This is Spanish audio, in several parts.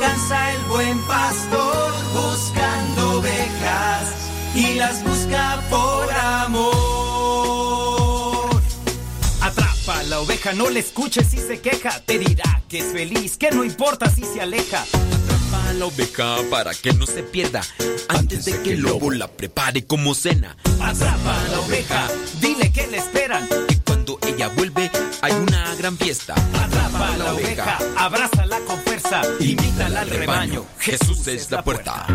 Cansa el buen pastor buscando ovejas y las busca por amor. Atrapa a la oveja, no le escuches si se queja. Te dirá que es feliz, que no importa si se aleja. Atrapa a la oveja para que no se pierda antes de que el lobo la prepare como cena. Atrapa a la oveja, dile que le esperan. Que cuando ella vuelve hay una gran fiesta. Atrapa a la oveja, abrázala con invítala al rebaño. Jesús es la puerta.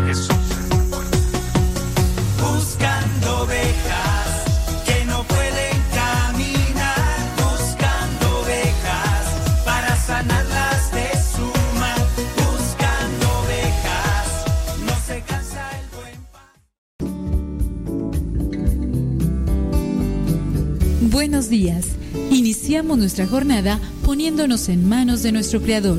Buscando ovejas que no pueden caminar, buscando ovejas para sanarlas de su mal, buscando ovejas, no se cansa el buen Buenos días. Iniciamos nuestra jornada poniéndonos en manos de nuestro Creador.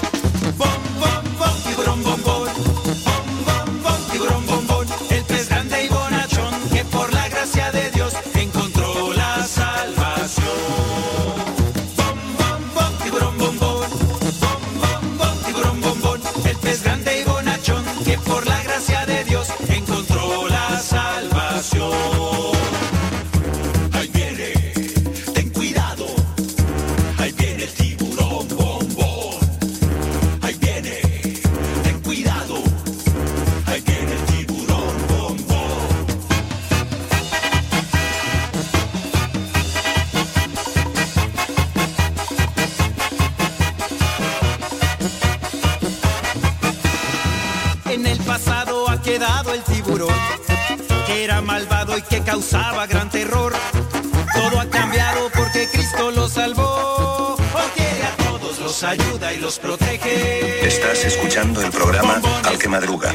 Los protege. Estás escuchando el programa Al que madruga.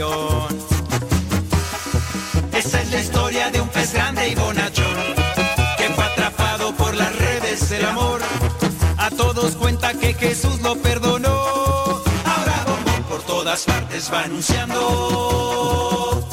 Esa es la historia de un pez grande y bonachón que fue atrapado por las redes del amor. A todos cuenta que Jesús lo perdonó. Ahora Bombón por todas partes va anunciando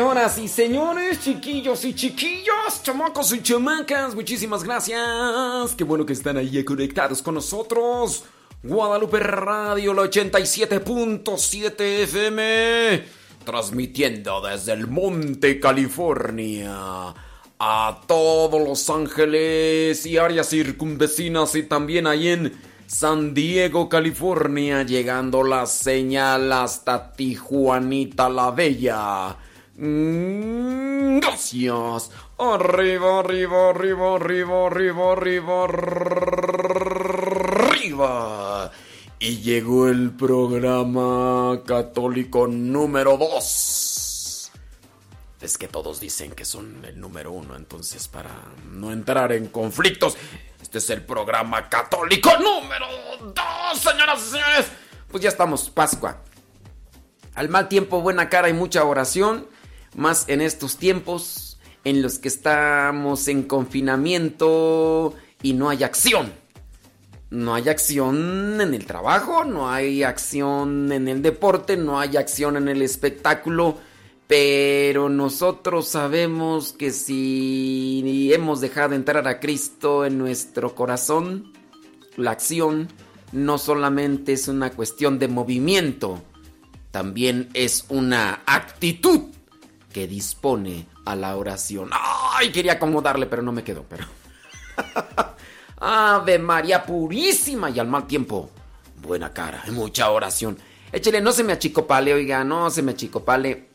Señoras y señores, chiquillos y chiquillos, chamacos y chamacas, muchísimas gracias. Qué bueno que están ahí conectados con nosotros. Guadalupe Radio, la 87.7 FM, transmitiendo desde el Monte, California, a todos Los Ángeles y áreas circunvecinas y también ahí en San Diego, California, llegando la señal hasta Tijuanita la Bella. Mm, Gracias. Arriba, arriba, arriba, arriba, arriba, arriba, arriba. Y llegó el programa católico número 2. Es que todos dicen que son el número uno, entonces para no entrar en conflictos, este es el programa católico número 2, señoras y señores. Pues ya estamos, Pascua. Al mal tiempo, buena cara y mucha oración, más en estos tiempos en los que estamos en confinamiento y no hay acción. No hay acción en el trabajo, no hay acción en el deporte, no hay acción en el espectáculo, pero nosotros sabemos que si hemos dejado entrar a Cristo en nuestro corazón, la acción no solamente es una cuestión de movimiento, también es una actitud que dispone a la oración. Ay, quería acomodarle, pero no me quedó, pero... Ave María purísima y al mal tiempo. Buena cara, mucha oración. Échele, no se me achicopale, oiga, no se me achicopale.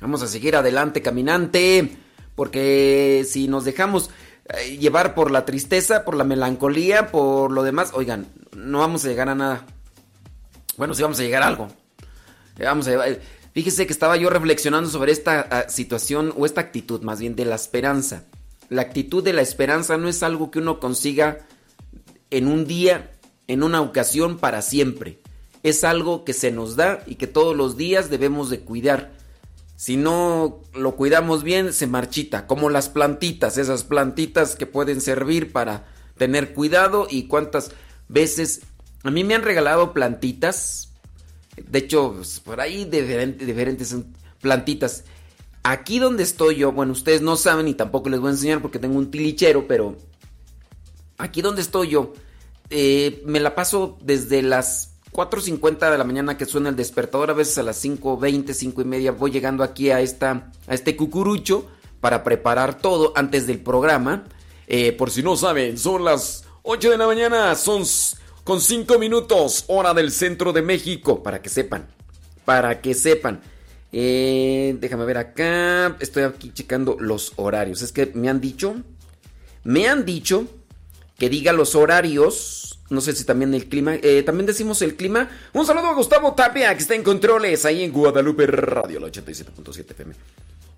Vamos a seguir adelante, caminante. Porque si nos dejamos eh, llevar por la tristeza, por la melancolía, por lo demás, oigan, no vamos a llegar a nada. Bueno, sí vamos a llegar a algo. Eh, Vamos a llevar- Fíjese que estaba yo reflexionando sobre esta ah, situación o esta actitud más bien de la esperanza. La actitud de la esperanza no es algo que uno consiga en un día, en una ocasión para siempre. Es algo que se nos da y que todos los días debemos de cuidar. Si no lo cuidamos bien, se marchita, como las plantitas, esas plantitas que pueden servir para tener cuidado y cuántas veces a mí me han regalado plantitas, de hecho, pues, por ahí diferente- diferentes plantitas. Aquí donde estoy yo, bueno, ustedes no saben y tampoco les voy a enseñar porque tengo un tilichero, pero aquí donde estoy yo, eh, me la paso desde las 4.50 de la mañana que suena el despertador, a veces a las 5.20, 5 y media voy llegando aquí a, esta, a este cucurucho para preparar todo antes del programa. Eh, por si no saben, son las 8 de la mañana, son con 5 minutos, hora del centro de México, para que sepan, para que sepan. Eh, déjame ver acá, estoy aquí checando los horarios. Es que me han dicho, me han dicho que diga los horarios. No sé si también el clima. Eh, también decimos el clima. Un saludo a Gustavo Tapia, que está en controles ahí en Guadalupe Radio, la 87.7 FM.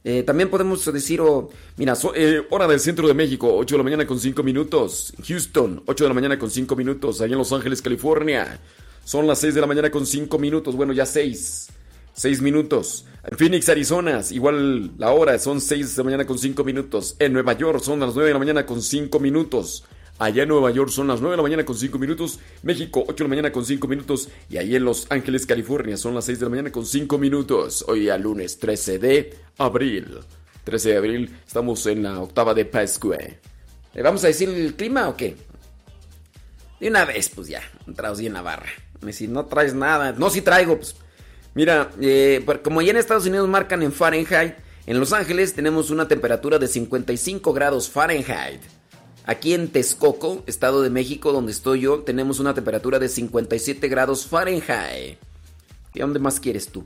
Eh, también podemos decir, oh, mira, eh, hora del centro de México, 8 de la mañana con 5 minutos. Houston, 8 de la mañana con 5 minutos. Allá en Los Ángeles, California. Son las 6 de la mañana con 5 minutos. Bueno, ya 6. 6 minutos. En Phoenix, Arizona, igual la hora son 6 de la mañana con 5 minutos. En Nueva York son las 9 de la mañana con 5 minutos. Allá en Nueva York son las 9 de la mañana con 5 minutos. México, 8 de la mañana con 5 minutos. Y ahí en Los Ángeles, California, son las 6 de la mañana con 5 minutos. Hoy día lunes 13 de abril. 13 de abril, estamos en la octava de Pascua. ¿Le vamos a decir el clima o qué? De una vez, pues ya, entrados en la barra. Si no traes nada. No, si traigo, pues. Mira, eh, como ya en Estados Unidos marcan en Fahrenheit, en Los Ángeles tenemos una temperatura de 55 grados Fahrenheit. Aquí en Texcoco, Estado de México, donde estoy yo, tenemos una temperatura de 57 grados Fahrenheit. ¿Y dónde más quieres tú?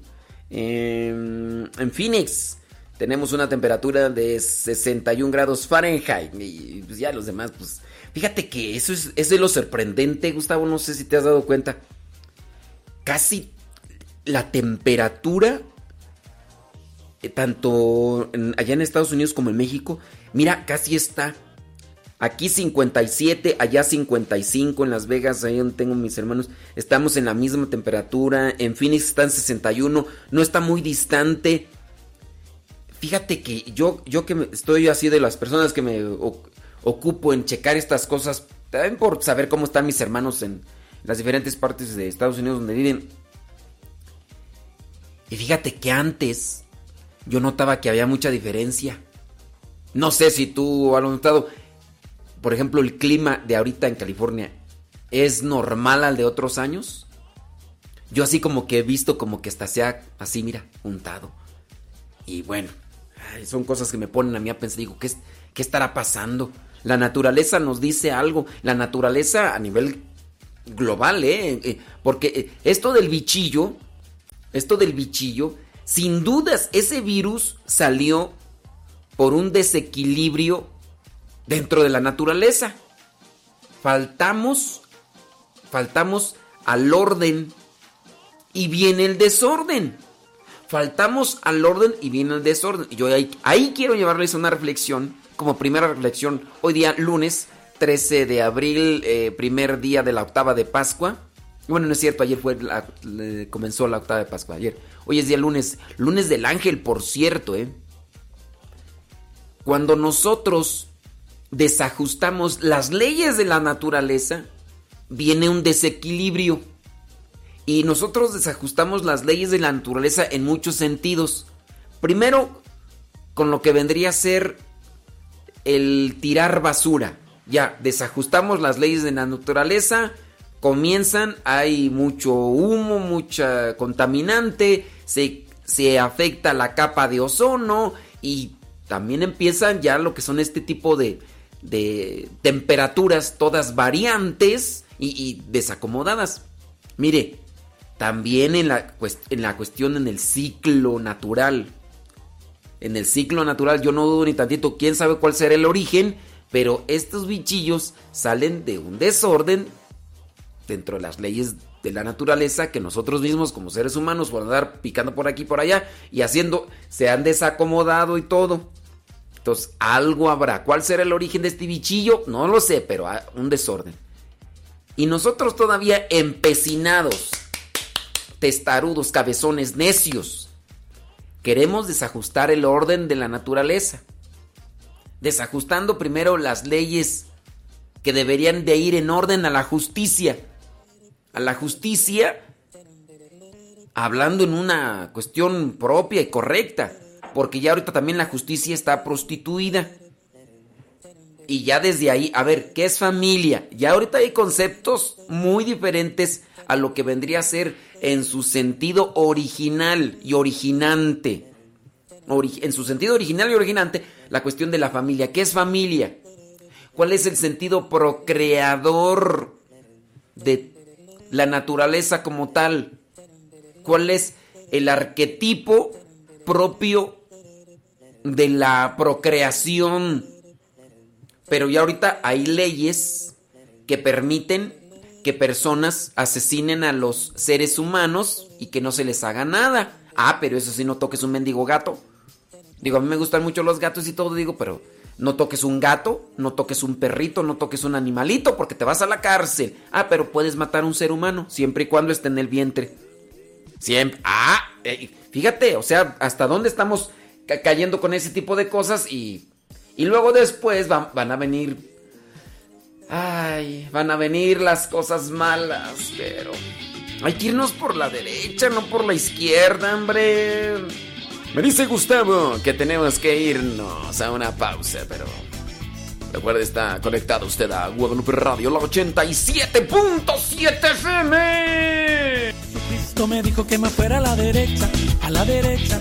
En, Phoenix tenemos una temperatura de 61 grados Fahrenheit. Y pues ya los demás, pues... Fíjate que eso es, es de lo sorprendente, Gustavo, no sé si te has dado cuenta. Casi la temperatura, eh, tanto allá en Estados Unidos como en México, mira, casi está Aquí 57, allá 55 en Las Vegas, ahí donde tengo mis hermanos. Estamos en la misma temperatura. En Phoenix está en 61, no está muy distante. Fíjate que yo, yo que estoy así de las personas que me ocupo en checar estas cosas, también por saber cómo están mis hermanos en las diferentes partes de Estados Unidos donde viven. Y fíjate que antes yo notaba que había mucha diferencia. No sé si tú has notado por ejemplo, el clima de ahorita en California es normal al de otros años. Yo así como que he visto como que hasta sea así, mira, untado. Y bueno, son cosas que me ponen a mí a pensar, digo, ¿qué, ¿qué estará pasando? La naturaleza nos dice algo, la naturaleza a nivel global, ¿eh? eh porque eh, esto del bichillo, esto del bichillo, sin dudas ese virus salió por un desequilibrio dentro de la naturaleza. Faltamos, faltamos al orden y viene el desorden. Faltamos al orden y viene el desorden. Y yo ahí, ahí quiero llevarles una reflexión, como primera reflexión, hoy día lunes 13 de abril, eh, primer día de la octava de Pascua. Bueno, no es cierto, ayer fue comenzó la octava de Pascua, ayer. Hoy es día lunes, lunes del ángel, por cierto, ¿eh? Cuando nosotros desajustamos las leyes de la naturaleza, viene un desequilibrio. Y nosotros desajustamos las leyes de la naturaleza en muchos sentidos. Primero, con lo que vendría a ser el tirar basura. Ya, desajustamos las leyes de la naturaleza, comienzan, hay mucho humo, mucha contaminante, se, se afecta la capa de ozono y también empiezan ya lo que son este tipo de, de temperaturas todas variantes y, desacomodadas. Mire, también en la, en la cuestión en el ciclo natural. En el ciclo natural yo no dudo ni tantito, quién sabe cuál será el origen, pero estos bichillos salen de un desorden dentro de las leyes de la naturaleza que nosotros mismos como seres humanos por andar picando por aquí y por allá y haciendo se han desacomodado y todo. Entonces, algo habrá. ¿Cuál será el origen de este bichillo? No lo sé, pero un desorden. Y nosotros todavía empecinados, testarudos, cabezones, necios, queremos desajustar el orden de la naturaleza. Desajustando primero las leyes que deberían de ir en orden a la justicia. A la justicia, hablando en una cuestión propia y correcta porque ya ahorita también la justicia está prostituida. y ya desde ahí, a ver, ¿qué es familia? Ya ahorita hay conceptos muy diferentes a lo que vendría a ser en su sentido original y originante. en su sentido original y originante, la cuestión de la familia. ¿Qué es familia? ¿Cuál es el sentido procreador de la naturaleza como tal? ¿Cuál es el arquetipo propio de la procreación? Pero ya ahorita hay leyes que permiten que personas asesinen a los seres humanos y que no se les haga nada. Ah, pero eso sí no toques un mendigo gato. Digo, a mí me gustan mucho los gatos y todo, digo, pero no toques un gato, no toques un perrito, no toques un animalito porque te vas a la cárcel. Ah, pero puedes matar a un ser humano siempre y cuando esté en el vientre. Siempre. Ah, eh, fíjate, o sea, hasta dónde estamos cayendo con ese tipo de cosas y, y luego después van a venir Ay, van a venir las cosas malas, pero hay que irnos por la derecha, no por la izquierda, hombre. Me dice Gustavo que tenemos que irnos a una pausa, pero recuerde, está conectado usted a Guadalupe Radio, la 87.7 FM. Jesucristo me dijo que me fuera a la derecha, a la derecha,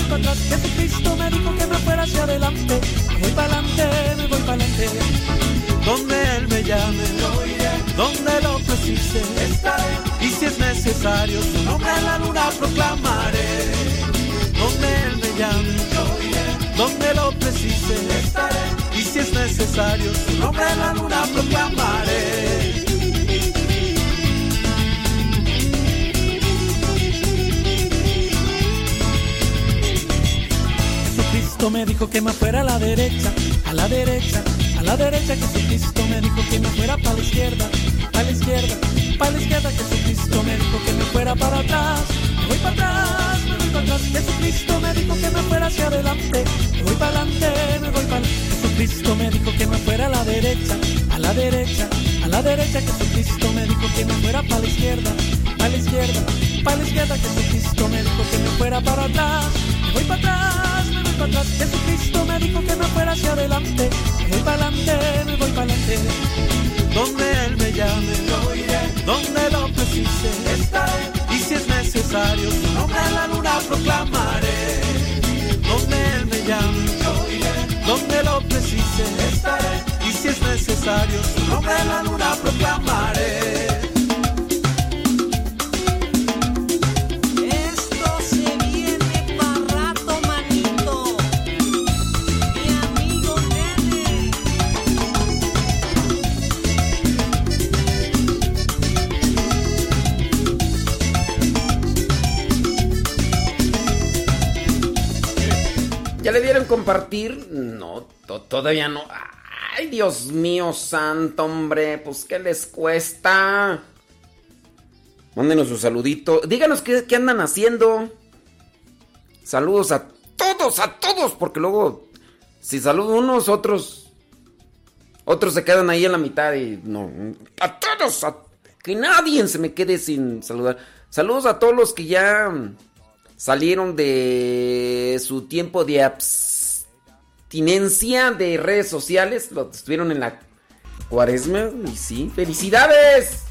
atrás. Jesucristo me dijo que me fuera hacia adelante. Me voy para adelante, me voy para adelante donde Él me llame, donde lo precise, estaré. Y si es necesario, su nombre a la luna proclamaré. Donde Él me llame, donde lo precise, estaré. Y si es necesario, su nombre a la luna proclamaré. Jesucristo me dijo que me fuera a la derecha, a la derecha la derecha Jesucristo me dijo que me fuera para la izquierda, para la izquierda, para la izquierda Jesucristo me dijo que me fuera para atrás, me voy para atrás, me voy para atrás, Jesucristo me dijo que me fuera hacia adelante, me voy para adelante, me voy para Jesucristo me dijo que me fuera a la derecha, a la derecha, a la derecha Jesucristo me dijo que me fuera para la izquierda, para la izquierda, para la izquierda Jesucristo me dijo que me fuera para atrás, me voy para atrás, me para atrás, Jesucristo me dijo que me fuera hacia adelante, me voy para adelante, me voy para adelante. Donde Él me llame, yo iré. Donde lo precise, estaré. Y si es necesario, su nombre a la luna proclamaré. Donde Él me llame, yo iré. Donde lo precise, estaré. Y si es necesario, su nombre a la luna proclamaré. ¿Ya le dieron compartir? No, todavía no. Ay, Dios mío santo, hombre. Pues, ¿qué les cuesta? Mándenos su saludito. Díganos qué, qué andan haciendo. Saludos a todos, a todos. Porque luego, si saludo unos, otros. Otros se quedan ahí en la mitad y no. A todos, que nadie se me quede sin saludar. Saludos a todos los que ya salieron de su tiempo de abstinencia de redes sociales, lo estuvieron en la cuaresma y sí, felicidades.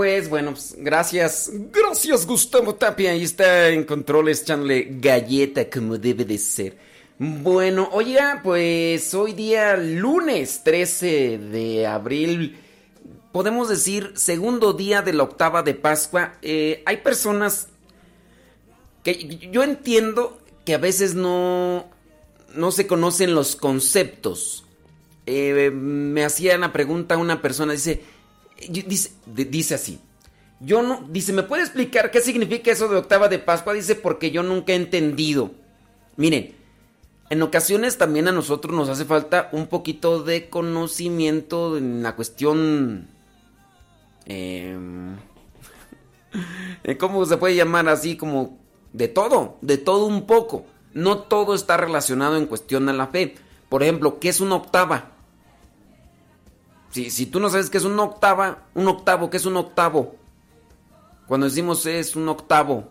Pues, bueno, pues, gracias. Gracias, Gustavo Tapia. Ahí está en controles echándole galleta como debe de ser. Bueno, oiga, pues hoy día lunes 13 de abril, podemos decir segundo día de la octava de Pascua. Eh, hay personas que yo entiendo que a veces no, no se conocen los conceptos. Eh, me hacía una pregunta una persona, dice, dice, así. Yo no, dice, ¿me puede explicar qué significa eso de octava de Pascua? Dice, porque yo nunca he entendido. Miren, en ocasiones también a nosotros nos hace falta un poquito de conocimiento en la cuestión... Eh, ¿Cómo se puede llamar así? Como de todo, de todo un poco. No todo está relacionado en cuestión a la fe. Por ejemplo, ¿qué es una octava? Si, tú no sabes qué es una octava, un octavo, ¿qué es un octavo? Cuando decimos es un octavo.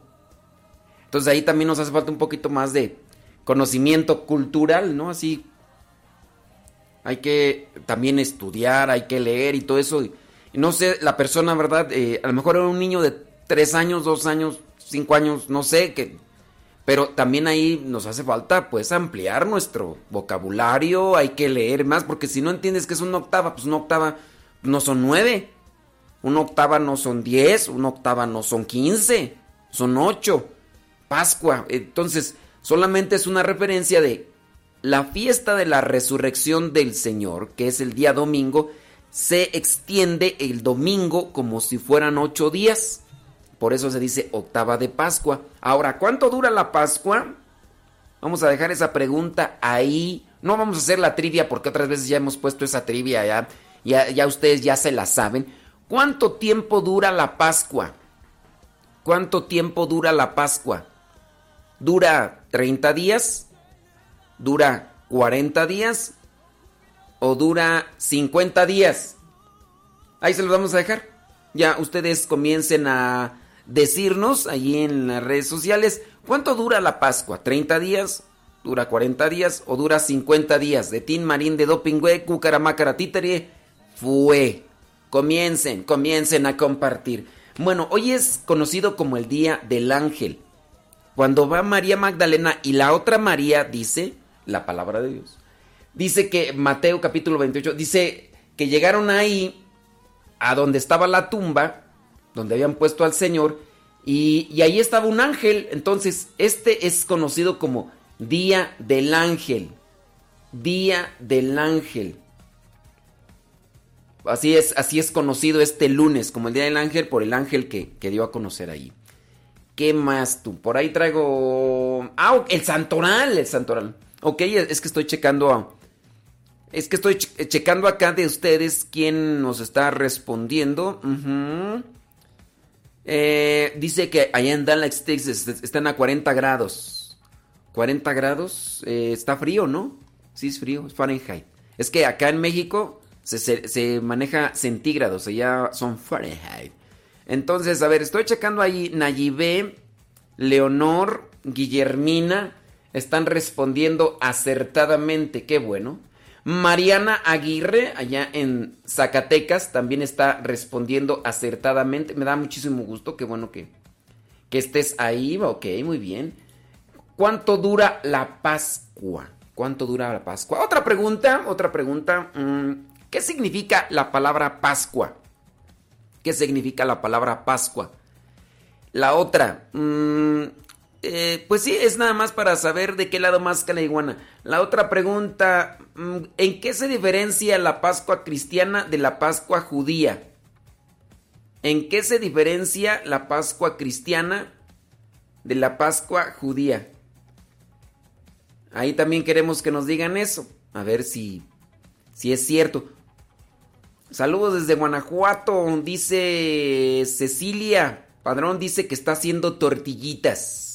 Entonces ahí también nos hace falta un poquito más de conocimiento cultural, ¿no? Así hay que también estudiar, hay que leer y todo eso. No sé, la persona, ¿verdad? Eh, a lo mejor era un niño de tres años, dos años, cinco años, no sé, que pero también ahí nos hace falta pues ampliar nuestro vocabulario, hay que leer más, porque si no entiendes que es una octava, pues una octava no son nueve, una octava no son diez, una octava no son quince, son ocho. Pascua, entonces solamente es una referencia de la fiesta de la resurrección del Señor, que es el día domingo, se extiende el domingo como si fueran ocho días. Por eso se dice octava de Pascua. Ahora, ¿cuánto dura la Pascua? Vamos a dejar esa pregunta ahí. No vamos a hacer la trivia porque otras veces ya hemos puesto esa trivia ya. Ya, ustedes ya se la saben. ¿Cuánto tiempo dura la Pascua? ¿Cuánto tiempo dura la Pascua? ¿Dura 30 días? ¿Dura 40 días? ¿O dura 50 días? Ahí se los vamos a dejar. Ya ustedes comiencen a decirnos allí en las redes sociales cuánto dura la Pascua, 30 días, dura 40 días o dura 50 días. De Tin Marín de Dopingüe, Cucaramácara Títerie, fue. Comiencen, comiencen a compartir. Bueno, hoy es conocido como el Día del Ángel. Cuando va María Magdalena y la otra María dice la palabra de Dios. Dice que Mateo capítulo 28 dice que llegaron ahí a donde estaba la tumba donde habían puesto al Señor, y, ahí estaba un ángel. Entonces, este es conocido como Día del Ángel. Día del Ángel. Así es, así es conocido este lunes como el Día del Ángel por el ángel que, que dio a conocer ahí. ¿Qué más tú? Por ahí traigo... Ah, el santoral, el santoral. Ok, es que estoy checando Es que estoy checando acá de ustedes quién nos está respondiendo. Eh, dice que allá en Dallas, Texas, están a 40 grados. 40 grados, eh, está frío, ¿no? Sí, es frío, es Fahrenheit. Es que acá en México se, maneja centígrados, allá son Fahrenheit. Entonces, a ver, estoy checando ahí, Nayibé, Leonor, Guillermina, están respondiendo acertadamente, qué bueno. Mariana Aguirre, allá en Zacatecas, también está respondiendo acertadamente. Me da muchísimo gusto, qué bueno que, que estés ahí, ok, muy bien. ¿Cuánto dura la Pascua? ¿Cuánto dura la Pascua? Otra pregunta, otra pregunta. Mm, ¿Qué significa la palabra Pascua? ¿Qué significa la palabra Pascua? La otra, mm, eh, pues sí, es nada más para saber de qué lado más que la iguana. La otra pregunta, mm, ¿en qué se diferencia la Pascua cristiana de la Pascua judía? ¿En qué se diferencia la Pascua cristiana de la Pascua judía? Ahí también queremos que nos digan eso, a ver si, si es cierto. Saludos desde Guanajuato, dice Cecilia. Padrón dice que está haciendo tortillitas.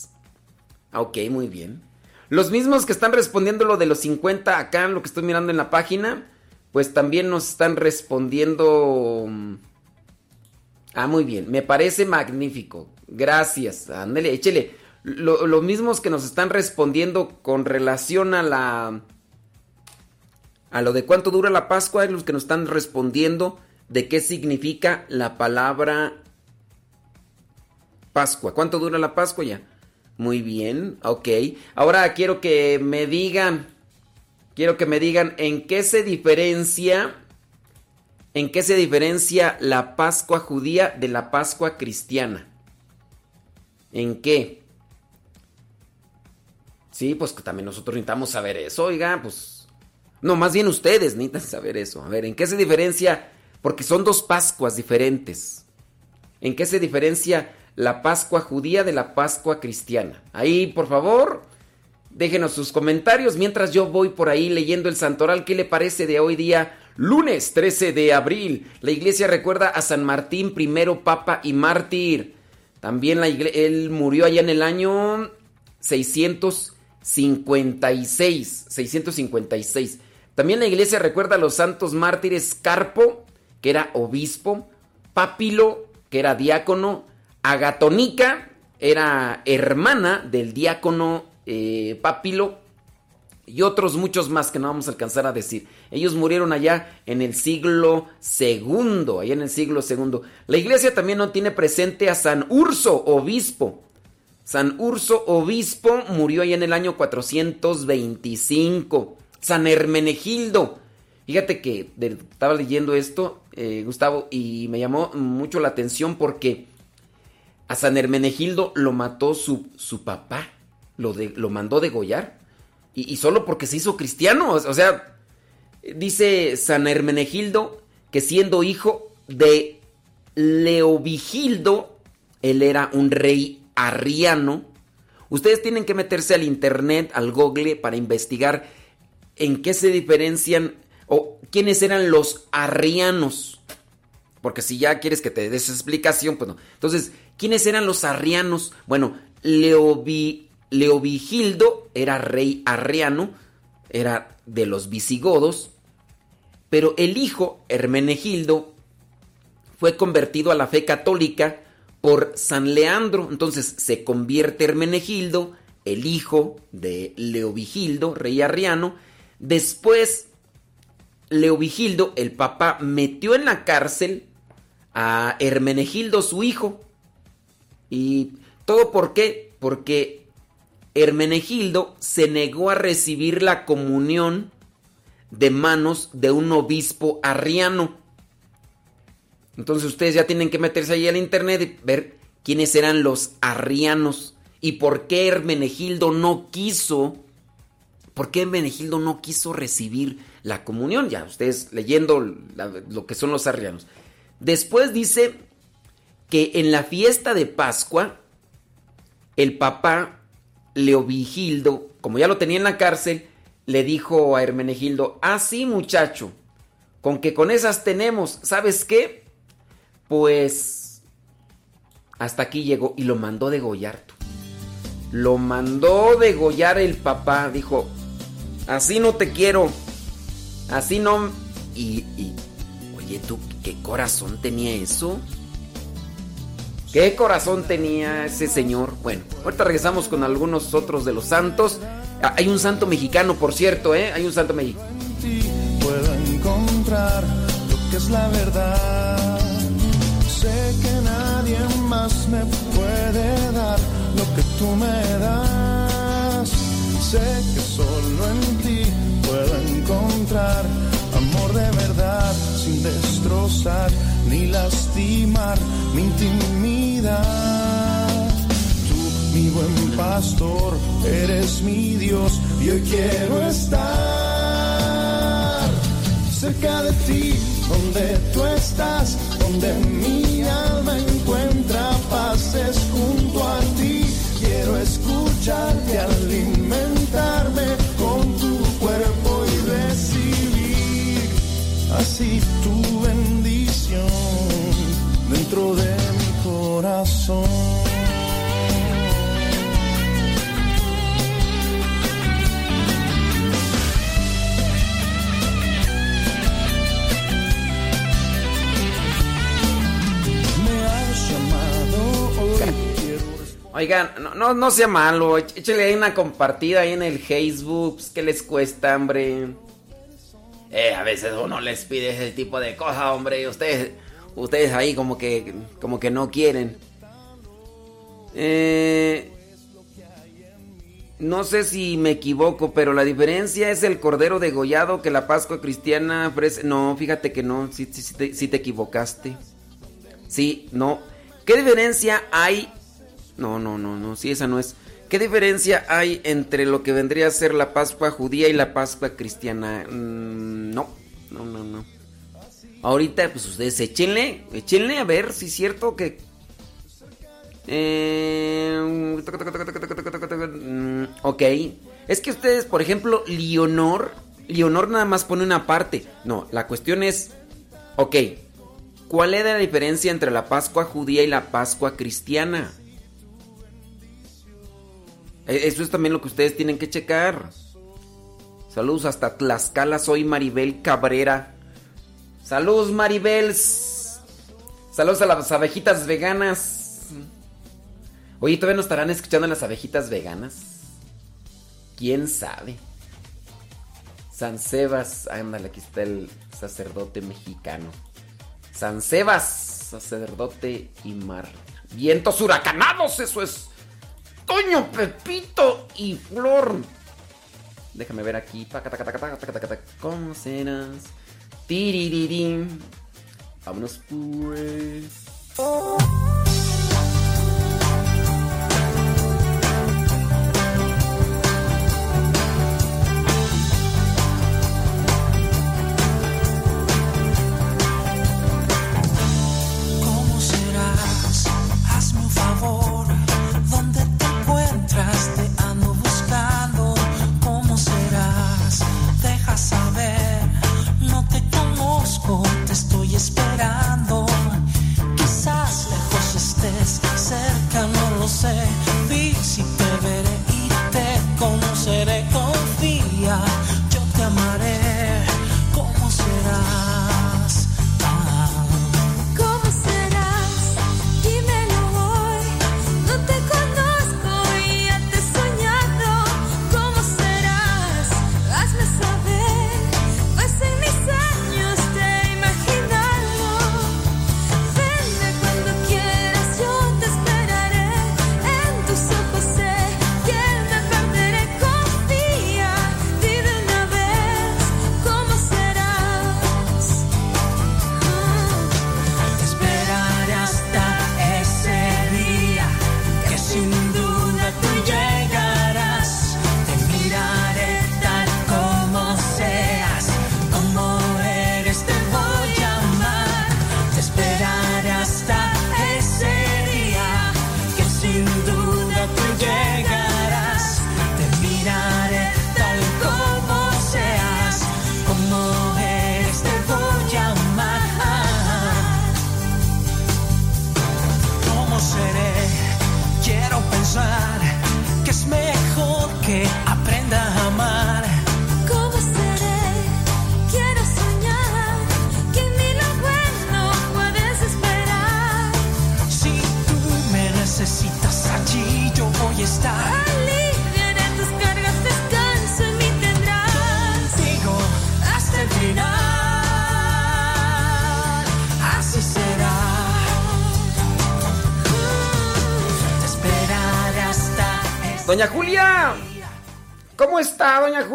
Ah, ok, muy bien. Los mismos que están respondiendo lo de los 50 acá, lo que estoy mirando en la página, pues también nos están respondiendo... Mm, ah, muy bien, me parece magnífico. Gracias, ándale, échele. los mismos que nos están respondiendo con relación a la... A lo de cuánto dura la Pascua, es los que nos están respondiendo de qué significa la palabra Pascua. ¿Cuánto dura la Pascua ya? Muy bien, ok. Ahora quiero que me digan, quiero que me digan en qué se diferencia, en qué se diferencia la Pascua judía de la Pascua cristiana. ¿En qué? Sí, pues que también nosotros necesitamos saber eso, oiga, pues... No, más bien ustedes necesitan saber eso. A ver, ¿en qué se diferencia? Porque son dos Pascuas diferentes. ¿En qué se diferencia la Pascua judía de la Pascua cristiana. Ahí, por favor, déjenos sus comentarios mientras yo voy por ahí leyendo el santoral. ¿Qué le parece de hoy día? Lunes 13 de abril. La iglesia recuerda a San Martín, primero papa y mártir. También la él murió allá en el año 656. 656. También la iglesia recuerda a los santos mártires Carpo, que era obispo, Papilo, que era diácono, Agatonica era hermana del diácono eh, Papilo y otros muchos más que no vamos a alcanzar a decir. Ellos murieron allá en el siglo segundo, allá en el siglo segundo. La iglesia también no tiene presente a San Urso, obispo. San Urso, obispo, murió allá en el año 425. San Hermenegildo. Fíjate que estaba leyendo esto, eh, Gustavo, y me llamó mucho la atención porque a San Hermenegildo lo mató su, su papá, lo, de, lo mandó degollar. Y, y, solo porque se hizo cristiano. O sea, dice San Hermenegildo que siendo hijo de Leovigildo, él era un rey arriano. Ustedes tienen que meterse al internet, al google, para investigar en qué se diferencian o quiénes eran los arrianos. Porque si ya quieres que te des explicación, pues no. Entonces, ¿Quiénes eran los arrianos? Bueno, Leovigildo era rey arriano, era de los visigodos, pero el hijo, Hermenegildo, fue convertido a la fe católica por San Leandro. Entonces se convierte Hermenegildo, el hijo de Leovigildo, rey arriano. Después, Leovigildo, el papá, metió en la cárcel a Hermenegildo, su hijo, ¿Y todo por qué? Porque Hermenegildo se negó a recibir la comunión de manos de un obispo arriano. Entonces ustedes ya tienen que meterse ahí al internet y ver quiénes eran los arrianos y por qué Hermenegildo no quiso, por qué Hermenegildo no quiso recibir la comunión. Ya ustedes leyendo lo que son los arrianos. Después dice que en la fiesta de Pascua, el papá Leovigildo, como ya lo tenía en la cárcel, le dijo a Hermenegildo, ah, sí, muchacho, con que con esas tenemos, ¿sabes qué? Pues hasta aquí llegó y lo mandó degollar. Lo mandó degollar el papá, dijo, así no te quiero, así no... Y, y oye, tú, ¿qué corazón tenía eso? ¿Qué corazón tenía ese señor? Bueno, ahorita regresamos con algunos otros de los santos. Ah, hay un santo mexicano, por cierto, ¿eh? Hay un santo mexicano. Puedo encontrar lo que es la verdad. Sé que nadie más me puede dar lo que tú me das. Sé que solo en ti puedo encontrar amor de verdad sin destrozar ni lastimar mi intimidad. Tú, mi buen pastor, eres mi Dios y hoy quiero estar cerca de ti, donde tú estás, donde mi alma encuentra paz, es junto a ti. Quiero escucharte, alimentarme tu bendición dentro de mi corazón. Oigan, no, no, no sea malo, éch- échale ahí una compartida ahí en el Facebook, pues, ¿qué les cuesta, hombre? Eh, a veces uno les pide ese tipo de cosas, hombre, y ustedes, ustedes ahí como que, como que no quieren. Eh, no sé si me equivoco, pero la diferencia es el cordero degollado que la Pascua cristiana ofrece. No, fíjate que no, sí, sí, sí te, sí te equivocaste. Sí, no. ¿Qué diferencia hay? No, no, no, no, sí, esa no es. ¿Qué diferencia hay entre lo que vendría a ser la Pascua judía y la Pascua cristiana? Mm, no, no, no, no. Ahorita, pues ustedes échenle, échenle a ver si es cierto que... Eh, ok. Es que ustedes, por ejemplo, Leonor, Leonor nada más pone una parte. No, la cuestión es, ok, ¿cuál es la diferencia entre la Pascua judía y la Pascua cristiana? E- Eso es también lo que ustedes tienen que checar. Saludos hasta Tlaxcala, soy Maribel Cabrera. Saludos Maribel. Saludos a las abejitas veganas. Oye, ¿todavía nos estarán escuchando las abejitas veganas? ¿Quién sabe? San Sebas, ándale, aquí está el sacerdote mexicano. San Sebas, sacerdote y mar. Vientos huracanados, eso es. Toño, Pepito y Flor. Déjame ver aquí. ¿Cómo serás? Tiririrín. Vámonos pues.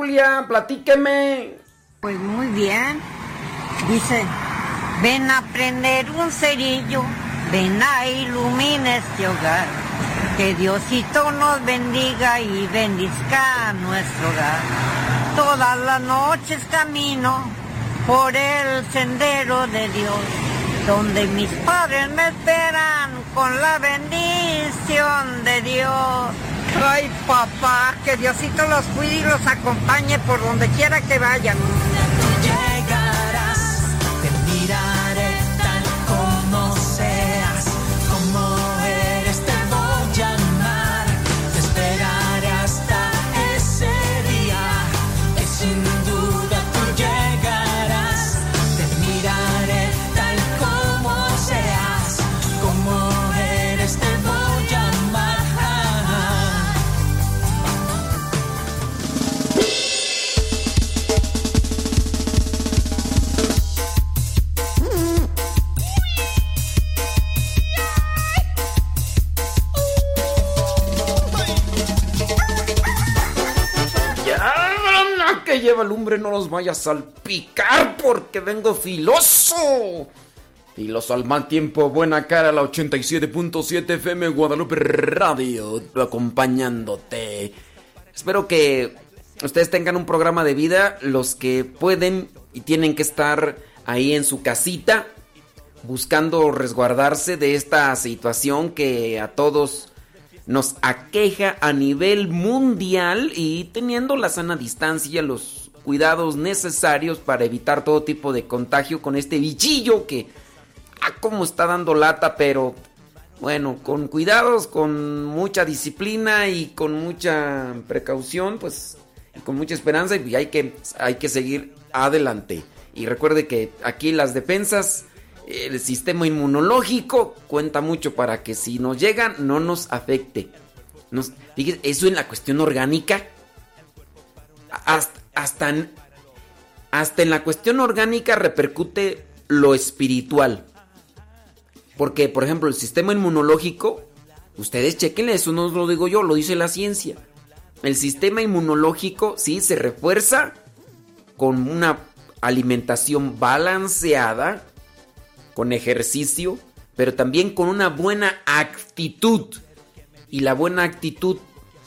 Julia? Platíqueme. Pues muy bien. Dice, ven a prender un cerillo, ven a iluminar este hogar. Que Diosito nos bendiga y bendizca nuestro hogar. Todas las noches camino por el sendero de Dios, donde mis padres me esperan con la bendición de Dios. Ay, que Diosito los cuide y los acompañe por donde quiera que vayan. No nos vaya a salpicar porque vengo filoso. Filoso al mal tiempo, buena cara, la 87.7 FM Guadalupe Radio, acompañándote. Espero que ustedes tengan un programa de vida, los que pueden y tienen que estar ahí en su casita, buscando resguardarse de esta situación que a todos nos aqueja a nivel mundial y teniendo la sana distancia, los cuidados necesarios para evitar todo tipo de contagio con este bichillo que, ah, como está dando lata, pero bueno, con cuidados, con mucha disciplina y con mucha precaución, pues, y con mucha esperanza, y hay que, hay que seguir adelante. Y recuerde que aquí las defensas el sistema inmunológico cuenta mucho para que si nos llega no nos afecte. Eso en la cuestión orgánica, hasta, hasta, en, la cuestión orgánica repercute lo espiritual. Porque, por ejemplo, el sistema inmunológico, ustedes chequenle, eso no lo digo yo, lo dice la ciencia. El sistema inmunológico, sí, se refuerza con una alimentación balanceada, con ejercicio, pero también con una buena actitud. Y la buena actitud,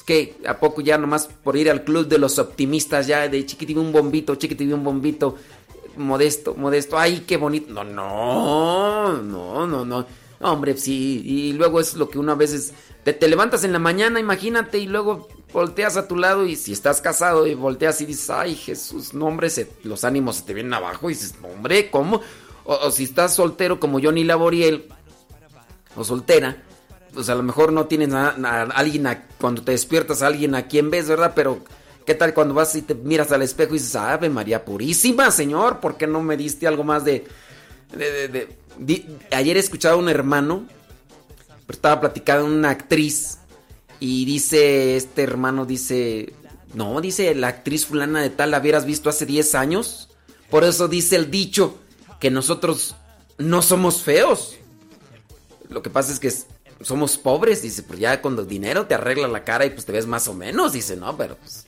que a poco ya nomás por ir al club de los optimistas, ya de chiquitibí un bombito, chiquitibí un bombito, modesto, modesto, ay, qué bonito. No, no, no, no, no. Hombre, sí, y luego es lo que uno a veces te, te, levantas en la mañana, imagínate, y luego volteas a tu lado y si estás casado y volteas y dices, ay Jesús, no hombre, se, los ánimos se te vienen abajo y dices, hombre, ¿cómo? O, o, si estás soltero como Johnny Laboriel, o soltera, pues a lo mejor no tienes a, alguien, cuando te despiertas a alguien a quien ves, ¿verdad? Pero, ¿qué tal cuando vas y te miras al espejo y dices, Ave María Purísima, Señor, ¿por qué no me diste algo más de... de, de, de ayer he escuchado a un hermano, estaba platicando una actriz y dice, este hermano dice, no, dice, la actriz fulana de tal la hubieras visto hace 10 años. Por eso dice el dicho que nosotros no somos feos. Lo que pasa es que somos pobres, dice, pues ya con dinero te arregla la cara y pues te ves más o menos, dice, no, pero pues...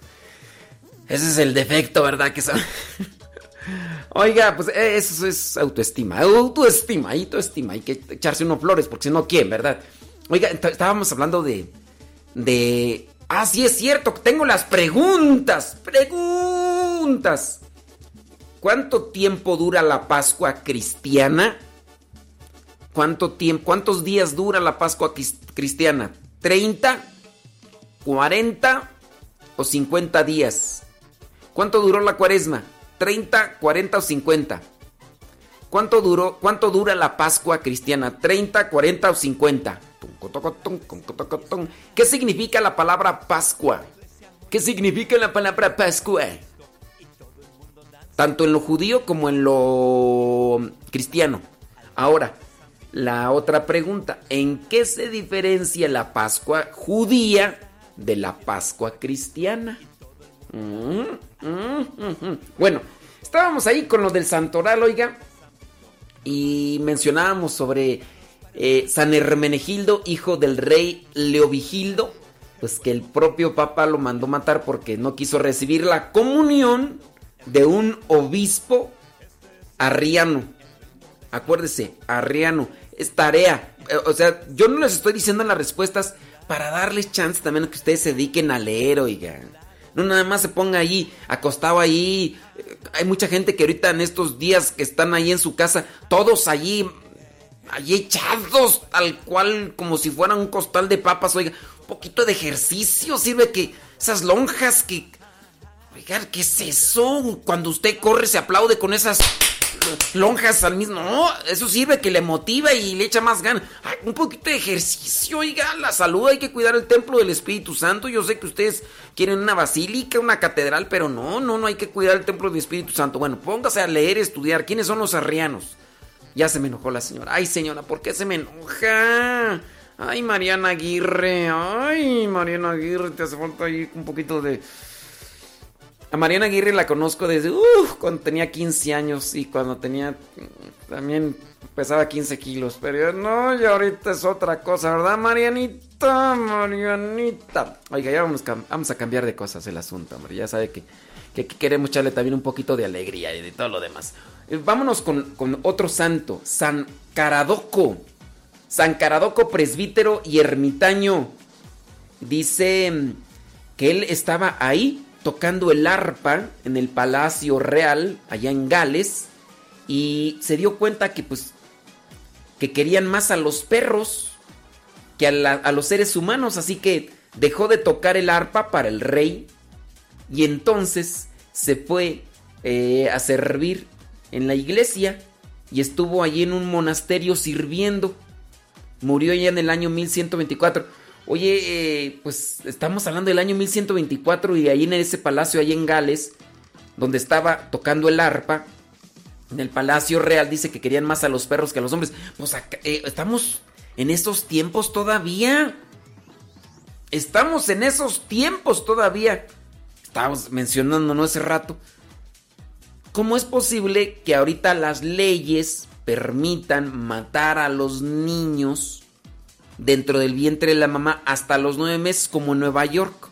Ese es el defecto, ¿verdad? Que son... Oiga, pues eso es autoestima, autoestima, autoestima, hay que echarse unos flores, porque si no, ¿quién, verdad? Oiga, estábamos hablando de, de... Ah, sí es cierto, tengo las preguntas, preguntas. ¿Cuánto tiempo dura la Pascua cristiana? ¿Cuánto tiempo, cuántos días dura la Pascua cristiana? ¿30? ¿40? ¿O 50 días? ¿Cuánto duró la cuaresma? 30, 40 o 50. ¿Cuánto duró, cuánto dura la Pascua cristiana? 30, 40 o 50. ¿Qué significa la palabra Pascua? ¿Qué significa la palabra Pascua? Tanto en lo judío como en lo cristiano. Ahora, la otra pregunta, ¿en qué se diferencia la Pascua judía de la Pascua cristiana? Mm, mm, mm, bueno, estábamos ahí con lo del santoral, oiga, y mencionábamos sobre eh, San Hermenegildo, hijo del rey Leovigildo. pues que el propio Papa lo mandó matar porque no quiso recibir la comunión de un obispo arriano. Acuérdese, arriano. Es tarea. Eh, O sea, yo no les estoy diciendo las respuestas para darles chance también a que ustedes se dediquen a leer, oigan. No nada más se ponga ahí, acostado ahí. Eh, Hay mucha gente que ahorita en estos días que están ahí en su casa, todos allí, allí echados, tal cual, como si fueran un costal de papas, oiga. Un poquito de ejercicio sirve que esas lonjas que... Oigan, ¿qué es eso? Cuando usted corre se aplaude con esas lonjas al mismo. No, eso sirve que le motiva y le echa más ganas. Un poquito de ejercicio, oiga, la salud, hay que cuidar el templo del Espíritu Santo. Yo sé que ustedes quieren una basílica, una catedral, pero no, no, no hay que cuidar el templo del Espíritu Santo. Bueno, póngase a leer, estudiar. ¿Quiénes son los arrianos? Ya se me enojó la señora. Ay, señora, ¿por qué se me enoja? Ay, Mariana Aguirre. Ay, Mariana Aguirre, te hace falta ahí un poquito de... A Mariana Aguirre la conozco desde uf, cuando tenía 15 años y cuando tenía mm, también pesaba 15 kilos. Pero yo, no, y ahorita es otra cosa, ¿verdad, Marianita? Marianita. Oiga, ya vamos, vamos a cambiar de cosas el asunto, hombre. Ya sabe que, que queremos echarle también un poquito de alegría y de todo lo demás. Eh, Vámonos con, con otro santo, San Caradoco. San Caradoco, presbítero y ermitaño. Dice mm, que él estaba ahí tocando el arpa en el Palacio Real, allá en Gales, y se dio cuenta que pues que querían más a los perros que a, los seres humanos, así que dejó de tocar el arpa para el rey y entonces se fue eh, a servir en la iglesia y estuvo allí en un monasterio sirviendo. Murió ya en el año 1124. Oye, eh, pues estamos hablando del año 1124 y ahí en ese palacio, ahí en Gales, donde estaba tocando el arpa, en el palacio real dice que querían más a los perros que a los hombres. Pues eh, estamos en esos tiempos todavía. Estamos en esos tiempos todavía. Estábamos mencionando, ¿no? Hace rato. ¿Cómo es posible que ahorita las leyes permitan matar a los niños dentro del vientre de la mamá hasta los nueve meses como Nueva York?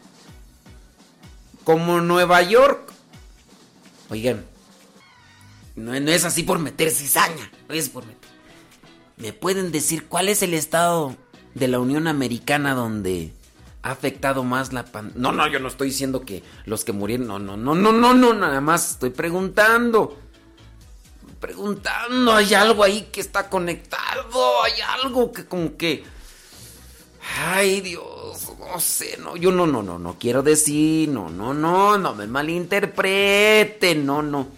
Como Nueva York. Oigan, no, no es así por meter cizaña, no es por meter. ¿Me pueden decir cuál es el estado de la Unión Americana donde ha afectado más la pandemia? No, no, yo no estoy diciendo que los que murieron, no, no, no, no, no, no, nada más estoy preguntando. Preguntando, hay algo ahí que está conectado, hay algo que como que... Ay, Dios, no sé, no, yo no, no, no, no quiero decir, no, no, no, no me malinterpreten, no, no.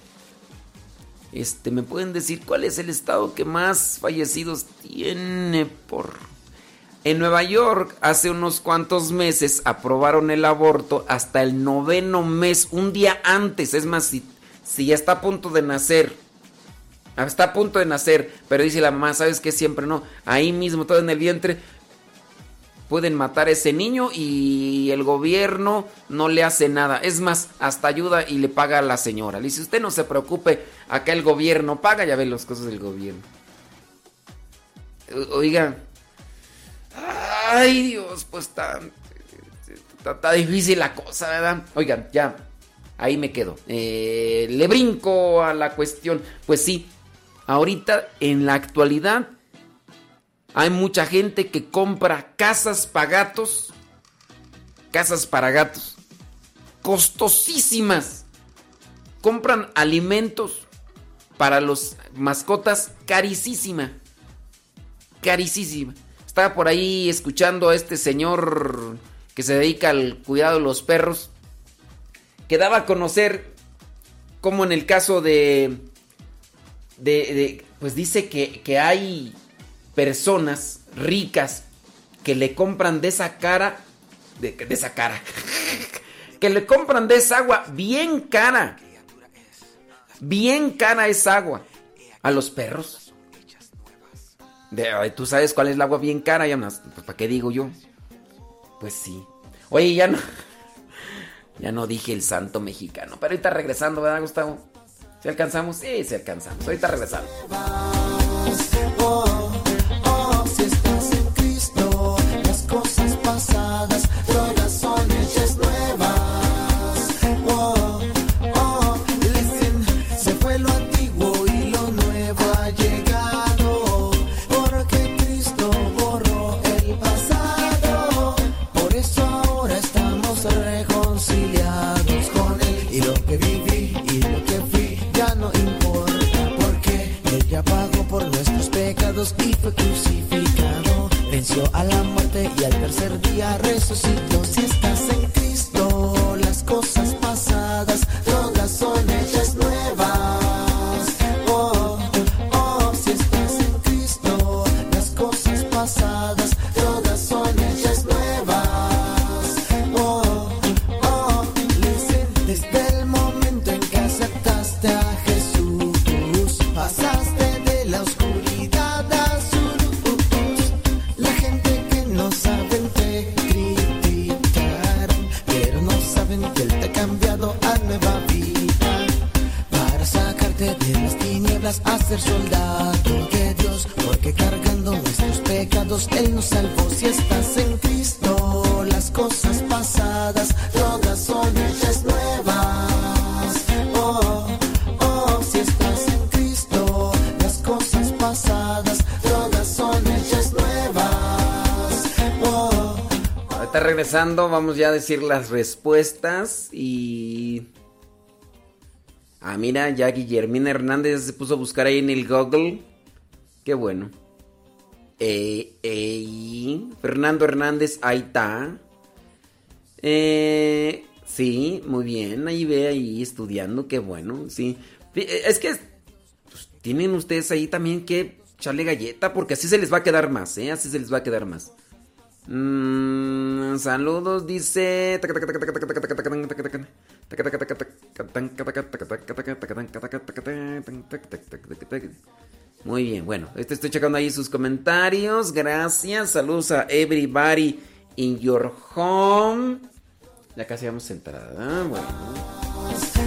Este, ¿me pueden decir cuál es el estado que más fallecidos tiene por... En Nueva York, hace unos cuantos meses, aprobaron el aborto hasta el noveno mes, un día antes. Es más, si, si ya está a punto de nacer, está a punto de nacer, pero dice la mamá, ¿sabes qué? Siempre no. Ahí mismo, todo en el vientre, pueden matar a ese niño y el gobierno no le hace nada. Es más, hasta ayuda y le paga a la señora. Le dice, usted no se preocupe, acá el gobierno paga, ya ve las cosas del gobierno. Oiga, ay Dios, pues está difícil la cosa, ¿verdad? Oigan, ya, ahí me quedo. Eh, le brinco a la cuestión. Pues sí, ahorita en la actualidad hay mucha gente que compra casas para gatos. Casas para gatos. Costosísimas. Compran alimentos para los mascotas carísima. Carísima. Estaba por ahí escuchando a este señor que se dedica al cuidado de los perros. Que daba a conocer como en el caso de... pues dice que hay personas ricas que le compran de esa cara, de, esa cara, que le compran de esa agua bien cara, bien cara esa agua a los perros. De, Tú sabes cuál es el agua bien cara, ya más, pues, ¿para qué digo yo? Pues sí. Oye, ya no, ya no dije el santo mexicano, pero ahorita regresando, ¿verdad, Gustavo? ¿Si alcanzamos? Sí, sí alcanzamos. Ahorita regresamos. Fue crucificado. Venció a la muerte y al tercer día resucitó. Si estás en Cristo, las cosas pasadas todas son ser soldado de Dios, porque cargando nuestros pecados Él nos salvó. Si estás en Cristo, las cosas pasadas todas son hechas nuevas. Oh, oh, si estás en Cristo, las cosas pasadas todas son hechas nuevas. Oh, Ahorita regresando, vamos ya a decir las respuestas y. Ah, mira, ya Guillermina Hernández se puso a buscar ahí en el Google. Qué bueno. Eh, eh, Fernando Hernández, ahí está. Eh, sí, muy bien, ahí ve ahí estudiando, qué bueno, sí. Eh, Es que pues, tienen ustedes ahí también que echarle galleta porque así se les va a quedar más, ¿eh? Así se les va a quedar más. Mm, saludos, dice. Muy bien, bueno, este estoy checando ahí sus comentarios. Gracias. Saludos a everybody in your home. Ya casi vamos a entrar. ¿eh? Bueno.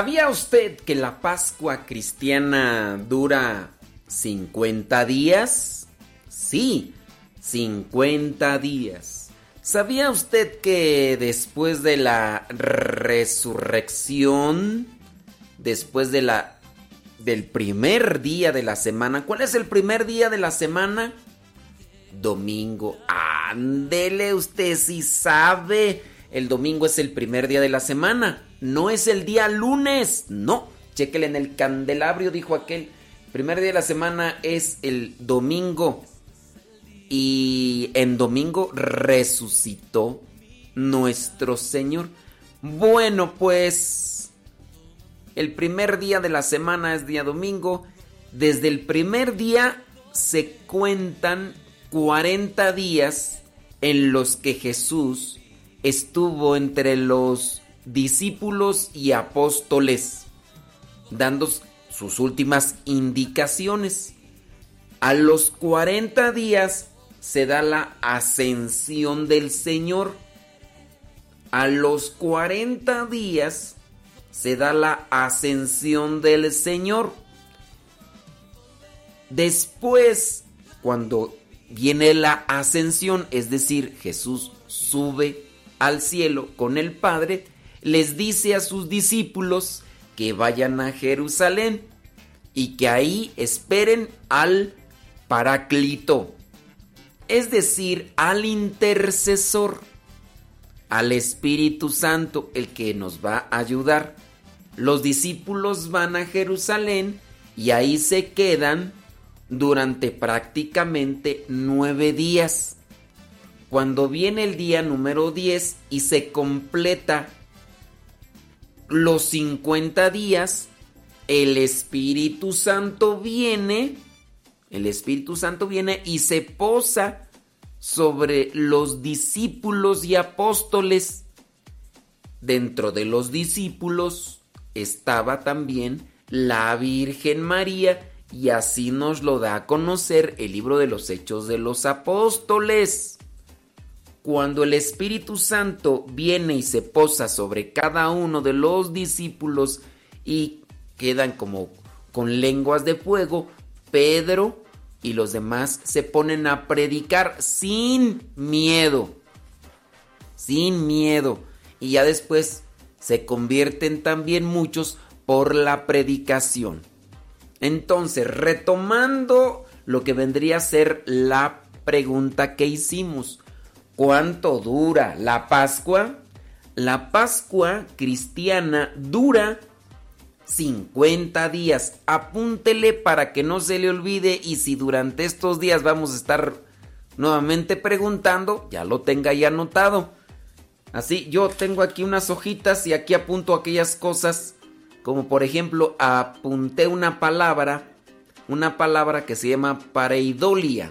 ¿Sabía usted que la Pascua cristiana dura 50 días? Sí, 50 días. ¿Sabía usted que después de la resurrección, después de la del primer día de la semana, ¿cuál es el primer día de la semana? Domingo. Ándele, usted si sabe. El domingo es el primer día de la semana. No es el día lunes. No. Chéquele en el candelabro, dijo aquel. Primer día de la semana es el domingo. Y en domingo resucitó nuestro Señor. Bueno, pues el primer día de la semana es día domingo. Desde el primer día se cuentan 40 días en los que Jesús estuvo entre los discípulos y apóstoles, dando sus últimas indicaciones. A los 40 días se da la ascensión del Señor. A los 40 días se da la ascensión del Señor. Después, cuando viene la ascensión, es decir, Jesús sube al cielo con el Padre, les dice a sus discípulos que vayan a Jerusalén y que ahí esperen al Paráclito, es decir, al intercesor, al Espíritu Santo, el que nos va a ayudar. Los discípulos van a Jerusalén y ahí se quedan durante prácticamente nueve días. Cuando viene el día número 10 y se completa los 50 días, el Espíritu Santo viene, el Espíritu Santo viene y se posa sobre los discípulos y apóstoles. Dentro de los discípulos estaba también la Virgen María y así nos lo da a conocer el libro de los Hechos de los Apóstoles. Cuando el Espíritu Santo viene y se posa sobre cada uno de los discípulos y quedan como con lenguas de fuego, Pedro y los demás se ponen a predicar sin miedo. Sin miedo. Y ya después se convierten también muchos por la predicación. Entonces, retomando lo que vendría a ser la pregunta que hicimos, ¿cuánto dura la Pascua? La Pascua cristiana dura 50 días. Apúntele para que no se le olvide y si durante estos días vamos a estar nuevamente preguntando, ya lo tenga ya anotado. Así, yo tengo aquí unas hojitas y aquí apunto aquellas cosas, como por ejemplo, apunté una palabra, una palabra que se llama pareidolia.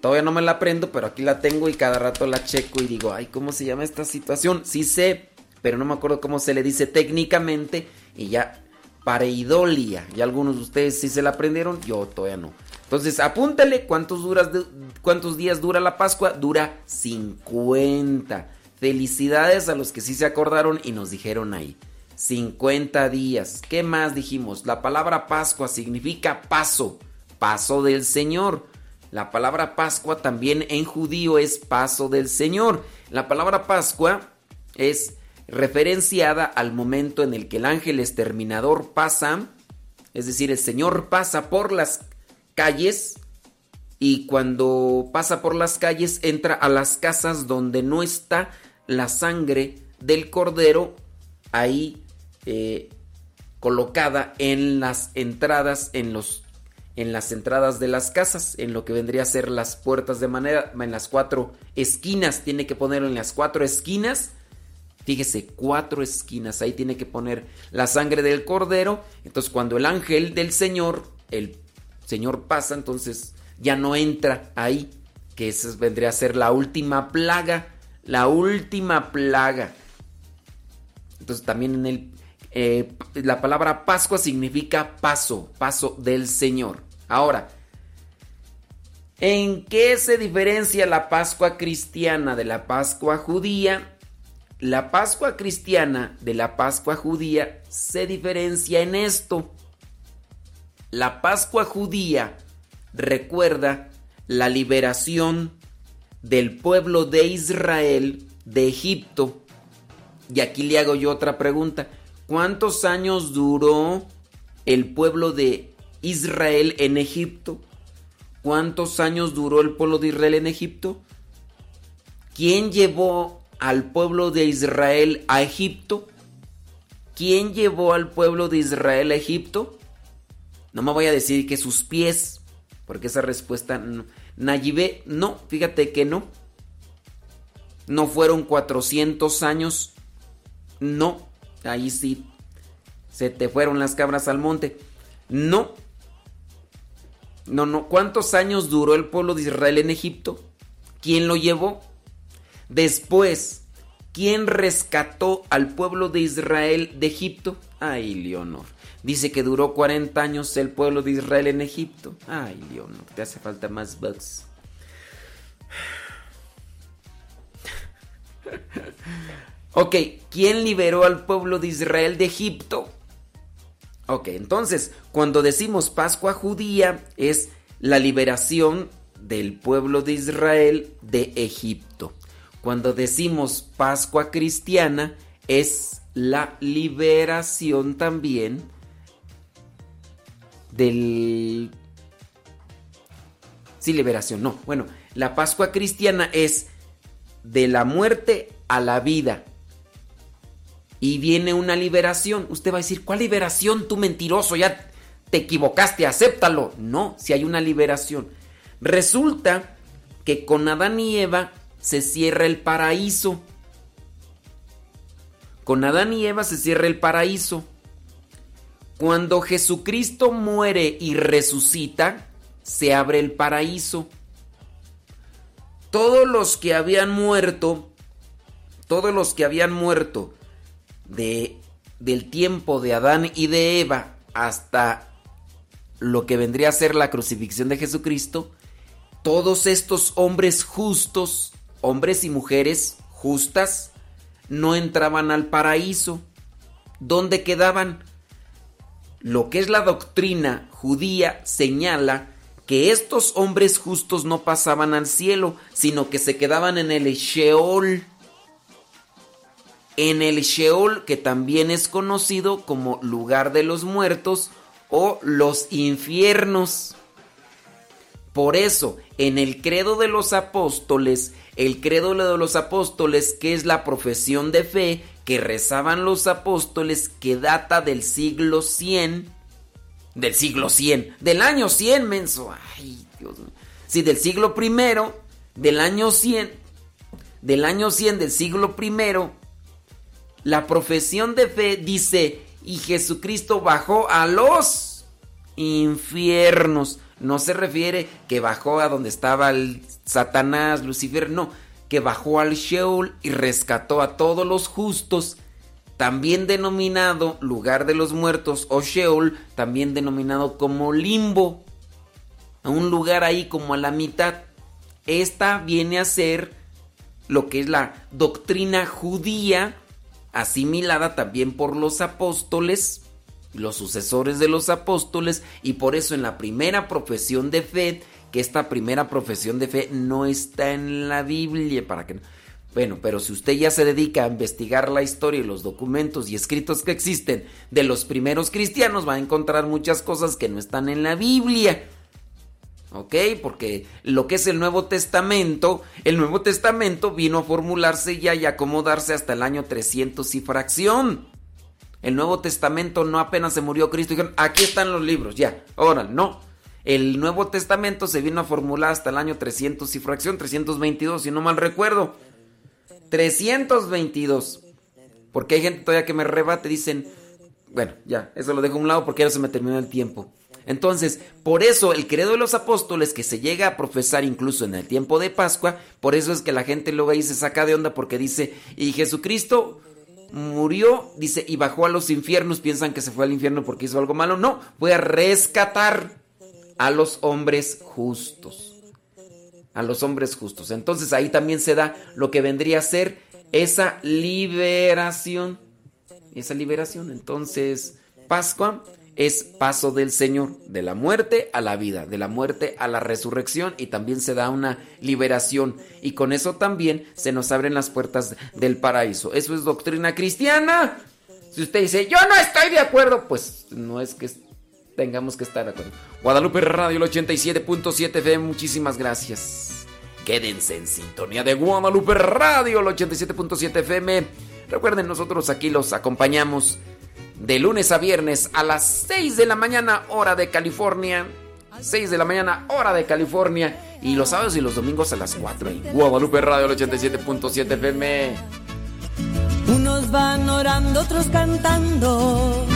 Todavía no me la aprendo, pero aquí la tengo y cada rato la checo y digo, ay, ¿cómo se llama esta situación? Sí sé, pero no me acuerdo cómo se le dice técnicamente y ya pareidolia. Y algunos de ustedes sí se la aprendieron, yo todavía no. Entonces, apúntale cuántos, duras cuántos días dura la Pascua. Dura 50. Felicidades a los que sí se acordaron y nos dijeron ahí. 50 días. ¿Qué más dijimos? La palabra Pascua significa paso, paso del Señor. La palabra Pascua también en judío es paso del Señor. La palabra Pascua es referenciada al momento en el que el ángel exterminador pasa, es decir, el Señor pasa por las calles y cuando pasa por las calles entra a las casas donde no está la sangre del cordero ahí eh, colocada en las entradas en los en las entradas de las casas en lo que vendría a ser las puertas de manera en las cuatro esquinas tiene que ponerlo en las cuatro esquinas Fíjese, cuatro esquinas. Ahí tiene que poner la sangre del cordero. Entonces, cuando el ángel del Señor, el Señor pasa, entonces ya no entra ahí. Que esa vendría a ser la última plaga. La última plaga. Entonces, también en el. Eh, la palabra Pascua significa paso, paso del Señor. Ahora, ¿en qué se diferencia la Pascua cristiana de la Pascua judía? La Pascua cristiana de la Pascua judía se diferencia en esto. La Pascua judía recuerda la liberación del pueblo de Israel de Egipto. Y aquí le hago yo otra pregunta. ¿Cuántos años duró el pueblo de Israel en Egipto? ¿Cuántos años duró el pueblo de Israel en Egipto? ¿Quién llevó al pueblo de Israel a Egipto? ¿Quién llevó al pueblo de Israel a Egipto? No me voy a decir que sus pies, porque esa respuesta no. Nayibé, no, fíjate que no. No fueron 400 años. No, ahí sí se te fueron las cabras al monte. No. No, no. ¿Cuántos años duró el pueblo de Israel en Egipto? ¿Quién lo llevó? Después, ¿quién rescató al pueblo de Israel de Egipto? Ay, Leonor. Dice que duró 40 años el pueblo de Israel en Egipto. Ay, Leonor, te hace falta más bugs. Ok, ¿quién liberó al pueblo de Israel de Egipto? Ok, entonces, cuando decimos Pascua judía es la liberación del pueblo de Israel de Egipto. Cuando decimos Pascua cristiana es la liberación también del... Sí, liberación, no. Bueno, la Pascua cristiana es de la muerte a la vida. Y viene una liberación. Usted va a decir, ¿cuál liberación? Tú mentiroso, ya te equivocaste, acéptalo. No, si hay una liberación. Resulta que con Adán y Eva se cierra el paraíso. Con Adán y Eva se cierra el paraíso. Cuando Jesucristo muere y resucita, se abre el paraíso. Todos los que habían muerto, todos los que habían muerto de, del tiempo de Adán y de Eva hasta lo que vendría a ser la crucifixión de Jesucristo, todos estos hombres justos, hombres y mujeres justas, no entraban al paraíso. ¿Dónde quedaban? Lo que es la doctrina judía señala que estos hombres justos no pasaban al cielo, sino que se quedaban en el Sheol. En el Sheol, que también es conocido como lugar de los muertos o los infiernos. Por eso, en el credo de los apóstoles, el credo de los apóstoles, que es la profesión de fe que rezaban los apóstoles, que data del siglo 100, del siglo 100, del año 100, menso. Ay, Dios mío. Sí, del siglo primero, del año 100, del año 100 del siglo primero, la profesión de fe dice, y Jesucristo bajó a los infiernos. No se refiere que bajó a donde estaba el Satanás, Lucifer, no, que bajó al Sheol y rescató a todos los justos, también denominado lugar de los muertos o Sheol, también denominado como limbo, a un lugar ahí como a la mitad. Esta viene a ser lo que es la doctrina judía, asimilada también por los apóstoles, los sucesores de los apóstoles, y por eso en la primera profesión de fe, que esta primera profesión de fe no está en la Biblia, para que bueno, pero si usted ya se dedica a investigar la historia y los documentos y escritos que existen de los primeros cristianos, va a encontrar muchas cosas que no están en la Biblia. ¿Ok? Porque lo que es el Nuevo Testamento, el Nuevo Testamento vino a formularse ya y acomodarse hasta el año 300 y fracción. El Nuevo Testamento no apenas se murió Cristo y dijeron, aquí están los libros, ya, ahora, no. El Nuevo Testamento se vino a formular hasta el año 300 y fracción, 322, si no mal recuerdo. 322. Porque hay gente todavía que me rebate, dicen, bueno, ya, eso lo dejo a un lado porque ya se me terminó el tiempo. Entonces, por eso el credo de los apóstoles que se llega a profesar incluso en el tiempo de Pascua, por eso es que la gente luego ahí se saca de onda porque dice, y Jesucristo murió, dice, y bajó a los infiernos, piensan que se fue al infierno porque hizo algo malo. No, fue a rescatar a los hombres justos. A los hombres justos. Entonces ahí también se da lo que vendría a ser esa liberación. Esa liberación. Entonces, Pascua es paso del Señor, de la muerte a la vida, de la muerte a la resurrección y también se da una liberación y con eso también se nos abren las puertas del paraíso. Eso es doctrina cristiana. Si usted dice, yo no estoy de acuerdo, pues no es que tengamos que estar de acuerdo. Guadalupe Radio, el 87.7 FM, muchísimas gracias. Quédense en sintonía de Guadalupe Radio, el 87.7 FM. Recuerden, nosotros aquí los acompañamos de lunes a viernes a las 6 de la mañana hora de California. 6 de la mañana hora de California. Y los sábados y los domingos a las 4 en Guadalupe Radio, el 87.7 FM. Unos van orando, otros cantando.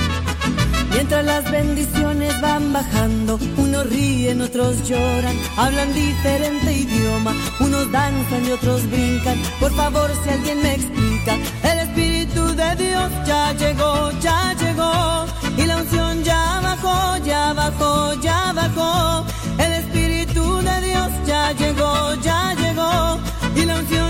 Mientras las bendiciones van bajando, unos ríen, otros lloran, hablan diferente idioma, unos danzan y otros brincan. Por favor, si alguien me explica, el Espíritu de Dios ya llegó, ya llegó, y la unción ya bajó, ya bajó, ya bajó. El Espíritu de Dios ya llegó, ya llegó, y la unción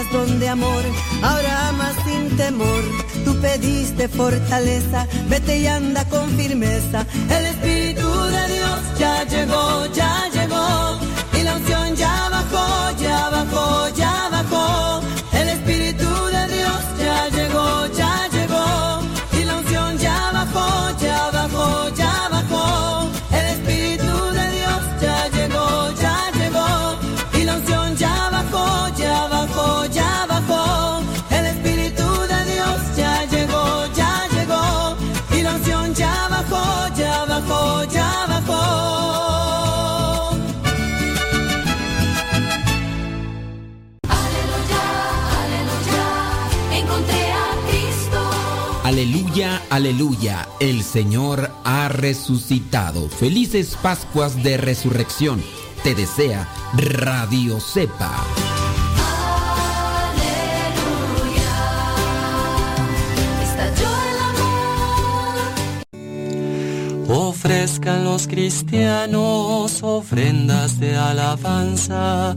Querías don de amor, ahora amas sin temor. Tú pediste fortaleza, vete y anda con firmeza. El Espíritu de Dios ya llegó, ya llegó. Aleluya, el Señor ha resucitado. Felices Pascuas de Resurrección. Te desea Radio Cepa. Ofrezcan los cristianos ofrendas de alabanza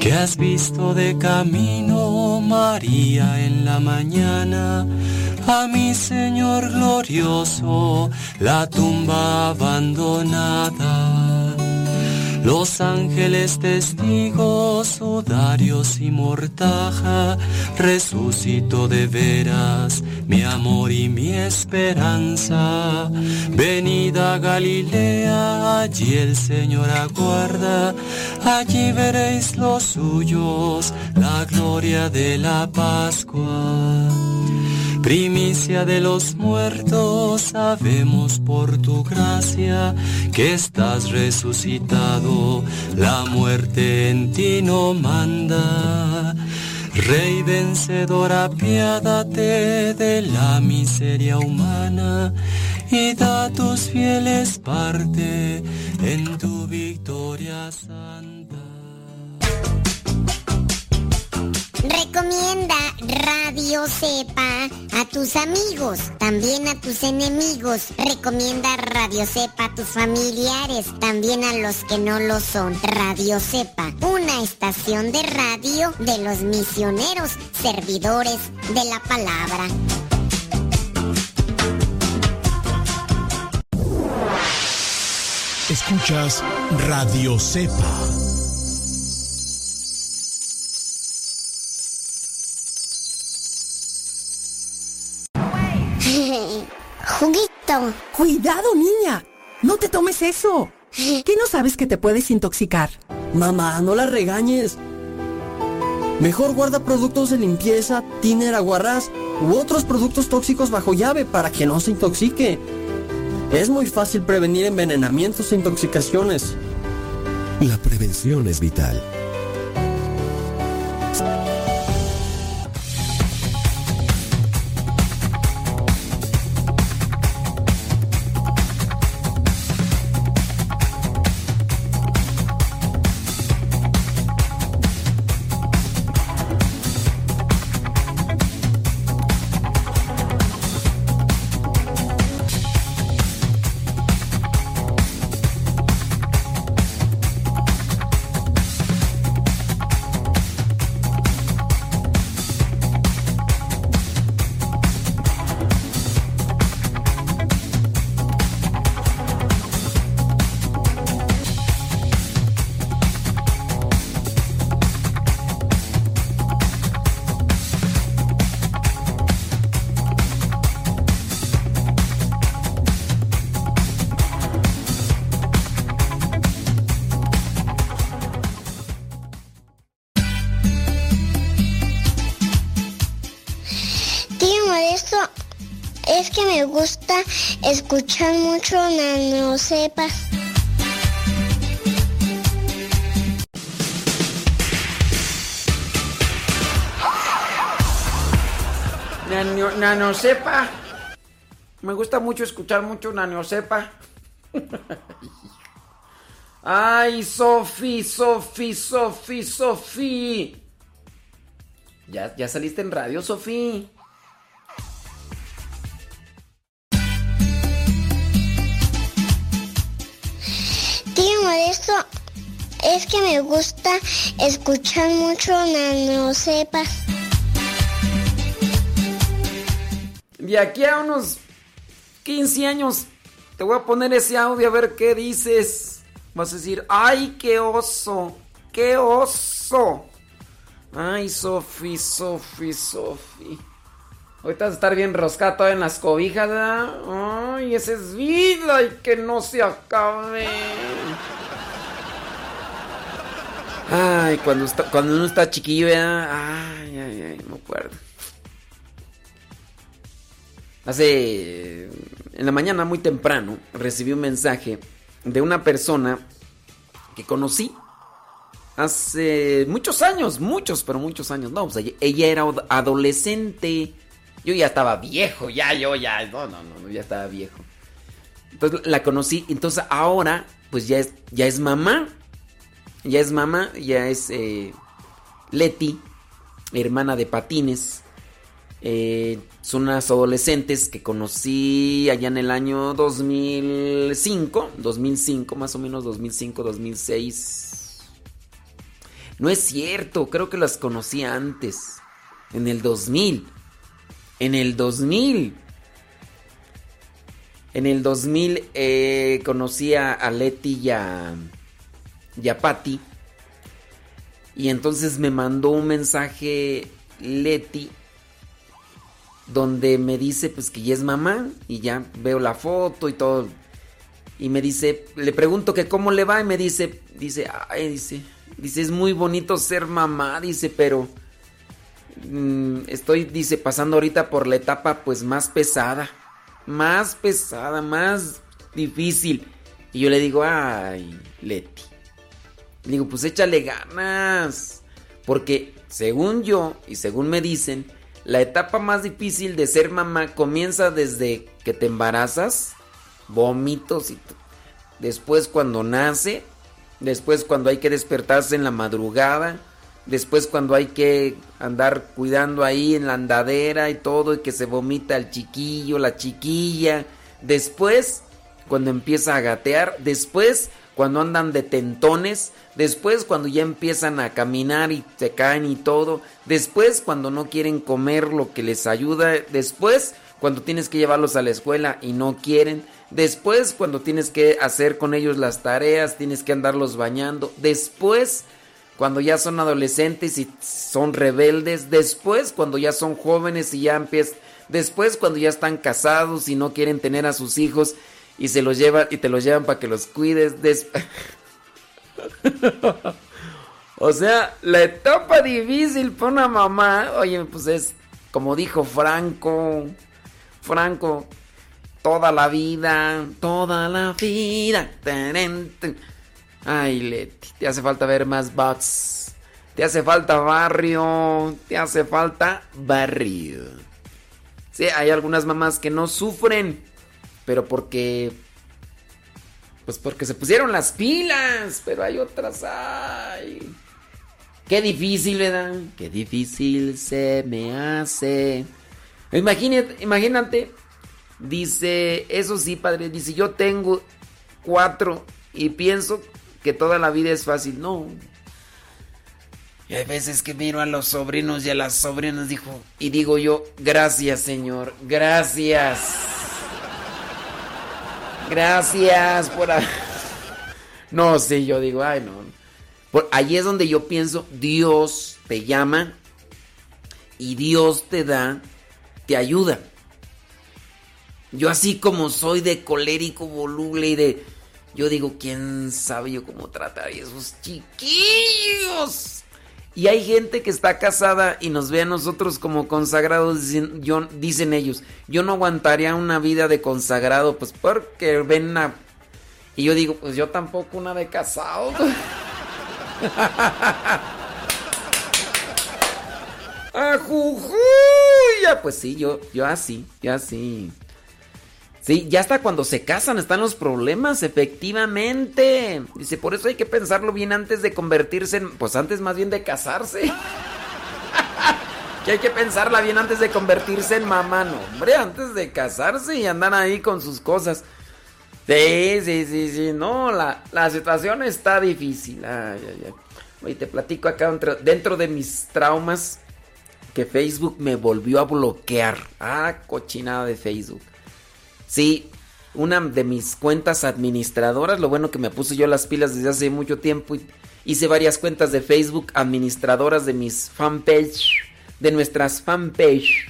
Que has visto de camino, María, en la mañana? A mi Señor glorioso, la tumba abandonada. Los ángeles testigos, sudarios y mortaja, resucitó de veras mi amor y mi esperanza. Venida Galilea, allí el Señor aguarda, allí veréis los suyos, la gloria de la Pascua. Primicia de los muertos, sabemos por tu gracia que estás resucitado, la muerte en ti no manda. Rey vencedor, apiádate de la miseria humana y da tus fieles parte en tu victoria santa. Recomienda Radio Cepa a tus amigos, también a tus enemigos. Recomienda Radio Cepa a tus familiares, también a los que no lo son. Radio Cepa, una estación de radio de los misioneros, servidores de la palabra. Escuchas Radio Cepa. Juguito. Cuidado, niña. No te tomes eso. ¿Qué no sabes que te puedes intoxicar? Mamá, no la regañes. Mejor guarda productos de limpieza, tiner, aguarrás u otros productos tóxicos bajo llave para que no se intoxique. Es muy fácil prevenir envenenamientos e intoxicaciones. La prevención es vital. Escuchar mucho Nano Cepas. Nano, nanosepa. Me gusta mucho escuchar mucho nanosepa. Ay, Sofi, Sofi, Sofi, Sofi. Ya, ya saliste en radio, Sofi. Tío Modesto, es que me gusta escuchar mucho Nano Cepas. De aquí a unos 15 años te voy a poner ese audio a ver qué dices. Vas a decir, ay, qué oso, qué oso. Ay, Sofi, Sofi, Sofi. Ahorita vas a estar bien roscado en las cobijas, ¿verdad? Ay, esa es vida y que no se acabe. Ay, cuando, cuando uno está chiquillo, ¿verdad? Ay, ay, ay, me acuerdo. Hace. En la mañana, muy temprano, recibí un mensaje de una persona que conocí hace muchos años, muchos, pero muchos años. No, pues ella, era ad- adolescente. Yo ya estaba viejo, ya, yo ya. No, no, no, ya estaba viejo. Entonces la conocí. Entonces ahora, pues ya es, ya es mamá. Ya es mamá, ya es eh, Leti, hermana de Patines. Eh, son unas adolescentes que conocí allá en el año 2005, 2005, más o menos 2005, 2006. No es cierto, creo que las conocí antes, en el 2000. En el 2000. En el 2000 eh, conocí a, Leti y a, y a Patty. Y entonces me mandó un mensaje Leti donde me dice pues que ya es mamá y ya veo la foto y todo y me dice le pregunto que cómo le va y me dice dice ay dice dice es muy bonito ser mamá dice pero mm, estoy dice pasando ahorita por la etapa pues más pesada más pesada más difícil. Y yo le digo ay Leti le digo pues échale ganas porque según yo y según me dicen la etapa más difícil de ser mamá comienza desde que te embarazas, vómitos y después cuando nace, después cuando hay que despertarse en la madrugada, Después cuando hay que andar cuidando ahí en la andadera y todo y que se vomita el chiquillo, la chiquilla. Después cuando empieza a gatear. Después cuando andan de tentones. Después cuando ya empiezan a caminar y se caen y todo. Después cuando no quieren comer lo que les ayuda. Después cuando tienes que llevarlos a la escuela y no quieren. Después cuando tienes que hacer con ellos las tareas, tienes que andarlos bañando. Después cuando ya son adolescentes y son rebeldes. Después cuando ya son jóvenes y ya empiezan. Después cuando ya están casados y no quieren tener a sus hijos y se los llevan y te los llevan para que los cuides. Des- o sea, la etapa difícil para una mamá, oye, pues es como dijo Franco, Franco, toda la vida, toda la vida. Ay, Leti, te hace falta ver más bots. Te hace falta barrio, te hace falta barrio. Sí, hay algunas mamás que no sufren, pero porque pues porque se pusieron las pilas, pero hay otras, ay. Qué difícil, ¿verdad? Qué difícil se me hace. Imagínate, imagínate. Dice, eso sí, padre, dice, yo tengo cuatro y pienso que toda la vida es fácil. No. Y hay veces que miro a los sobrinos y a las sobrinas dijo, y digo yo, gracias, Señor, gracias. Gracias por... a-". No, sí, yo digo, ay, no. Por, ahí es donde yo pienso, Dios te llama y Dios te da, te ayuda. Yo así como soy de colérico, voluble y de... Yo digo, ¿quién sabe yo cómo tratar a esos chiquillos? Y hay gente que está casada y nos ve a nosotros como consagrados, dicen, yo, dicen ellos, yo no aguantaría una vida de consagrado, pues porque ven a... Y yo digo, pues yo tampoco una de casado. ¡Ajujuya! Pues sí, yo, yo así, yo así. Sí, ya hasta cuando se casan están los problemas, efectivamente. Dice, por eso hay que pensarlo bien antes de convertirse en... Pues antes más bien de casarse. que hay que pensarla bien antes de convertirse en mamá, no, hombre, antes de casarse y andar ahí con sus cosas. Sí, sí, sí, sí, no, la, la situación está difícil. Ay, ay, ay. Oye, te platico acá dentro, dentro de mis traumas que Facebook me volvió a bloquear. Ah, cochinada de Facebook. Sí, una de mis cuentas administradoras, lo bueno que me puse yo las pilas desde hace mucho tiempo y hice varias cuentas de Facebook administradoras de mis fanpage, de nuestras fanpage.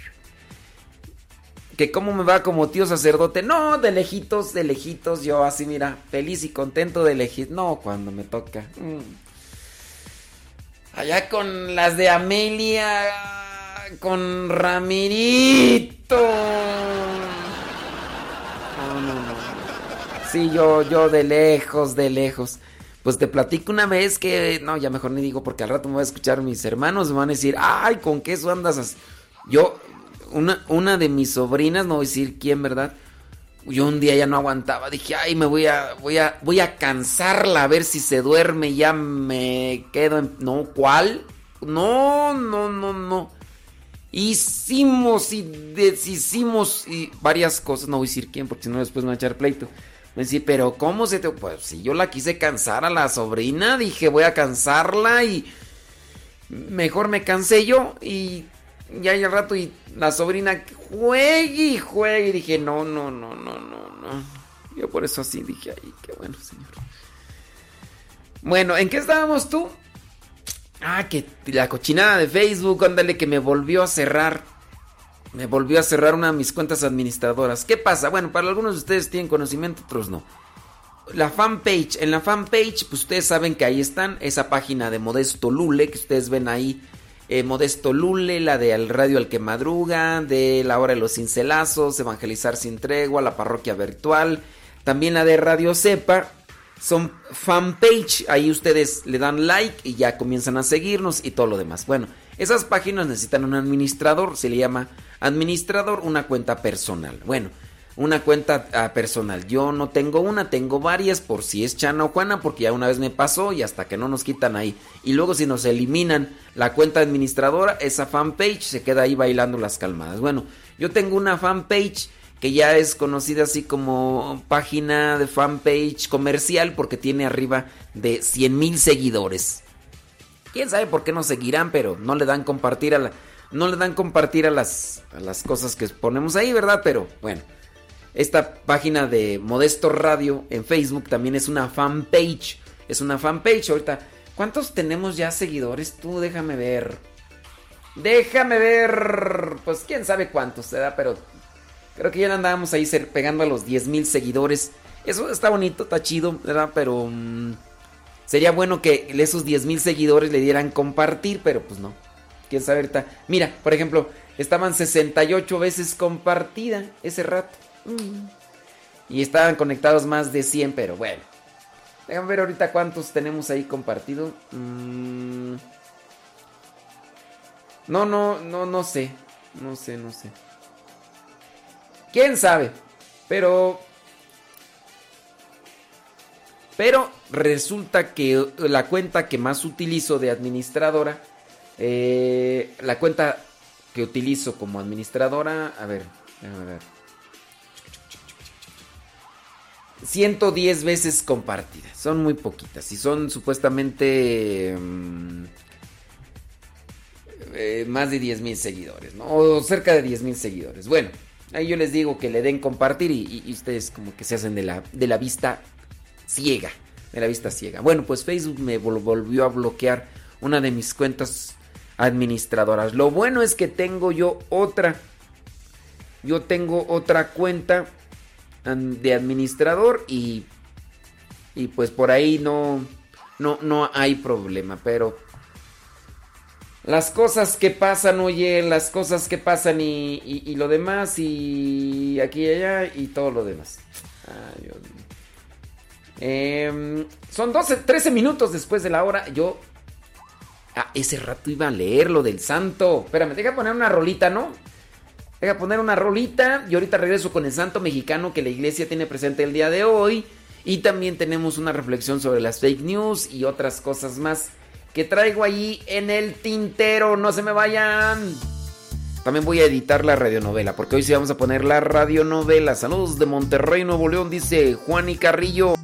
Que cómo me va como tío sacerdote, no, de lejitos, de lejitos, yo así mira, feliz y contento de lejitos, no, cuando me toca. Mm. Allá con las de Amelia, con Ramirito. No, no, no. Sí, yo, yo de lejos, de lejos. Pues te platico una vez que. No, ya mejor ni digo porque al rato me voy a escuchar mis hermanos. Me van a decir, ay, ¿con qué eso andas? así?". Yo, una, una de mis sobrinas, no voy a decir quién, ¿verdad? Yo un día ya no aguantaba. Dije, ay, me voy a, voy a, voy a cansarla a ver si se duerme. Ya me quedo en. No, ¿cuál? No, no, no, no. Hicimos y deshicimos y varias cosas. No voy a decir quién porque si no después me va a echar pleito. Me decía, pero ¿cómo se te.? Pues si yo la quise cansar a la sobrina, dije voy a cansarla y. Mejor me cansé yo y. Ya hay rato y la sobrina juegue y juegue. Y dije, no, no, no, no, no, no. Yo por eso así dije, ay, qué bueno, señor. Bueno, ¿en qué estábamos tú? Ah, que la cochinada de Facebook, ándale, que me volvió a cerrar. Me volvió a cerrar una de mis cuentas administradoras. ¿Qué pasa? Bueno, para algunos de ustedes tienen conocimiento, otros no. La fanpage, en la fanpage, pues ustedes saben que ahí están, esa página de Modesto Lule, que ustedes ven ahí. eh, Modesto Lule, la de Radio al que madruga, de La Hora de los Cincelazos, Evangelizar sin tregua, la parroquia virtual. También la de Radio Cepa, son fanpage. Ahí ustedes le dan like y ya comienzan a seguirnos y todo lo demás. Bueno, esas páginas necesitan un administrador. Se le llama administrador una cuenta personal. Bueno, una cuenta ah, personal. Yo no tengo una, tengo varias por si es Chana o Juana, porque ya una vez me pasó y hasta que no nos quitan ahí. Y luego si nos eliminan la cuenta administradora, esa fanpage se queda ahí bailando las calmadas. Bueno, yo tengo una fanpage que ya es conocida así como página de fanpage comercial porque tiene arriba de 100 mil seguidores. Quién sabe por qué nos seguirán, pero no le dan compartir a la, no le dan compartir a las, a las cosas que ponemos ahí, ¿verdad? Pero bueno, esta página de Modesto Radio en Facebook también es una fanpage. Es una fanpage. Ahorita, ¿cuántos tenemos ya seguidores? Tú déjame ver. Déjame ver. Pues quién sabe cuántos se da, pero creo que ya andábamos ahí pegando a los 10 mil seguidores. Eso está bonito, está chido, ¿verdad? Pero mm, sería bueno que esos 10 mil seguidores le dieran compartir, pero pues no. Quién sabe ahorita. Mira, por ejemplo, estaban 68 veces compartida ese rato. Mm. Y estaban conectados más de 100, pero bueno. Déjame ver ahorita cuántos tenemos ahí compartido. Mm. No, no, no, no sé. No sé, no sé. ¿Quién sabe? Pero... Pero resulta que la cuenta que más utilizo de administradora, eh, la cuenta que utilizo como administradora, a ver, déjame ver. 110 veces compartidas. Son muy poquitas. Y son supuestamente mm, eh, más de 10 mil seguidores, ¿no? O cerca de 10 mil seguidores. Bueno, ahí yo les digo que le den compartir y, ustedes como que se hacen de la, de la vista ciega. De la vista ciega. Bueno, pues Facebook me vol- volvió a bloquear una de mis cuentas administradoras. Lo bueno es que tengo yo otra. Yo tengo otra cuenta de administrador y y pues por ahí no no no hay problema, pero las cosas que pasan, oye, las cosas que pasan y, y- lo demás y aquí y allá y todo lo demás. Ay, Dios mío. Em, son 12, 13 minutos después de la hora. Yo Ah, ese rato iba a leer lo del santo. Espérame, deja poner una rolita, ¿no? Deja poner una rolita y ahorita regreso con el santo mexicano que la iglesia tiene presente el día de hoy. Y también tenemos una reflexión sobre las fake news y otras cosas más que traigo ahí en el tintero. No se me vayan. También voy a editar la radionovela, porque hoy sí vamos a poner la radionovela. Saludos de Monterrey, Nuevo León, dice Juan y Carrillo.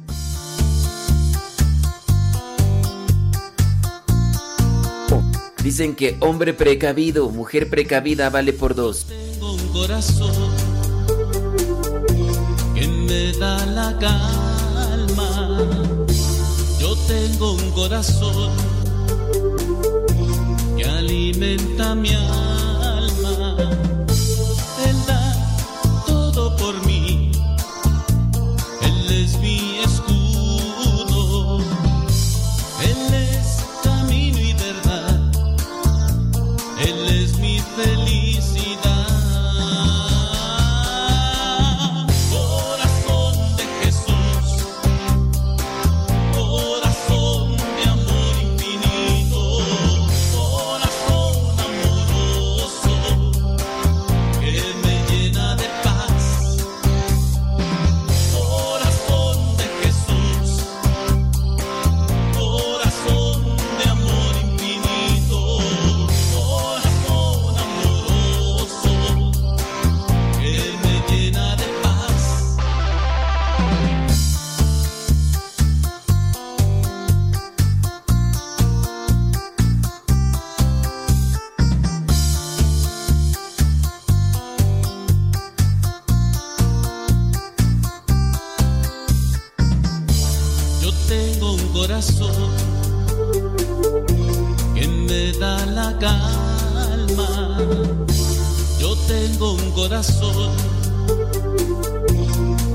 Dicen que hombre precavido, mujer precavida vale por dos. Tengo un corazón que me da la calma. Yo tengo un corazón que alimenta mi alma. Corazón que me da la calma. Yo tengo un corazón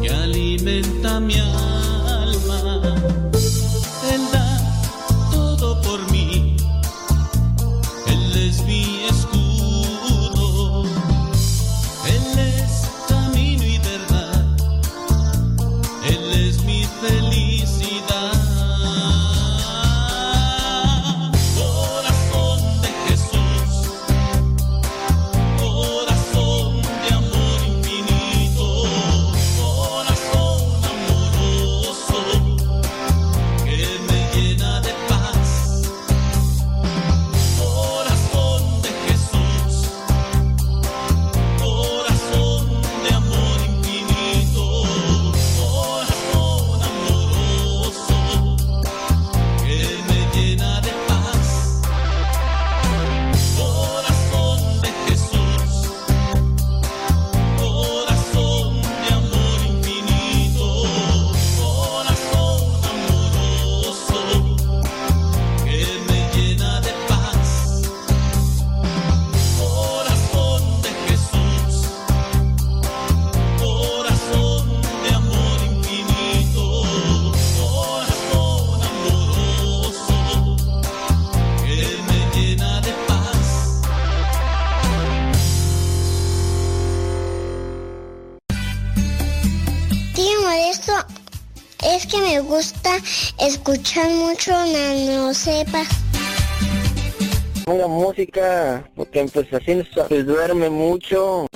que alimenta mi alma. escuchan mucho Nano Sepa. Pongo música, porque pues así pues duerme mucho.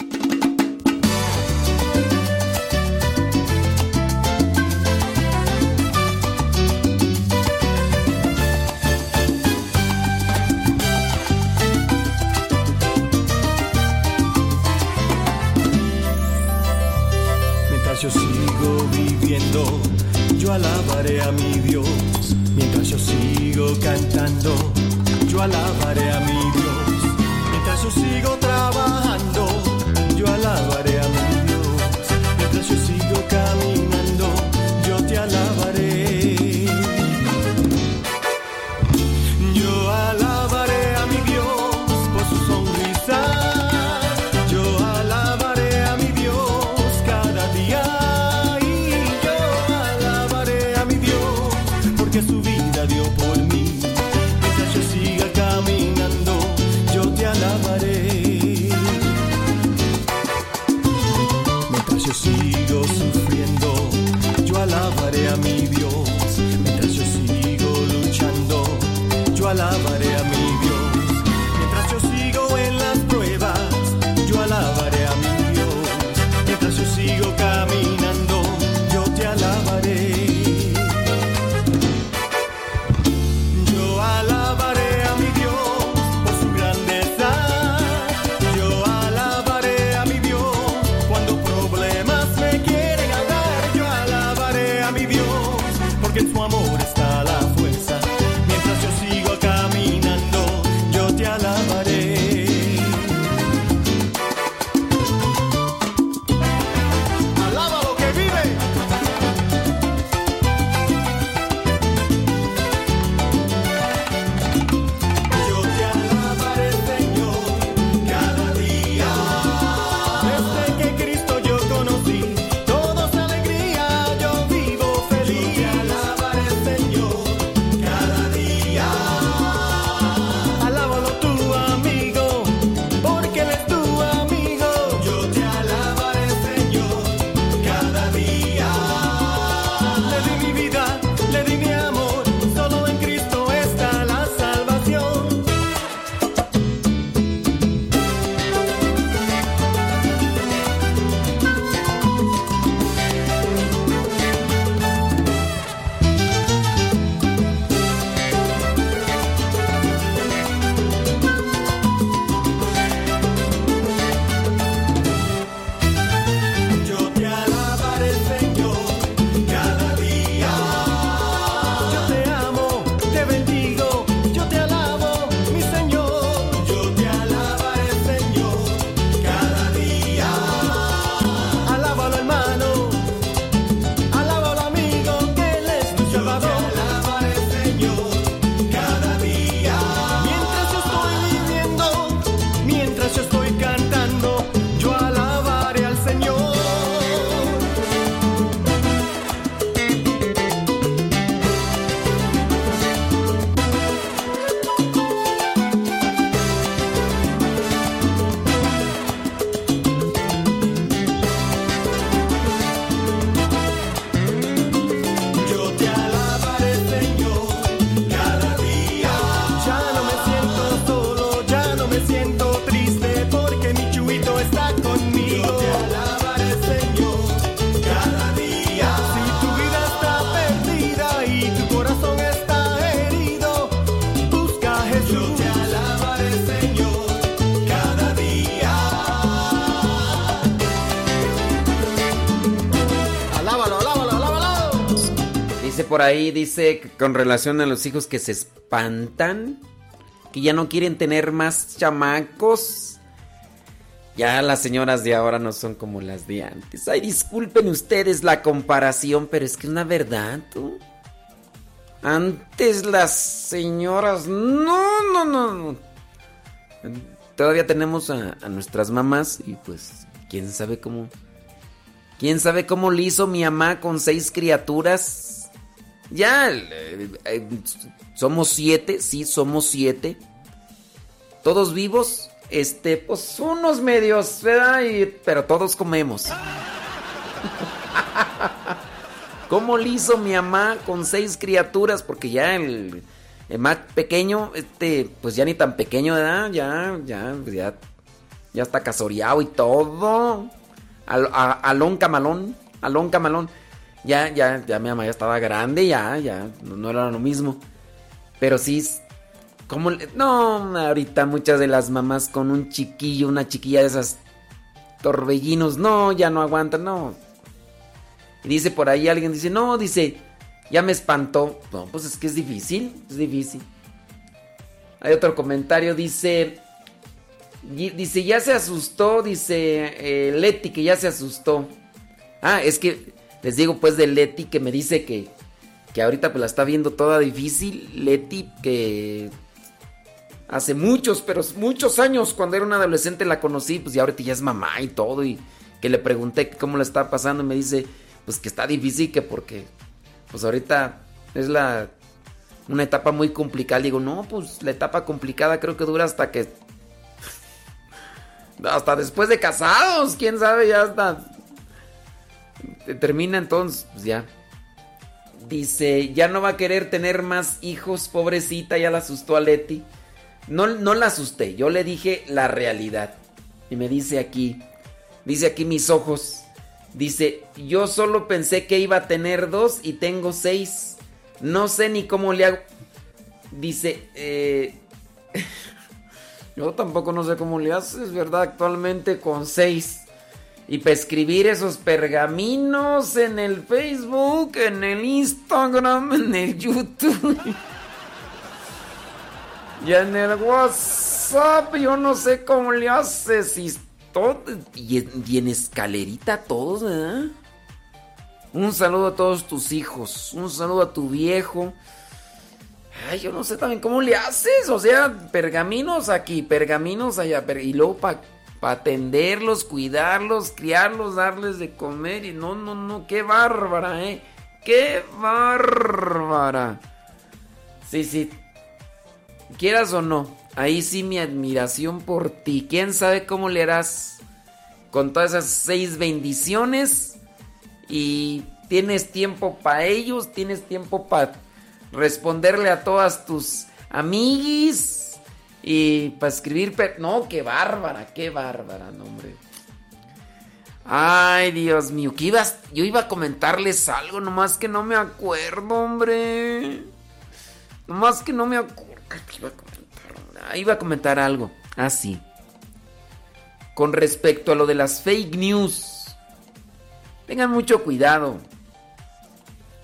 por ahí dice con relación a los hijos que se espantan, que ya no quieren tener más chamacos. Ya las señoras de ahora no son como las de antes. Ay, disculpen ustedes la comparación, pero es que es una verdad, tú. Antes las señoras... No, no, no. Todavía tenemos a, a nuestras mamás y pues quién sabe cómo... ¿Quién sabe cómo le hizo mi mamá con seis criaturas? Ya eh, eh, somos siete, sí, somos siete. Todos vivos, este, pues unos medios, ¿verdad? Y, pero todos comemos. ¿Cómo le hizo mi mamá con seis criaturas? Porque ya el, el, más pequeño, este, pues ya ni tan pequeño, ¿verdad? Ya, ya, pues, ya, ya está casoreado y todo. Al, a, alón camalón, alón camalón. Ya, ya, ya mi mamá ya estaba grande, ya, ya, no, era lo mismo. Pero sí, s- ¿cómo le- No, ahorita muchas de las mamás con un chiquillo, una chiquilla de esas torbellinos, no, ya no aguantan, no. Y dice por ahí alguien, dice, no, dice, ya me espantó. No, pues es que es difícil, es difícil. Hay otro comentario, dice, dice, ya se asustó, dice eh, Leti que ya se asustó. Ah, es que les digo pues de Leti que me dice que, que ahorita pues la está viendo toda difícil. Leti que hace muchos, pero muchos años cuando era una adolescente la conocí, pues ya ahorita ya es mamá y todo y que le pregunté cómo la está pasando y me dice pues que está difícil que porque pues ahorita es la una etapa muy complicada. Digo, no, pues la etapa complicada creo que dura hasta que hasta después de casados, quién sabe, ya hasta termina entonces, pues ya. Dice, ya no va a querer tener más hijos, pobrecita, ya la asustó a Leti. No, no la asusté, yo le dije la realidad. Y me dice aquí, dice aquí mis ojos, dice, yo solo pensé que iba a tener dos y tengo seis. No sé ni cómo le hago. Dice, eh, yo tampoco no sé cómo le haces, ¿verdad? Actualmente con seis. Y para escribir esos pergaminos en el Facebook, en el Instagram, en el YouTube. y en el WhatsApp, yo no sé cómo le haces. Y, y, en, escalerita todos, ¿verdad? Un saludo a todos tus hijos. Un saludo a tu viejo. Ay, yo no sé también cómo le haces. O sea, pergaminos aquí, pergaminos allá. y luego para atenderlos, cuidarlos, criarlos, darles de comer. Y no, no, no, qué bárbara, ¿eh? Qué bárbara. Sí, sí. Quieras o no, ahí sí mi admiración por ti. ¿Quién sabe cómo le harás con todas esas seis bendiciones? Y tienes tiempo para ellos, tienes tiempo para responderle a todas tus amiguis y para escribir. No, qué bárbara, qué bárbara, no, hombre. Ay, Dios mío, que ibas, yo iba a comentarles algo, nomás que no me acuerdo, hombre. Nomás que no me acuerdo. ¿qué Iba a comentar, Ah, iba a comentar algo. Ah, sí. Con respecto a lo de las fake news. Tengan mucho cuidado.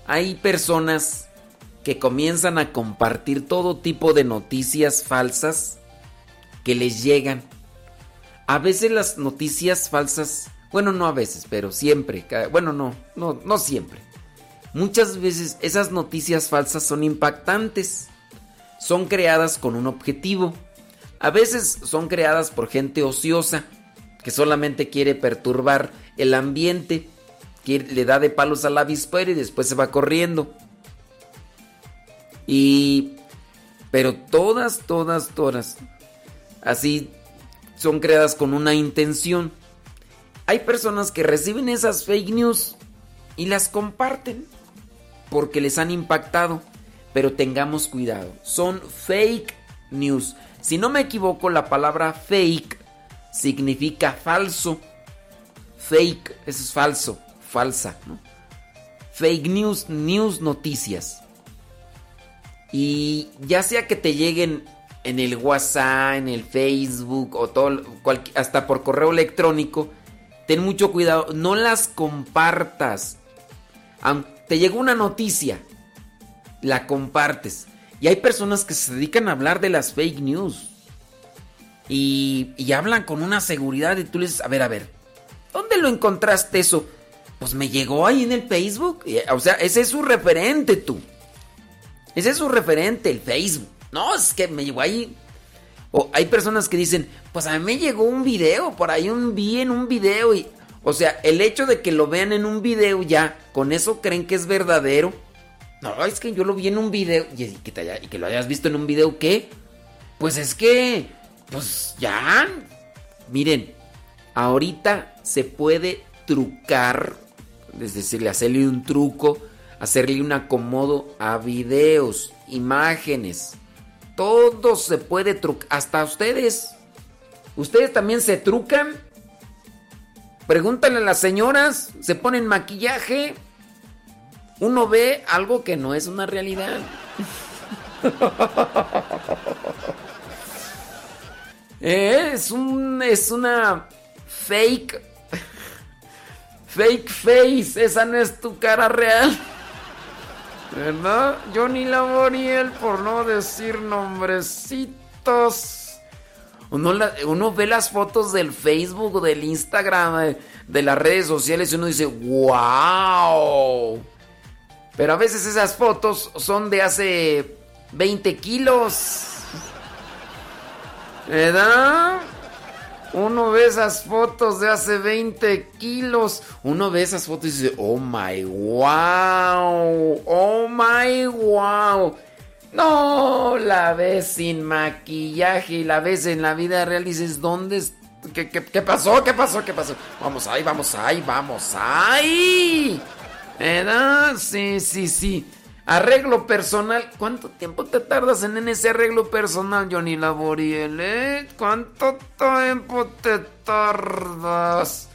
Hay personas que comienzan a compartir todo tipo de noticias falsas que les llegan. A veces las noticias falsas, bueno, no a veces, pero siempre, bueno, no, no, no siempre. Muchas veces esas noticias falsas son impactantes. Son creadas con un objetivo. A veces son creadas por gente ociosa que solamente quiere perturbar el ambiente, que le da de palos al avispero y después se va corriendo. Y pero todas, todas, todas así son creadas con una intención. Hay personas que reciben esas fake news y las comparten porque les han impactado. Pero tengamos cuidado, son fake news. Si no me equivoco, la palabra fake significa falso. Fake, eso es falso, falsa, ¿no? Fake news, news, noticias. Y ya sea que te lleguen en el WhatsApp, en el Facebook o todo, hasta por correo electrónico, ten mucho cuidado, no las compartas. Te llegó una noticia, la compartes. Y hay personas que se dedican a hablar de las fake news. Y, hablan con una seguridad y tú les dices, a ver, a ver, ¿dónde lo encontraste eso? Pues me llegó ahí en el Facebook. O sea, ese es su referente tú. Ese es su referente, el Facebook. No, es que me llegó ahí. O hay personas que dicen, pues a mí me llegó un video, por ahí un vi en un video y... O sea, el hecho de que lo vean en un video ya, con eso creen que es verdadero. No, es que yo lo vi en un video. Y que, y que lo hayas visto en un video, ¿qué? Pues es que... Pues ya. Miren, ahorita se puede trucar, es decir, hacerle un truco hacerle un acomodo a videos, imágenes. Todo se puede trucar, hasta ustedes. ¿Ustedes también se trucan? Pregúntale a las señoras, se ponen maquillaje. Uno ve algo que no es una realidad. Es un es una fake fake face, esa no es tu cara real. ¿Verdad? Johnny Laboriel, por no decir nombrecitos. Uno, uno ve las fotos del Facebook, del Instagram, de, de las redes sociales y uno dice, wow. Pero a veces esas fotos son de hace 20 kilos. ¿Verdad? Uno ve esas fotos de hace 20 kilos. Uno ve esas fotos y dice, oh my wow. Oh my wow. No, la ves sin maquillaje y la ves en la vida real dices, ¿dónde? ¿Qué, qué, qué pasó? ¿Qué pasó? ¿Qué pasó? Vamos ahí, vamos ahí, vamos ahí. ¿Verdad? Sí, sí, sí. Arreglo personal. ¿Cuánto tiempo te tardas en, ese arreglo personal, Johnny Laboriel? ¿Eh? ¿Cuánto tiempo te tardas?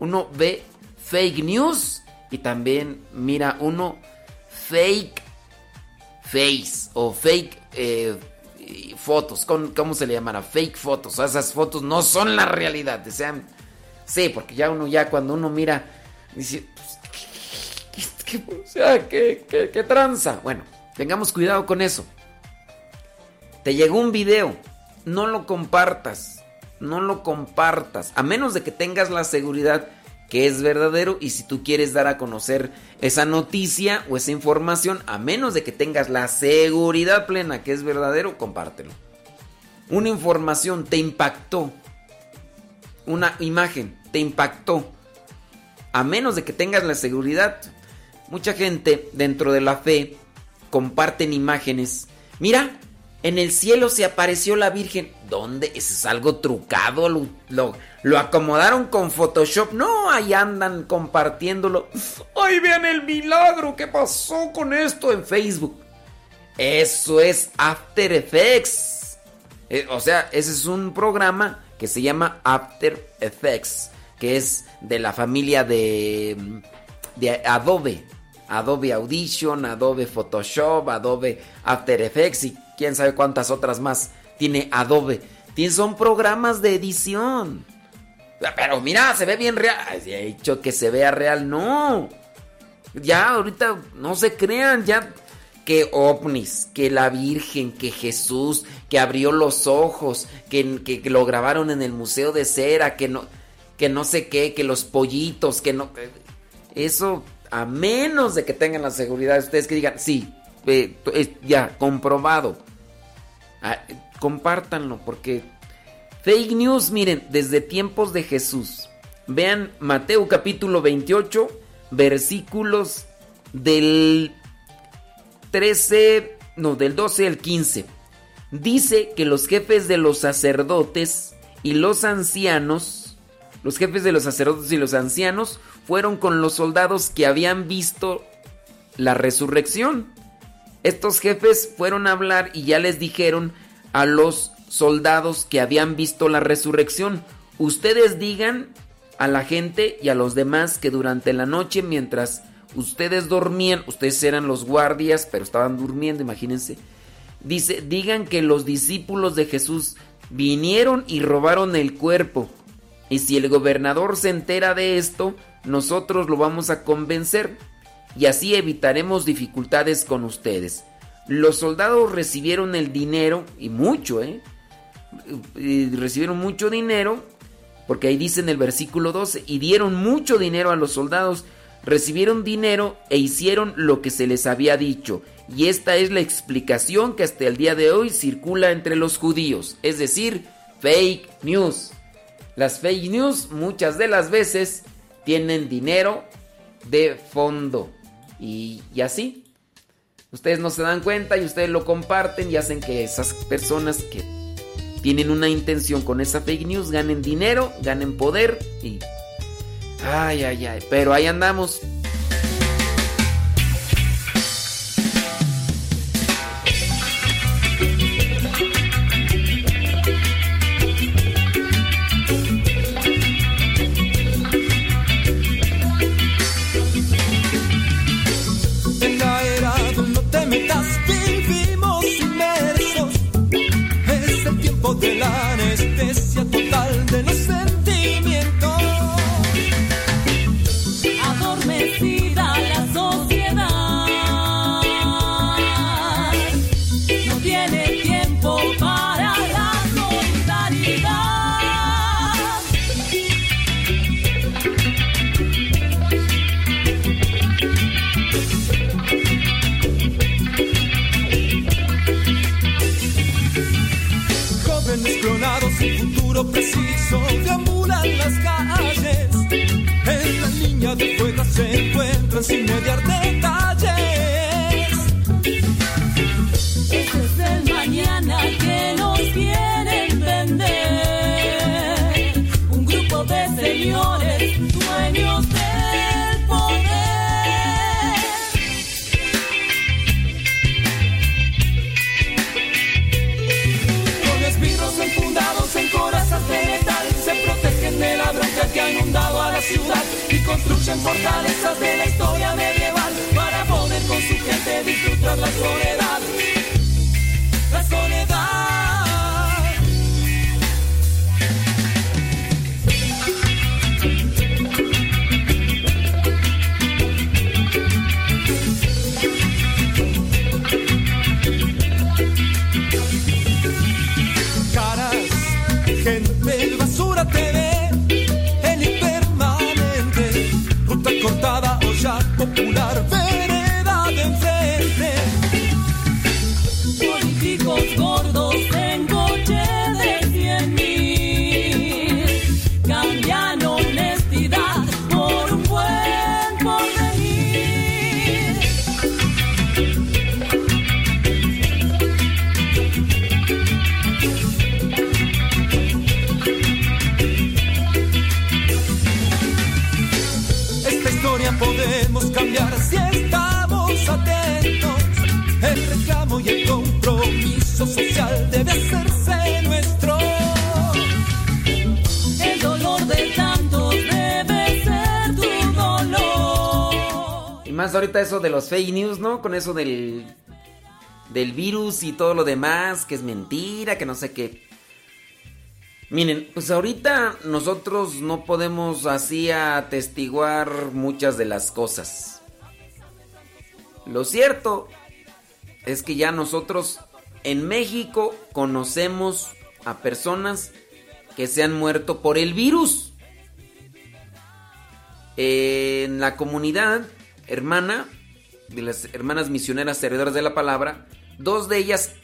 Uno ve fake news y también mira uno fake face o fake eh, fotos. ¿Cómo, se le llamará? Fake fotos. O esas fotos no son la realidad. O sea, sí, porque ya uno, ya cuando uno mira, ¿qué, o sea, ¿qué, qué, qué tranza? Bueno, tengamos cuidado con eso. Te llegó un video, no lo compartas, no lo compartas, a menos de que tengas la seguridad que es verdadero y si tú quieres dar a conocer esa noticia o esa información, a menos de que tengas la seguridad plena que es verdadero, compártelo. Una información te impactó, una imagen te impactó, a menos de que tengas la seguridad. Mucha gente dentro de la fe comparten imágenes. Mira, en el cielo se apareció la Virgen. ¿Dónde? Eso es algo trucado. Lo, lo- acomodaron con Photoshop. No, ahí andan compartiéndolo. ¡Ay, vean el milagro! ¿Qué pasó con esto en Facebook? Eso es After Effects. Eh, o sea, ese es un programa que se llama After Effects, que es de la familia de, de Adobe. Adobe Audition, Adobe Photoshop, Adobe After Effects y quién sabe cuántas otras más tiene Adobe. Son programas de edición. Pero mira, se ve bien real. He dicho que se vea real, no. Ya, ahorita no se crean, ya que ovnis, que la Virgen, que Jesús, que abrió los ojos, que, que- que lo grabaron en el Museo de Cera, que no, que no sé qué, que los pollitos, que no... Eso, a menos de que tengan la seguridad, ustedes que digan, sí, eh, ya, comprobado. Ah, compártanlo, porque fake news, miren, desde tiempos de Jesús. Vean Mateo capítulo 28, versículos del 13, no, del 12 al 15. Dice que los jefes de los sacerdotes y los ancianos, los jefes de los sacerdotes y los ancianos fueron con los soldados que habían visto la resurrección. Estos jefes fueron a hablar y ya les dijeron a los soldados que habían visto la resurrección, ustedes digan a la gente y a los demás que durante la noche mientras ustedes dormían, ustedes eran los guardias, pero estaban durmiendo, imagínense. Dice, digan que los discípulos de Jesús vinieron y robaron el cuerpo. Y si el gobernador se entera de esto, nosotros lo vamos a convencer. Y así evitaremos dificultades con ustedes. Los soldados recibieron el dinero, y mucho, ¿eh? Recibieron mucho dinero, porque ahí dice en el versículo 12, y dieron mucho dinero a los soldados, recibieron dinero e hicieron lo que se les había dicho. Y esta es la explicación que hasta el día de hoy circula entre los judíos, es decir, fake news. Las fake news muchas de las veces tienen dinero de fondo. Y, así. Ustedes no se dan cuenta y ustedes lo comparten y hacen que esas personas que tienen una intención con esa fake news ganen dinero, ganen poder y... Ay, ay, ay. Pero ahí andamos. Sin mediar construyen fortalezas de la historia medieval para poder con su gente disfrutar la soledad. Más ahorita eso de los fake news, ¿no? Con eso del. del virus y todo lo demás, que es mentira, que no sé qué. Miren, pues ahorita nosotros no podemos así atestiguar muchas de las cosas. Lo cierto es que ya nosotros en México conocemos a personas que se han muerto por el virus. En la comunidad hermana de las hermanas misioneras herederas de la palabra, dos de ellas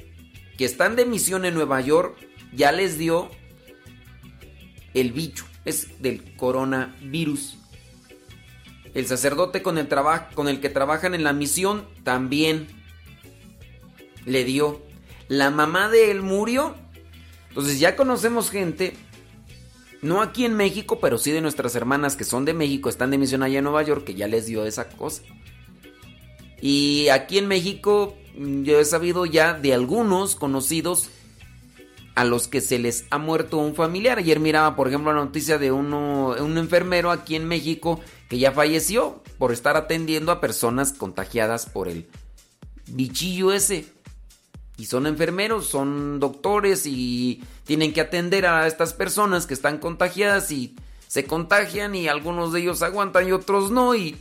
que están de misión en Nueva York ya les dio el bicho, es del coronavirus. El sacerdote con el, con el que trabajan en la misión también le dio. La mamá de él murió. Entonces ya conocemos gente, no aquí en México, pero sí de nuestras hermanas que son de México, están de misión allá en Nueva York, que ya les dio esa cosa. Y aquí en México mm, yo he sabido ya de algunos conocidos a los que se les ha muerto un familiar. Ayer miraba, por ejemplo, la noticia de uno, un enfermero aquí en México que ya falleció por estar atendiendo a personas contagiadas por el bichillo ese. Y son enfermeros, son doctores y tienen que atender a estas personas que están contagiadas y se contagian y algunos de ellos aguantan y otros no y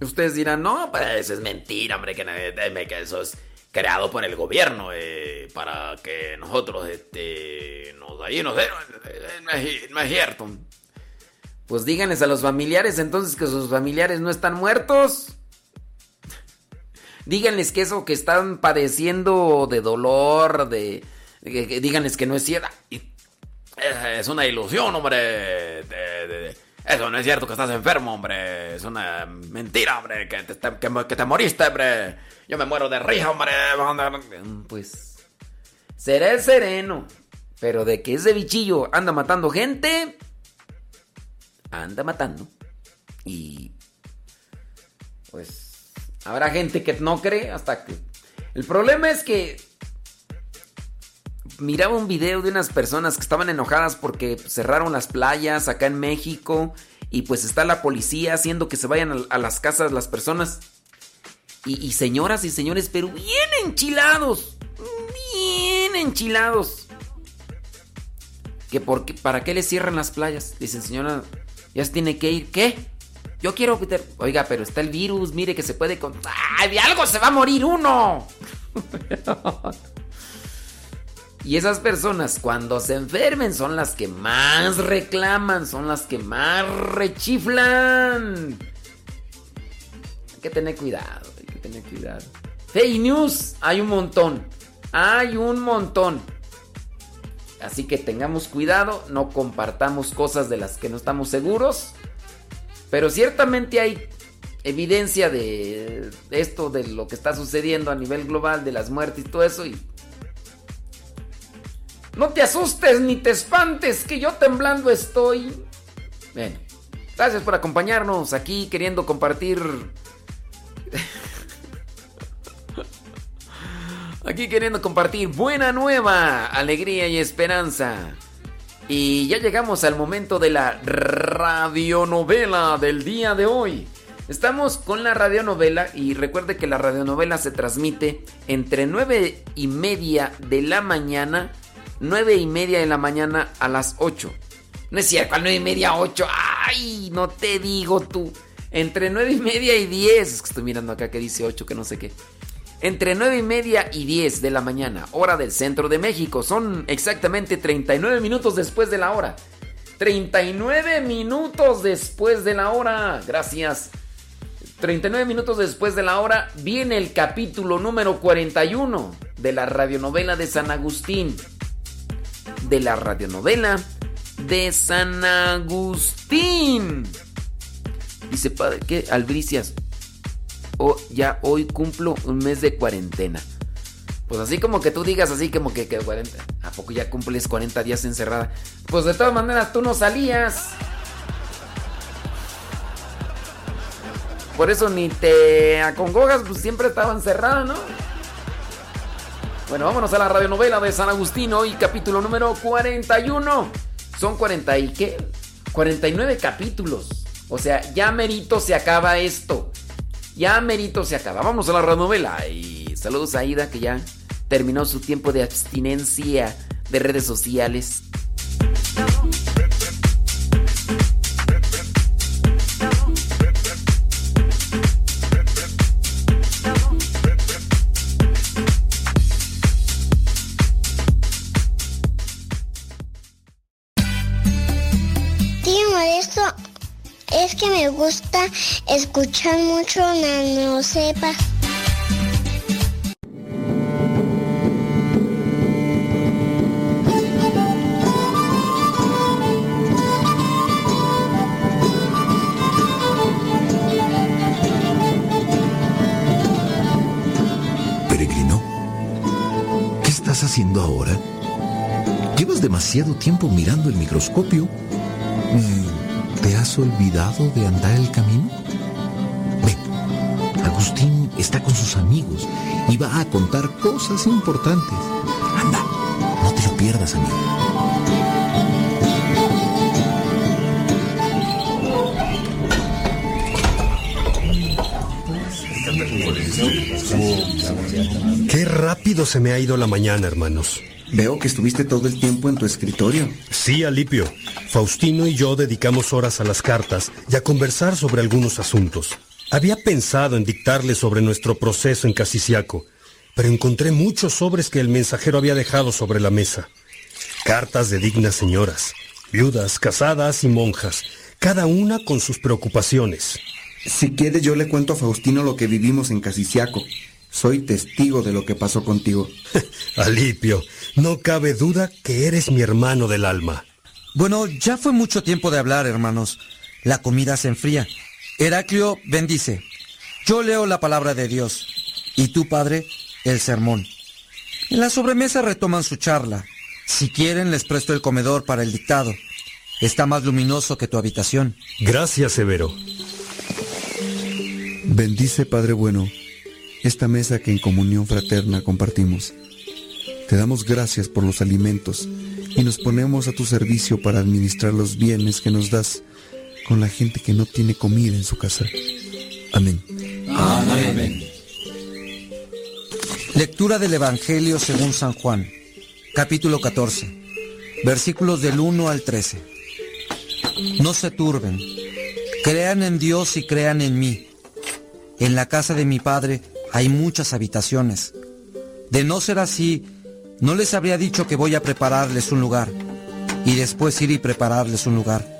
ustedes dirán, no, pues eso es mentira, hombre, que, eso es creado por el gobierno eh, para que nosotros, este, nos ahí, no sé, eh, no es cierto. Pues díganles a los familiares entonces que sus familiares no están muertos. Díganles que eso que están padeciendo de dolor, de, díganles que no es cierto. Y- Es, una ilusión, hombre. eso no es cierto que estás enfermo, hombre. Es una mentira, hombre. Que te, que, te moriste, hombre. Yo me muero de risa, hombre. Pues será el sereno. Pero de que ese bichillo anda matando gente, anda matando. Y pues habrá gente que no cree hasta que... El problema es que miraba un video de unas personas que estaban enojadas porque cerraron las playas acá en México y pues está la policía haciendo que se vayan a, las casas las personas. Y, y señoras y señores, pero bien enchilados. Bien enchilados. Que por qué- ¿Para qué le cierran las playas? Dicen, señora, ya se tiene que ir. ¿Qué? Yo quiero. Oiga, pero está el virus, mire que se puede... Con... ¡Ay, de algo se va a morir uno! Y esas personas cuando se enfermen son las que más reclaman, son las que más rechiflan. Hay que tener cuidado, hay que tener cuidado. Fake news, hay un montón. Hay un montón. Así que tengamos cuidado, no compartamos cosas de las que no estamos seguros. Pero ciertamente hay evidencia de esto, de lo que está sucediendo a nivel global, de las muertes y todo eso. Y no te asustes ni te espantes, que yo temblando estoy. Bueno, gracias por acompañarnos aquí queriendo compartir. Aquí queriendo compartir buena nueva, alegría y esperanza. Y ya llegamos al momento de la radionovela del día de hoy. Estamos con la radionovela y recuerde que la radionovela se transmite entre 9 y media de la mañana, 9 y media de la mañana a las 8. No es cierto, al 9 y media 8. ¡Ay! No te digo tú. Entre 9 y media y 10. Es que estoy mirando acá que dice 8, que no sé qué. Entre 9 y media y 10 de la mañana, hora del centro de México. Son exactamente 39 minutos después de la hora. 39 minutos después de la hora. Gracias. 39 minutos después de la hora viene el capítulo número 41 de la radionovela de San Agustín. De la radionovela de San Agustín. Dice, padre, ¿qué? Albricias. Oh, ya hoy cumplo un mes de cuarentena. Pues así como que tú digas así como que, que 40. ¿A poco ya cumples 40 días encerrada? Pues de todas maneras tú no salías. Por eso ni te acongojas, pues siempre estaba encerrada, ¿no? Bueno, vámonos a la radionovela de San Agustín, hoy capítulo número 41. Son 40 y qué? 49 capítulos. O sea, ya merito se acaba esto. Ya merito se acaba. Vamos a la radionovela. Y saludos a Aida que ya terminó su tiempo de abstinencia de redes sociales. Escuchar mucho Nano Sepa. Peregrino, ¿qué estás haciendo ahora? Llevas demasiado tiempo mirando el microscopio. Mm, ¿Te has olvidado de andar el camino? Sus amigos y va a contar cosas importantes. Anda, no te lo pierdas, amigo. Qué rápido se me ha ido la mañana, hermanos. Veo que estuviste todo el tiempo en tu escritorio. Sí, Alipio. Faustino y yo dedicamos horas a las cartas y a conversar sobre algunos asuntos. Había pensado en dictarle sobre nuestro proceso en Casiciaco, pero encontré muchos sobres que el mensajero había dejado sobre la mesa. Cartas de dignas señoras, viudas, casadas y monjas, cada una con sus preocupaciones. Si quieres yo le cuento a Faustino lo que vivimos en Casiciaco. Soy testigo de lo que pasó contigo. Alipio, no cabe duda que eres mi hermano del alma. Bueno, ya fue mucho tiempo de hablar, hermanos. La comida se enfría. Heraclio bendice. Yo leo la palabra de Dios. Y tú, padre, el sermón. En la sobremesa retoman su charla. Si quieren, les presto el comedor para el dictado. Está más luminoso que tu habitación. Gracias, Severo. Bendice, Padre bueno, esta mesa que en comunión fraterna compartimos. Te damos gracias por los alimentos y nos ponemos a tu servicio para administrar los bienes que nos das con la gente que no tiene comida en su casa. Amén. Amén. Lectura del Evangelio según San Juan, capítulo 14, versículos del 1 al 13. No se turben, crean en Dios y crean en mí. En la casa de mi Padre hay muchas habitaciones. De no ser así, no les habría dicho que voy a prepararles un lugar y después ir y prepararles un lugar.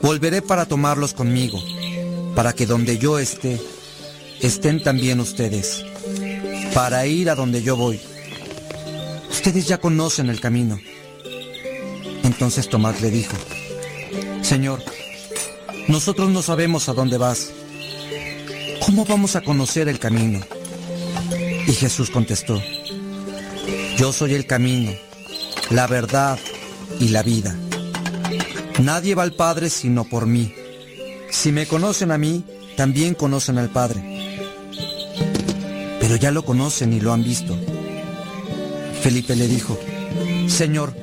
Volveré para tomarlos conmigo, para que donde yo esté, estén también ustedes, para ir a donde yo voy. Ustedes ya conocen el camino. Entonces Tomás le dijo, Señor, nosotros no sabemos a dónde vas. ¿Cómo vamos a conocer el camino? Y Jesús contestó, yo soy el camino, la verdad y la vida. Nadie va al Padre sino por mí. Si me conocen a mí, también conocen al Padre. Pero ya lo conocen y lo han visto. Felipe le dijo, Señor,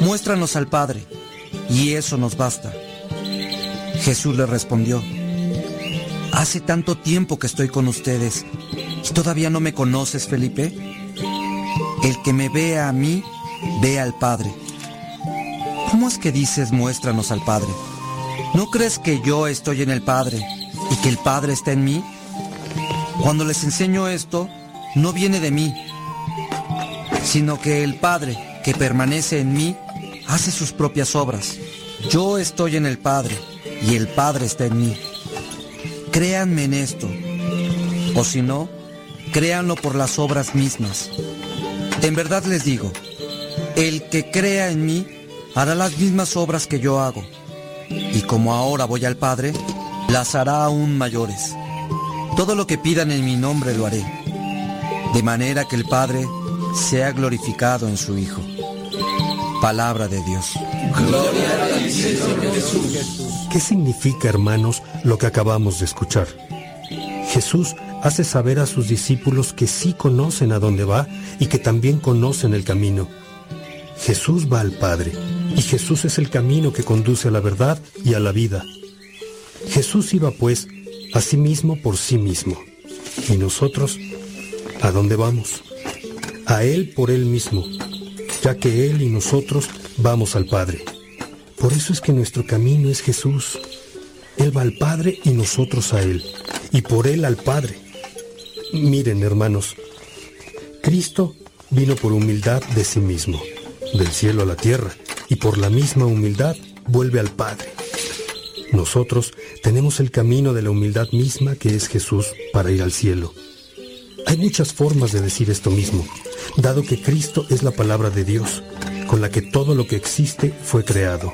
muéstranos al Padre, y eso nos basta. Jesús le respondió, Hace tanto tiempo que estoy con ustedes, ¿y todavía no me conoces, Felipe? El que me vea a mí, ve al Padre. ¿Cómo es que dices muéstranos al Padre? ¿No crees que yo estoy en el Padre y que el Padre está en mí? Cuando les enseño esto, no viene de mí, sino que el Padre que permanece en mí hace sus propias obras. Yo estoy en el Padre y el Padre está en mí. Créanme en esto, o si no, créanlo por las obras mismas. En verdad les digo, el que crea en mí hará las mismas obras que yo hago, y como ahora voy al Padre, las hará aún mayores. Todo lo que pidan en mi nombre lo haré, de manera que el Padre sea glorificado en su Hijo. Palabra de Dios. ¿Qué significa, hermanos, lo que acabamos de escuchar? Jesús hace saber a sus discípulos que sí conocen a dónde va y que también conocen el camino. Jesús va al Padre y Jesús es el camino que conduce a la verdad y a la vida. Jesús iba pues a sí mismo por sí mismo. ¿Y nosotros? ¿A dónde vamos? A Él por Él mismo, ya que Él y nosotros vamos al Padre. Por eso es que nuestro camino es Jesús. Él va al Padre y nosotros a Él, y por Él al Padre. Miren, hermanos, Cristo vino por humildad de sí mismo, del cielo a la tierra, y por la misma humildad vuelve al Padre. Nosotros tenemos el camino de la humildad misma que es Jesús para ir al cielo. Hay muchas formas de decir esto mismo, dado que Cristo es la palabra de Dios, con la que todo lo que existe fue creado.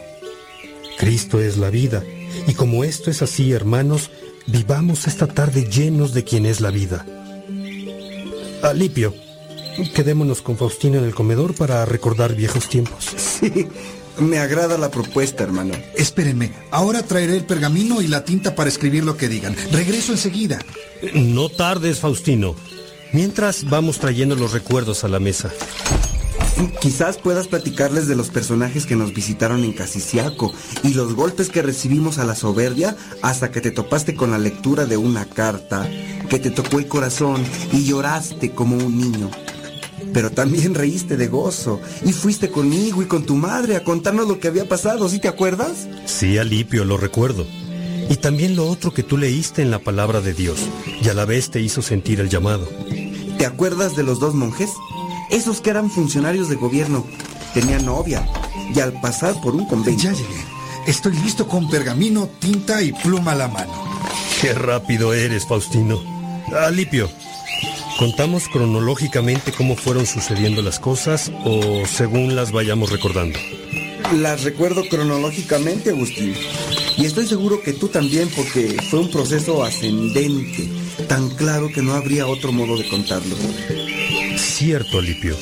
Cristo es la vida, y como esto es así, hermanos, vivamos esta tarde llenos de quien es la vida. Alipio, quedémonos con Faustino en el comedor para recordar viejos tiempos. Sí, me agrada la propuesta, hermano. Espérenme, ahora traeré el pergamino y la tinta para escribir lo que digan. Regreso enseguida. No tardes, Faustino. Mientras vamos trayendo los recuerdos a la mesa. Quizás puedas platicarles de los personajes que nos visitaron en Casiciaco y los golpes que recibimos a la soberbia hasta que te topaste con la lectura de una carta que te tocó el corazón y lloraste como un niño. Pero también reíste de gozo y fuiste conmigo y con tu madre a contarnos lo que había pasado, ¿sí te acuerdas? Sí, Alipio, lo recuerdo. Y también lo otro que tú leíste en la palabra de Dios y a la vez te hizo sentir el llamado. ¿Te acuerdas de los dos monjes? Esos que eran funcionarios de gobierno. Tenían novia y al pasar por un convento. Ya llegué. Estoy listo con pergamino, tinta y pluma a la mano. Qué rápido eres, Faustino. Alipio, ¿contamos cronológicamente cómo fueron sucediendo las cosas o según las vayamos recordando? Las recuerdo cronológicamente, Agustín. Y estoy seguro que tú también porque fue un proceso ascendente, tan claro que no habría otro modo de contarlo. Cierto, Alipio.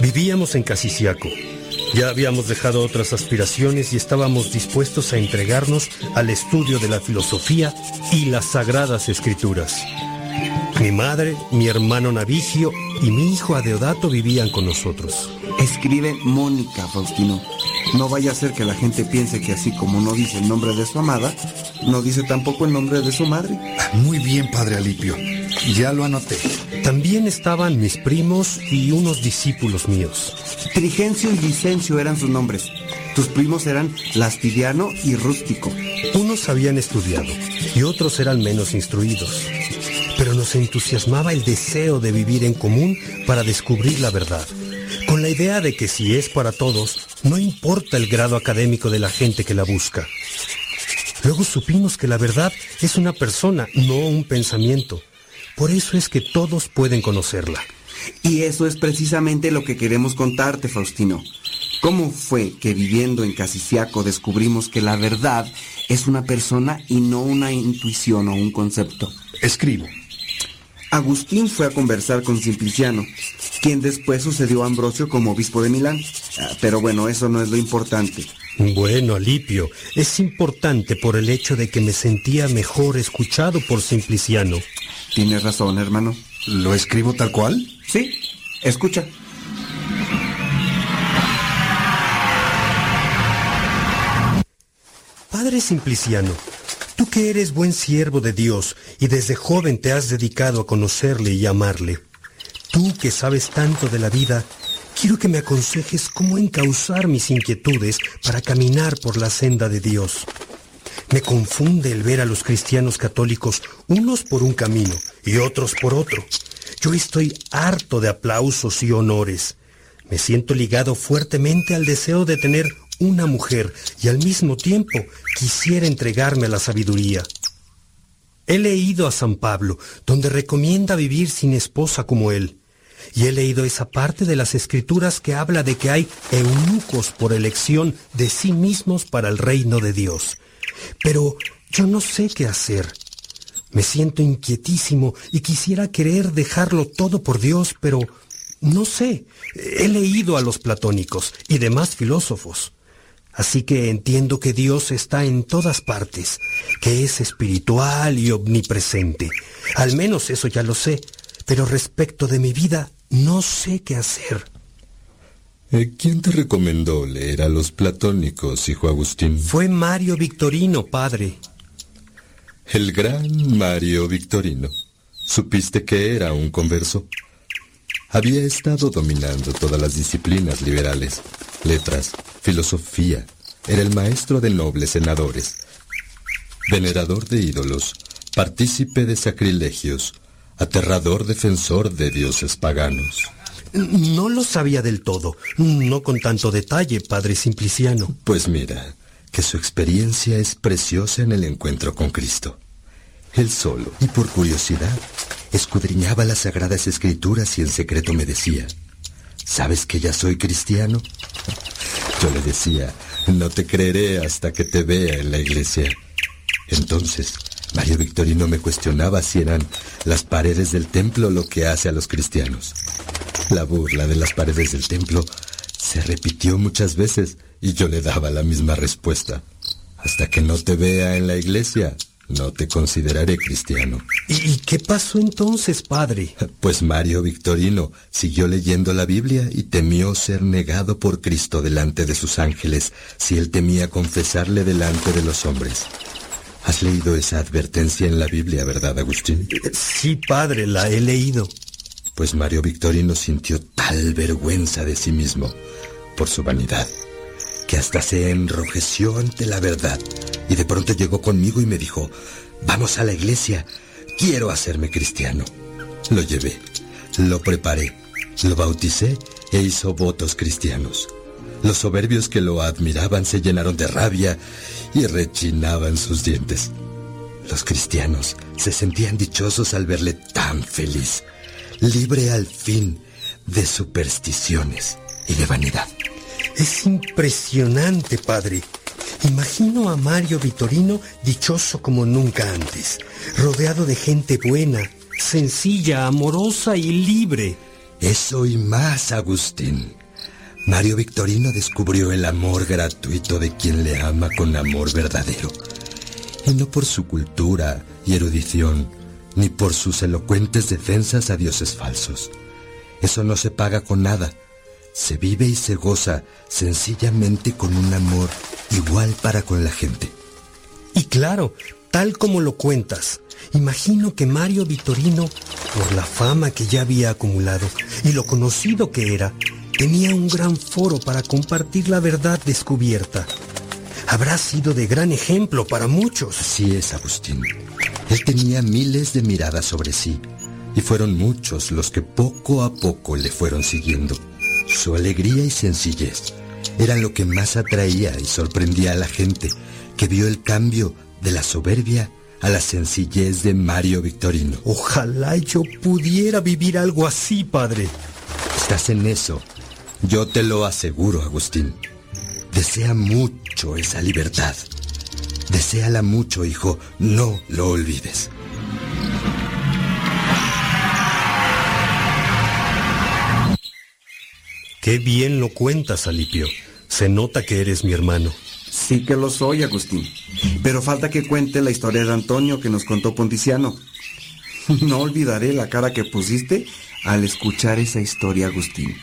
Vivíamos en Casiciaco. Ya habíamos dejado otras aspiraciones y estábamos dispuestos a entregarnos al estudio de la filosofía y las sagradas escrituras. Mi madre, mi hermano Navigio y mi hijo Adeodato vivían con nosotros. Escribe Mónica, Faustino. No vaya a ser que la gente piense que así como no dice el nombre de su amada, no dice tampoco el nombre de su madre. Muy bien, padre Alipio. Ya lo anoté. También estaban mis primos y unos discípulos míos. Trigencio y Licencio eran sus nombres. Tus primos eran Lastidiano y Rústico. Unos habían estudiado y otros eran menos instruidos. Nos entusiasmaba el deseo de vivir en común para descubrir la verdad, con la idea de que si es para todos, no importa el grado académico de la gente que la busca. Luego supimos que la verdad es una persona, no un pensamiento. Por eso es que todos pueden conocerla. Y eso es precisamente lo que queremos contarte, Faustino. ¿Cómo fue que viviendo en Casiciaco descubrimos que la verdad es una persona y no una intuición o un concepto? Escribo. Agustín fue a conversar con Simpliciano, quien después sucedió a Ambrosio como obispo de Milán. Ah, Pero bueno, eso no es lo importante. Bueno, Alipio, es importante por el hecho de que me sentía mejor escuchado por Simpliciano. Tienes razón, hermano. ¿Lo escribo tal cual? Sí, escucha. Padre Simpliciano, tú que eres buen siervo de Dios y desde joven te has dedicado a conocerle y amarle, tú que sabes tanto de la vida, quiero que me aconsejes cómo encauzar mis inquietudes para caminar por la senda de Dios. Me confunde el ver a los cristianos católicos unos por un camino y otros por otro. Yo estoy harto de aplausos y honores. Me siento ligado fuertemente al deseo de tener una mujer y al mismo tiempo quisiera entregarme a la sabiduría. He leído a San Pablo, donde recomienda vivir sin esposa como él. Y he leído esa parte de las escrituras que habla de que hay eunucos por elección de sí mismos para el reino de Dios. Pero yo no sé qué hacer. Me siento inquietísimo y quisiera querer dejarlo todo por Dios, pero no sé. He leído a los platónicos y demás filósofos. Así que entiendo que Dios está en todas partes, que es espiritual y omnipresente. Al menos eso ya lo sé, pero respecto de mi vida no sé qué hacer. Eh, ¿Quién te recomendó leer a los platónicos, hijo Agustín? Fue Mario Victorino, padre. El gran Mario Victorino. ¿Supiste que era un converso? Había estado dominando todas las disciplinas liberales, letras, filosofía. Era el maestro de nobles senadores, venerador de ídolos, partícipe de sacrilegios, aterrador defensor de dioses paganos. No lo sabía del todo, no con tanto detalle, padre Simpliciano. Pues mira, que su experiencia es preciosa en el encuentro con Cristo. Él solo, y por curiosidad, escudriñaba las sagradas escrituras y en secreto me decía, ¿sabes que ya soy cristiano? Yo le decía, no te creeré hasta que te vea en la iglesia. Entonces, Mario Victorino me cuestionaba si eran las paredes del templo lo que hace a los cristianos. La burla de las paredes del templo se repitió muchas veces y yo le daba la misma respuesta. Hasta que no te vea en la iglesia, no te consideraré cristiano. ¿Y qué pasó entonces, padre? Pues Mario Victorino siguió leyendo la Biblia y temió ser negado por Cristo delante de sus ángeles si él temía confesarle delante de los hombres. ¿Has leído esa advertencia en la Biblia, verdad, Agustín? Sí, padre, la he leído. Pues Mario Victorino sintió tal vergüenza de sí mismo por su vanidad hasta se enrojeció ante la verdad y de pronto llegó conmigo y me dijo, vamos a la iglesia, quiero hacerme cristiano. Lo llevé, lo preparé, lo bauticé e hizo votos cristianos. Los soberbios que lo admiraban se llenaron de rabia y rechinaban sus dientes. Los cristianos se sentían dichosos al verle tan feliz, libre al fin de supersticiones y de vanidad. Es impresionante, padre. Imagino a Mario Vitorino dichoso como nunca antes, rodeado de gente buena, sencilla, amorosa y libre. Eso y más, Agustín. Mario Victorino descubrió el amor gratuito de quien le ama con amor verdadero. Y no por su cultura y erudición, ni por sus elocuentes defensas a dioses falsos. Eso no se paga con nada. Se vive y se goza sencillamente con un amor igual para con la gente. Y claro, tal como lo cuentas, imagino que Mario Vitorino, por la fama que ya había acumulado y lo conocido que era, tenía un gran foro para compartir la verdad descubierta. Habrá sido de gran ejemplo para muchos. Así es, Agustín. Él tenía miles de miradas sobre sí, y fueron muchos los que poco a poco le fueron siguiendo. Su alegría y sencillez eran lo que más atraía y sorprendía a la gente, que vio el cambio de la soberbia a la sencillez de Mario Victorino. Ojalá yo pudiera vivir algo así, padre. Estás en eso. Yo te lo aseguro, Agustín. Desea mucho esa libertad. Deséala mucho, hijo. No lo olvides. Qué bien lo cuentas, Alipio. Se nota que eres mi hermano. Sí que lo soy, Agustín. Pero falta que cuente la historia de Antonio que nos contó Ponticiano. No olvidaré la cara que pusiste al escuchar esa historia, Agustín.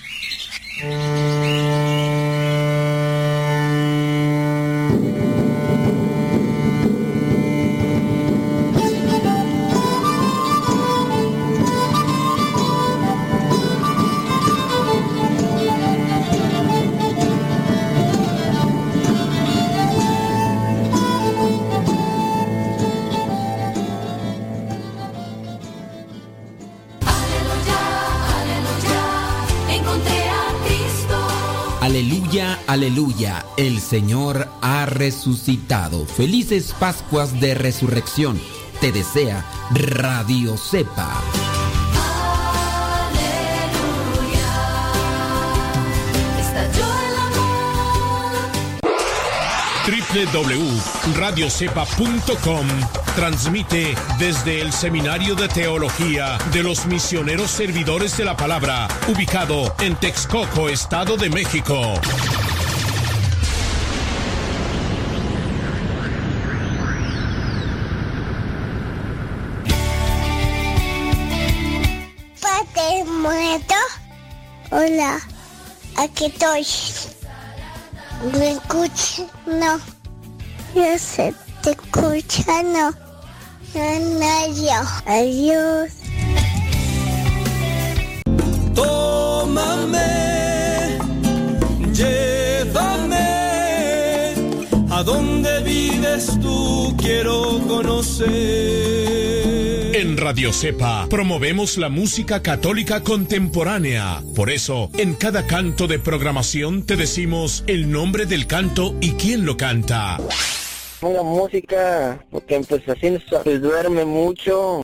Aleluya, el Señor ha resucitado. Felices Pascuas de Resurrección. Te desea Radio Cepa. Www.radiocepa.com transmite desde el Seminario de Teología de los Misioneros Servidores de la Palabra, ubicado en Texcoco, Estado de México. Hola, aquí estoy. ¿Me escucha? No. Yo sé, te escucha, no. No, yo. Adiós. Tómame, llévame a donde vives tú, quiero conocer. En Radio Cepa promovemos la música católica contemporánea. Por eso, en cada canto de programación te decimos el nombre del canto y quién lo canta. Ponga música, porque pues así se duerme mucho.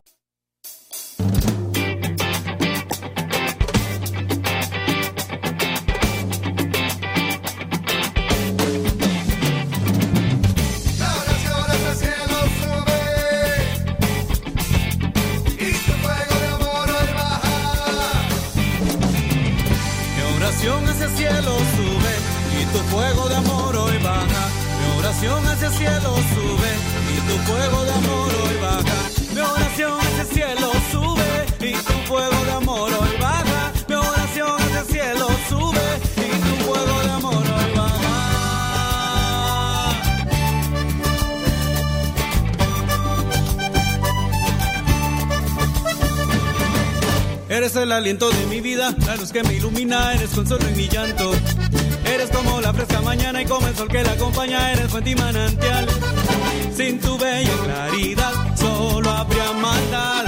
El aliento de mi vida, la luz que me ilumina, eres consuelo en mi llanto. Eres como la fresca mañana y como el sol que la acompaña, eres fuente y manantial. Sin tu bella claridad, solo habría maldad.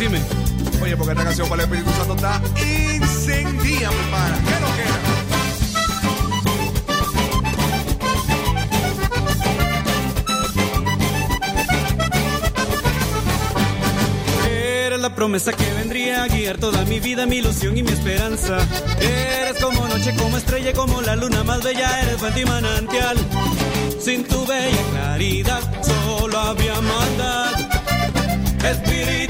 Decime. Oye, porque esta canción para el Espíritu Santo está incendía, mi pana. ¿Qué queda? Eres la promesa que vendría a guiar toda mi vida, mi ilusión y mi esperanza. Eres como noche, como estrella, como la luna más bella, eres fuente y manantial. Sin tu bella claridad, solo había maldad. Espíritu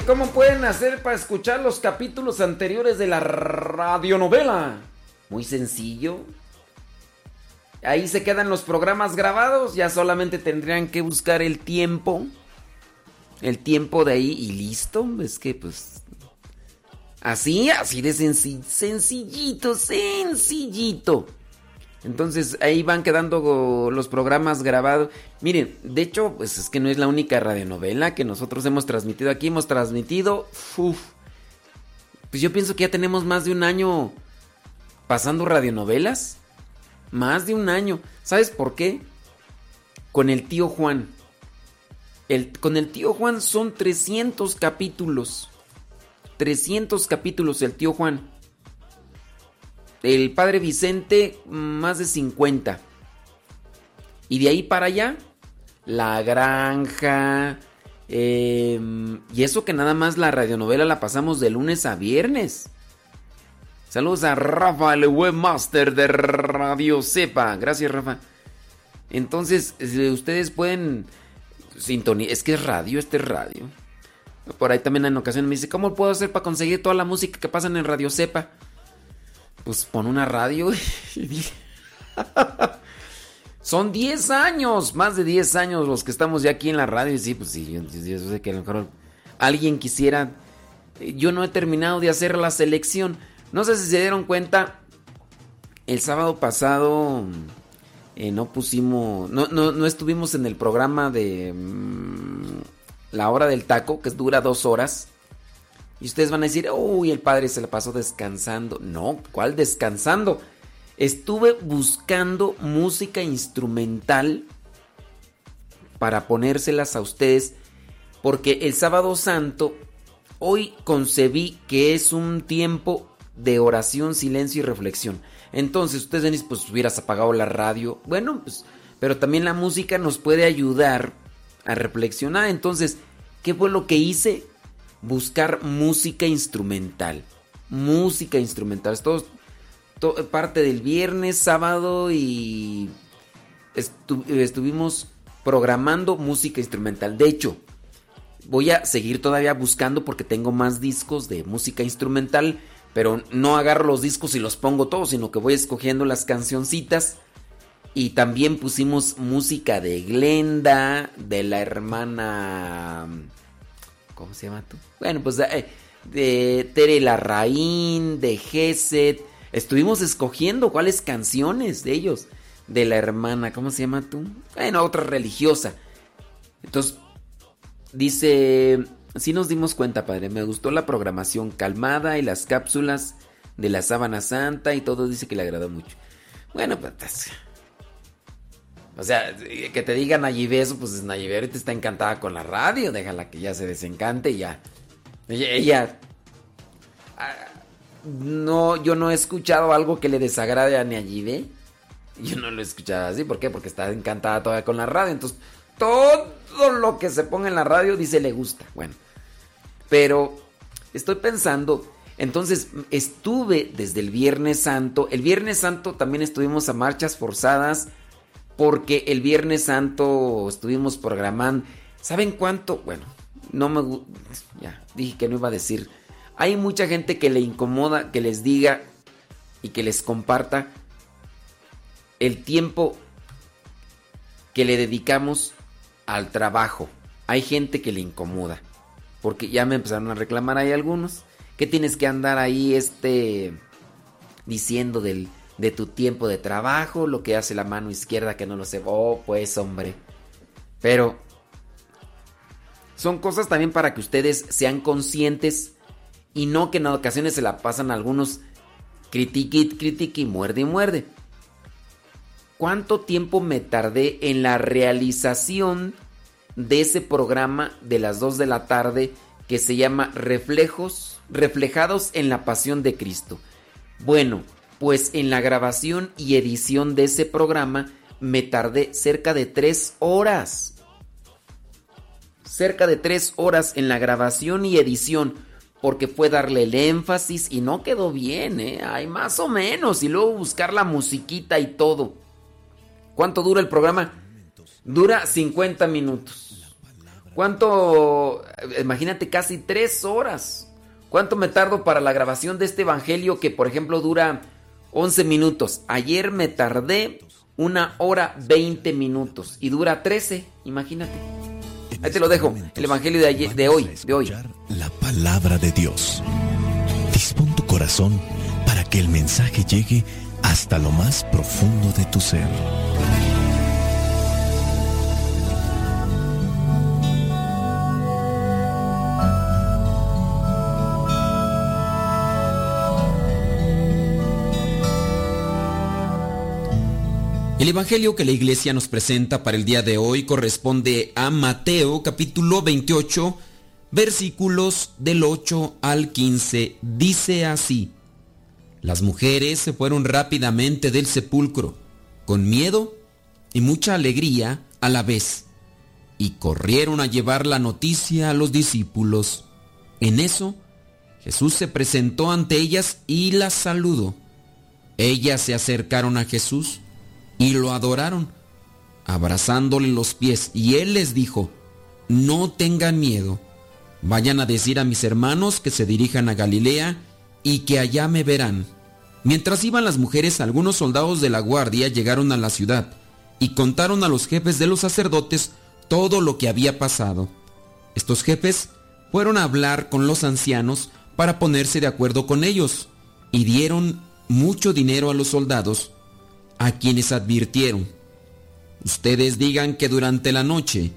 cómo pueden hacer para escuchar los capítulos anteriores de la radionovela. Muy sencillo. Ahí se quedan los programas grabados, ya solamente tendrían que buscar el tiempo. El tiempo de ahí y listo. Es que pues... Así, así de sencillito, sencillito. Entonces ahí van quedando los programas grabados. Miren, de hecho, pues es que no es la única radionovela que nosotros hemos transmitido aquí. Hemos transmitido, pues yo pienso que ya tenemos más de un año pasando radionovelas. Más de un año. ¿Sabes por qué? Con el tío Juan. El, con el tío Juan son 300 capítulos. 300 capítulos el tío Juan. El padre Vicente, más de 50. Y de ahí para allá, La Granja. Em, y eso que nada más la radionovela la pasamos de lunes a viernes. Saludos a Rafa, el webmaster de Radio Cepa. Gracias, Rafa. Entonces, ustedes pueden sintonizar. Es que es radio, este es radio. Por ahí también en ocasiones me dice, ¿cómo puedo hacer para conseguir toda la música que pasan en Radio Cepa? Pues pon una radio Son 10 años, más de 10 años los que estamos ya aquí en la radio. Y sí, pues sí, yo, sé que a lo mejor alguien quisiera. Yo no he terminado de hacer la selección. No sé si se dieron cuenta. El sábado pasado eh, no pusimos. No, no, estuvimos en el programa de mm, La Hora del Taco, que dura dos horas. Y ustedes van a decir, uy, el padre se la pasó descansando. No, ¿cuál descansando? Estuve buscando música instrumental para ponérselas a ustedes. Porque el sábado santo, hoy concebí que es un tiempo de oración, silencio y reflexión. Entonces, ustedes ven, pues hubieras apagado la radio. Bueno, pues, pero también la música nos puede ayudar a reflexionar. Entonces, ¿qué fue lo que hice? Buscar música instrumental. Música instrumental. Todo, parte del viernes, sábado y estuvimos programando música instrumental. De hecho, voy a seguir todavía buscando porque tengo más discos de música instrumental, pero no agarro los discos y los pongo todos, sino que voy escogiendo las cancioncitas. Y también pusimos música de Glenda, de la hermana ¿Cómo se llama tú? Bueno, pues de, de Tere Larraín, de Geset. Estuvimos escogiendo cuáles canciones de ellos. De la hermana, ¿cómo se llama tú? Bueno, otra religiosa. Entonces, dice, sí nos dimos cuenta, padre, me gustó la programación calmada y las cápsulas de la sábana santa y todo dice que le agradó mucho. Bueno, pues o sea, que te digan Nayibe eso, pues Nayibe ahorita está encantada con la radio. Déjala que ya se desencante y ya. Ella, ah, no, yo no he escuchado algo que le desagrade a Nayibe. Yo no lo he escuchado así. ¿Por qué? Porque está encantada todavía con la radio. Entonces, todo lo que se ponga en la radio dice le gusta. Bueno, pero estoy pensando. Entonces, estuve desde el Viernes Santo. El Viernes Santo también estuvimos a marchas forzadas porque el Viernes Santo estuvimos programando. ¿Saben cuánto? Bueno, no me ya dije que no iba a decir. Hay mucha gente que le incomoda que les diga y que les comparta el tiempo que le dedicamos al trabajo. Hay gente que le incomoda. Porque ya me empezaron a reclamar ahí algunos. Que tienes que andar ahí este diciendo del de tu tiempo de trabajo, lo que hace la mano izquierda que no lo sé. Oh, pues hombre. Pero son cosas también para que ustedes sean conscientes y no que en ocasiones se la pasan algunos critique y muerde y muerde. ¿Cuánto tiempo me tardé en la realización de ese programa de las 2 de la tarde que se llama Reflejos, reflejados en la pasión de Cristo? Bueno, pues en la grabación y edición de ese programa me tardé cerca de tres horas. Cerca de tres horas en la grabación y edición, porque fue darle el énfasis y no quedó bien, ¿eh? Hay más o menos, y luego buscar la musiquita y todo. ¿Cuánto dura el programa? Dura 50 minutos. ¿Cuánto? Imagínate, casi tres horas. ¿Cuánto me tardo para la grabación de este evangelio que, por ejemplo, dura 11 minutos? Ayer me tardé una hora 20 minutos y dura 13, imagínate. Ahí te lo dejo, el evangelio de, ayer, de hoy, de hoy. La palabra de Dios. Dispón tu corazón para que el mensaje llegue hasta lo más profundo de tu ser. El Evangelio que la iglesia nos presenta para el día de hoy corresponde a Mateo capítulo 28 versículos del 8 al 15. Dice así, las mujeres se fueron rápidamente del sepulcro, con miedo y mucha alegría a la vez, y corrieron a llevar la noticia a los discípulos. En eso, Jesús se presentó ante ellas y las saludó. Ellas se acercaron a Jesús y lo adoraron, abrazándole los pies, y él les dijo, no tengan miedo, vayan a decir a mis hermanos que se dirijan a Galilea y que allá me verán. Mientras iban las mujeres, algunos soldados de la guardia llegaron a la ciudad y contaron a los jefes de los sacerdotes todo lo que había pasado. Estos jefes fueron a hablar con los ancianos para ponerse de acuerdo con ellos y dieron mucho dinero a los soldados a quienes advirtieron, ustedes digan que durante la noche,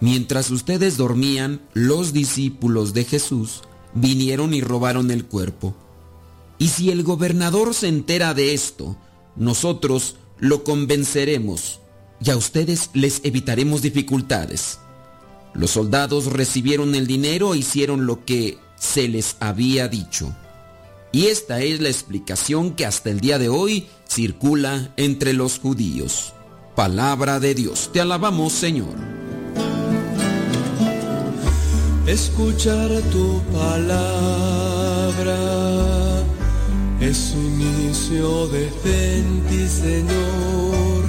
mientras ustedes dormían, los discípulos de Jesús vinieron y robaron el cuerpo. Y si el gobernador se entera de esto, nosotros lo convenceremos y a ustedes les evitaremos dificultades. Los soldados recibieron el dinero e hicieron lo que se les había dicho. Y esta es la explicación que hasta el día de hoy circula entre los judíos. Palabra de Dios, te alabamos Señor. Escuchar tu palabra es inicio de fe Señor.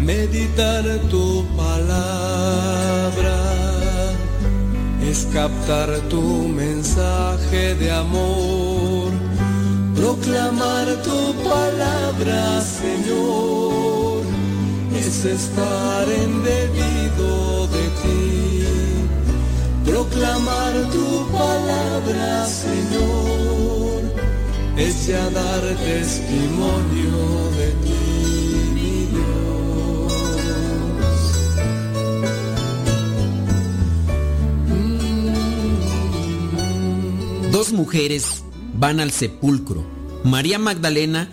Meditar tu palabra es captar tu mensaje de amor Proclamar tu palabra, Señor, es estar en debido de ti. Proclamar tu palabra, Señor, es ya dar testimonio de ti, Dios. Dos mujeres van al sepulcro, María Magdalena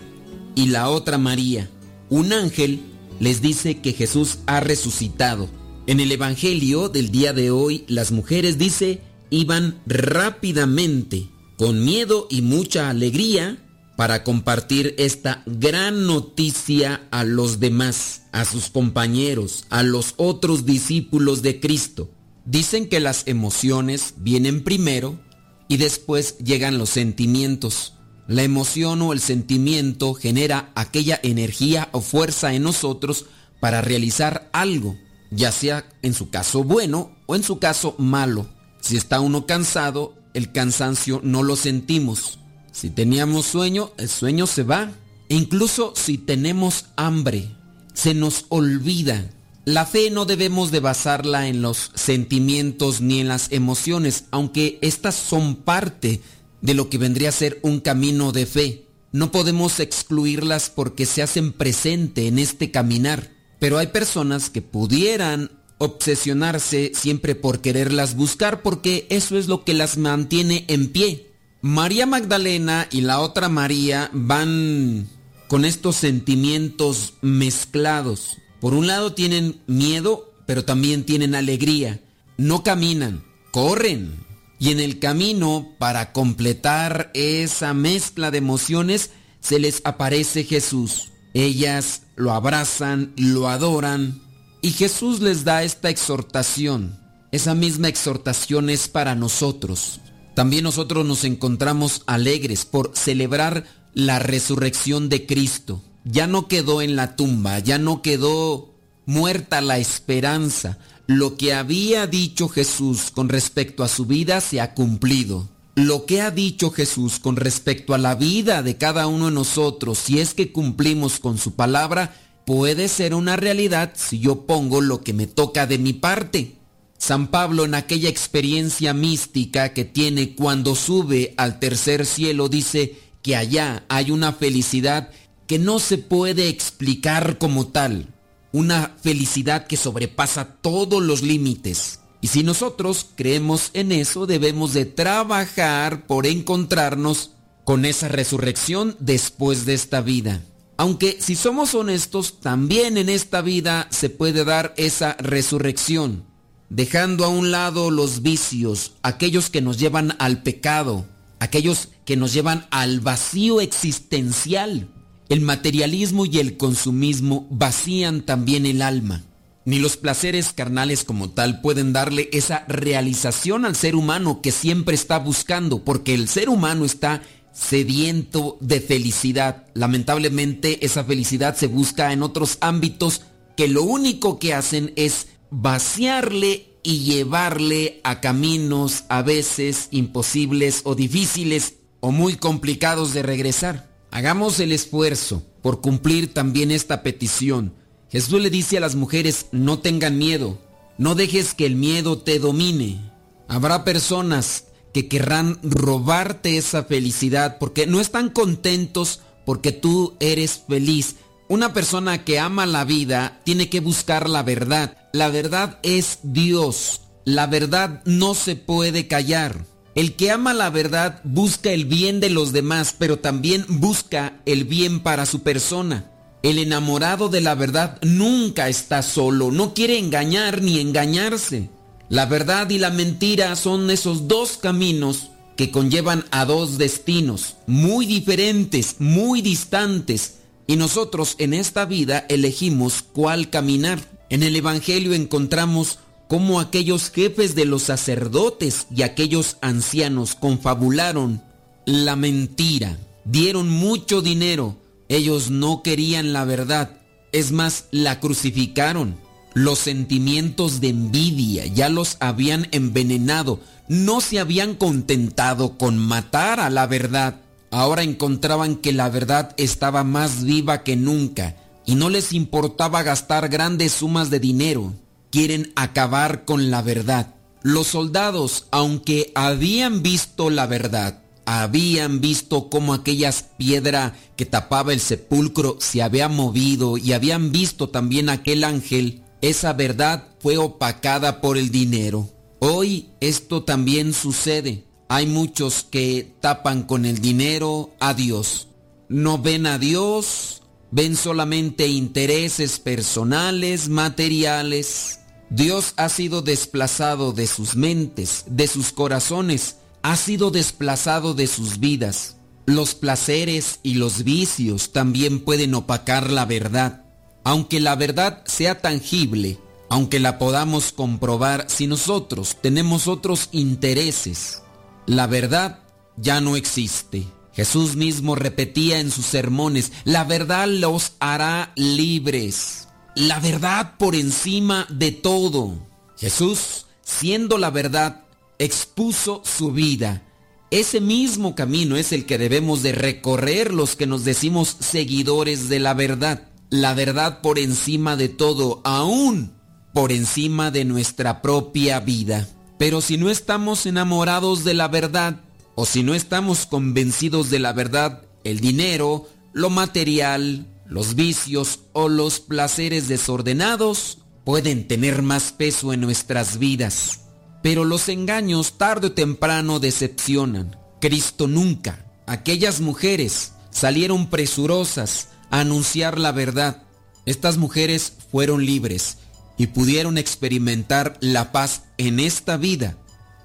y la otra María. Un ángel les dice que Jesús ha resucitado. En el Evangelio del día de hoy, las mujeres, dice, iban rápidamente, con miedo y mucha alegría, para compartir esta gran noticia a los demás, a sus compañeros, a los otros discípulos de Cristo. Dicen que las emociones vienen primero y después llegan los sentimientos. La emoción o el sentimiento genera aquella energía o fuerza en nosotros para realizar algo, ya sea en su caso bueno o en su caso malo. Si está uno cansado, el cansancio no lo sentimos. Si teníamos sueño, el sueño se va. E incluso si tenemos hambre, se nos olvida la fe no debemos de basarla en los sentimientos ni en las emociones, aunque estas son parte de lo que vendría a ser un camino de fe. No podemos excluirlas porque se hacen presente en este caminar, pero hay personas que pudieran obsesionarse siempre por quererlas buscar porque eso es lo que las mantiene en pie. María Magdalena y la otra María van con estos sentimientos mezclados. Por un lado tienen miedo, pero también tienen alegría. No caminan, corren. Y en el camino, para completar esa mezcla de emociones, se les aparece Jesús. Ellas lo abrazan, lo adoran. Y Jesús les da esta exhortación. Esa misma exhortación es para nosotros. También nosotros nos encontramos alegres por celebrar la resurrección de Cristo ya no quedó en la tumba, ya no quedó muerta la esperanza. Lo que había dicho Jesús con respecto a su vida se ha cumplido. Lo que ha dicho Jesús con respecto a la vida de cada uno de nosotros, si es que cumplimos con su palabra, puede ser una realidad si yo pongo lo que me toca de mi parte. San Pablo en aquella experiencia mística que tiene cuando sube al tercer cielo dice que allá hay una felicidad que no se puede explicar como tal, una felicidad que sobrepasa todos los límites. Y si nosotros creemos en eso, debemos de trabajar por encontrarnos con esa resurrección después de esta vida. Aunque si somos honestos, también en esta vida se puede dar esa resurrección, dejando a un lado los vicios, aquellos que nos llevan al pecado, aquellos que nos llevan al vacío existencial. El materialismo y el consumismo vacían también el alma. Ni los placeres carnales como tal pueden darle esa realización al ser humano que siempre está buscando, porque el ser humano está sediento de felicidad. Lamentablemente esa felicidad se busca en otros ámbitos que lo único que hacen es vaciarle y llevarle a caminos a veces imposibles o difíciles o muy complicados de regresar. Hagamos el esfuerzo por cumplir también esta petición. Jesús le dice a las mujeres, no tengan miedo, no dejes que el miedo te domine. Habrá personas que querrán robarte esa felicidad porque no están contentos porque tú eres feliz. Una persona que ama la vida tiene que buscar la verdad. La verdad es Dios. La verdad no se puede callar. El que ama la verdad busca el bien de los demás, pero también busca el bien para su persona. El enamorado de la verdad nunca está solo, no quiere engañar ni engañarse. La verdad y la mentira son esos dos caminos que conllevan a dos destinos, muy diferentes, muy distantes, y nosotros en esta vida elegimos cuál caminar. En el Evangelio encontramos cómo aquellos jefes de los sacerdotes y aquellos ancianos confabularon la mentira, dieron mucho dinero, ellos no querían la verdad, es más, la crucificaron. Los sentimientos de envidia ya los habían envenenado, no se habían contentado con matar a la verdad. Ahora encontraban que la verdad estaba más viva que nunca y no les importaba gastar grandes sumas de dinero quieren acabar con la verdad. Los soldados, aunque habían visto la verdad, habían visto cómo aquella piedra que tapaba el sepulcro se había movido y habían visto también aquel ángel, esa verdad fue opacada por el dinero. Hoy esto también sucede. Hay muchos que tapan con el dinero a Dios. No ven a Dios, ven solamente intereses personales, materiales. Dios ha sido desplazado de sus mentes, de sus corazones, ha sido desplazado de sus vidas. Los placeres y los vicios también pueden opacar la verdad. Aunque la verdad sea tangible, aunque la podamos comprobar, si nosotros tenemos otros intereses, la verdad ya no existe. Jesús mismo repetía en sus sermones, la verdad los hará libres la verdad por encima de todo. Jesús, siendo la verdad, expuso su vida. Ese mismo camino es el que debemos de recorrer los que nos decimos seguidores de la verdad. La verdad por encima de todo, aún por encima de nuestra propia vida. Pero si no estamos enamorados de la verdad, o si no estamos convencidos de la verdad, el dinero, lo material, los vicios o los placeres desordenados pueden tener más peso en nuestras vidas, pero los engaños tarde o temprano decepcionan. Cristo nunca. Aquellas mujeres salieron presurosas a anunciar la verdad. Estas mujeres fueron libres y pudieron experimentar la paz en esta vida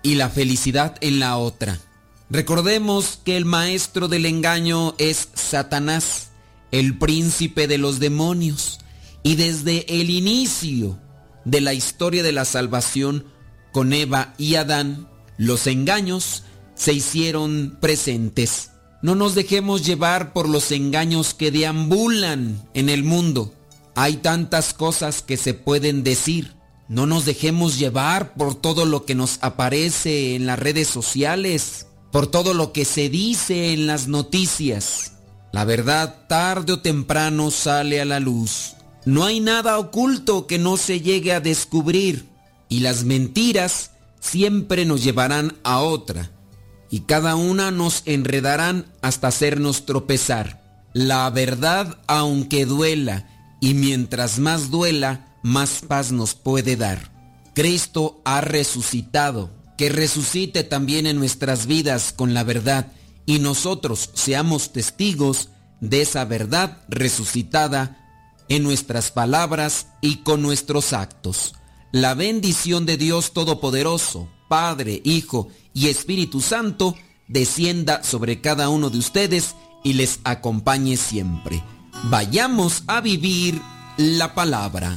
y la felicidad en la otra. Recordemos que el maestro del engaño es Satanás el príncipe de los demonios. Y desde el inicio de la historia de la salvación con Eva y Adán, los engaños se hicieron presentes. No nos dejemos llevar por los engaños que deambulan en el mundo. Hay tantas cosas que se pueden decir. No nos dejemos llevar por todo lo que nos aparece en las redes sociales, por todo lo que se dice en las noticias. La verdad tarde o temprano sale a la luz. No hay nada oculto que no se llegue a descubrir y las mentiras siempre nos llevarán a otra y cada una nos enredarán hasta hacernos tropezar. La verdad aunque duela y mientras más duela, más paz nos puede dar. Cristo ha resucitado, que resucite también en nuestras vidas con la verdad y nosotros seamos testigos de esa verdad resucitada en nuestras palabras y con nuestros actos. La bendición de Dios Todopoderoso, Padre, Hijo y Espíritu Santo, descienda sobre cada uno de ustedes y les acompañe siempre. Vayamos a vivir la palabra.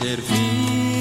te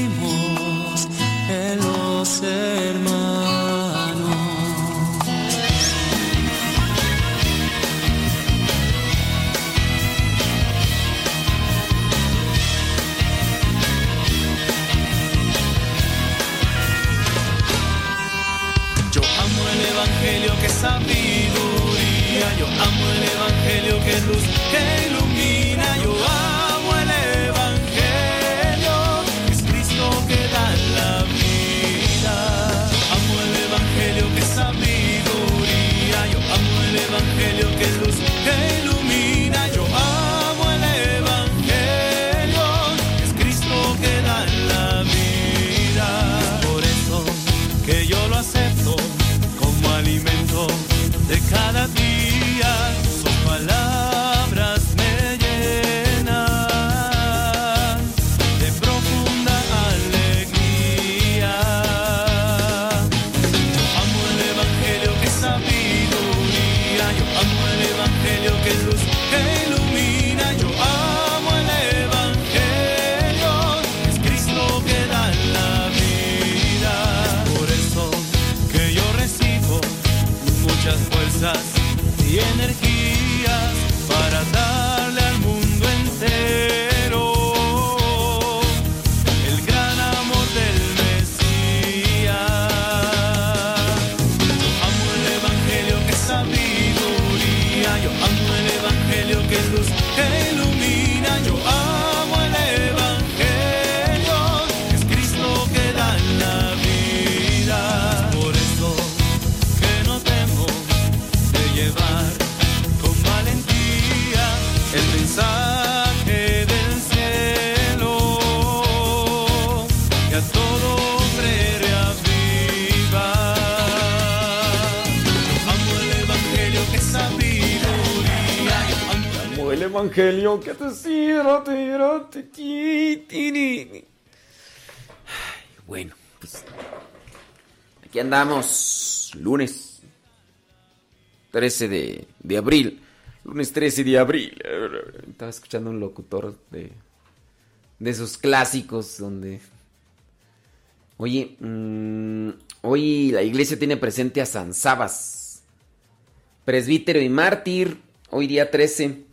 evangelio que te sirva, te te Bueno, pues aquí andamos, lunes 13 de, de abril. Lunes 13 de abril. Estaba escuchando un locutor de, de esos clásicos donde... Oye, mm, hoy la iglesia tiene presente a San Sabas, presbítero y mártir, hoy día 13.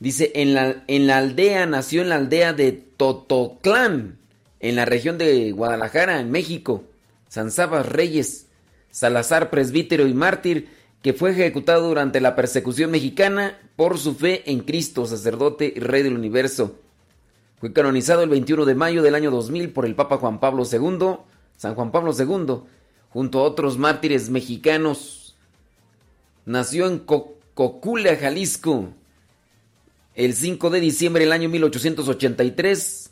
Dice, en la, en la aldea, nació en la aldea de Totoclán, en la región de Guadalajara, en México. San Sabas Reyes, Salazar, presbítero y mártir, que fue ejecutado durante la persecución mexicana por su fe en Cristo, sacerdote y rey del universo. Fue canonizado el 21 de mayo del año 2000 por el Papa Juan Pablo II, San Juan Pablo II, junto a otros mártires mexicanos. Nació en Co- Cocula, Jalisco, el 5 de diciembre del año 1883.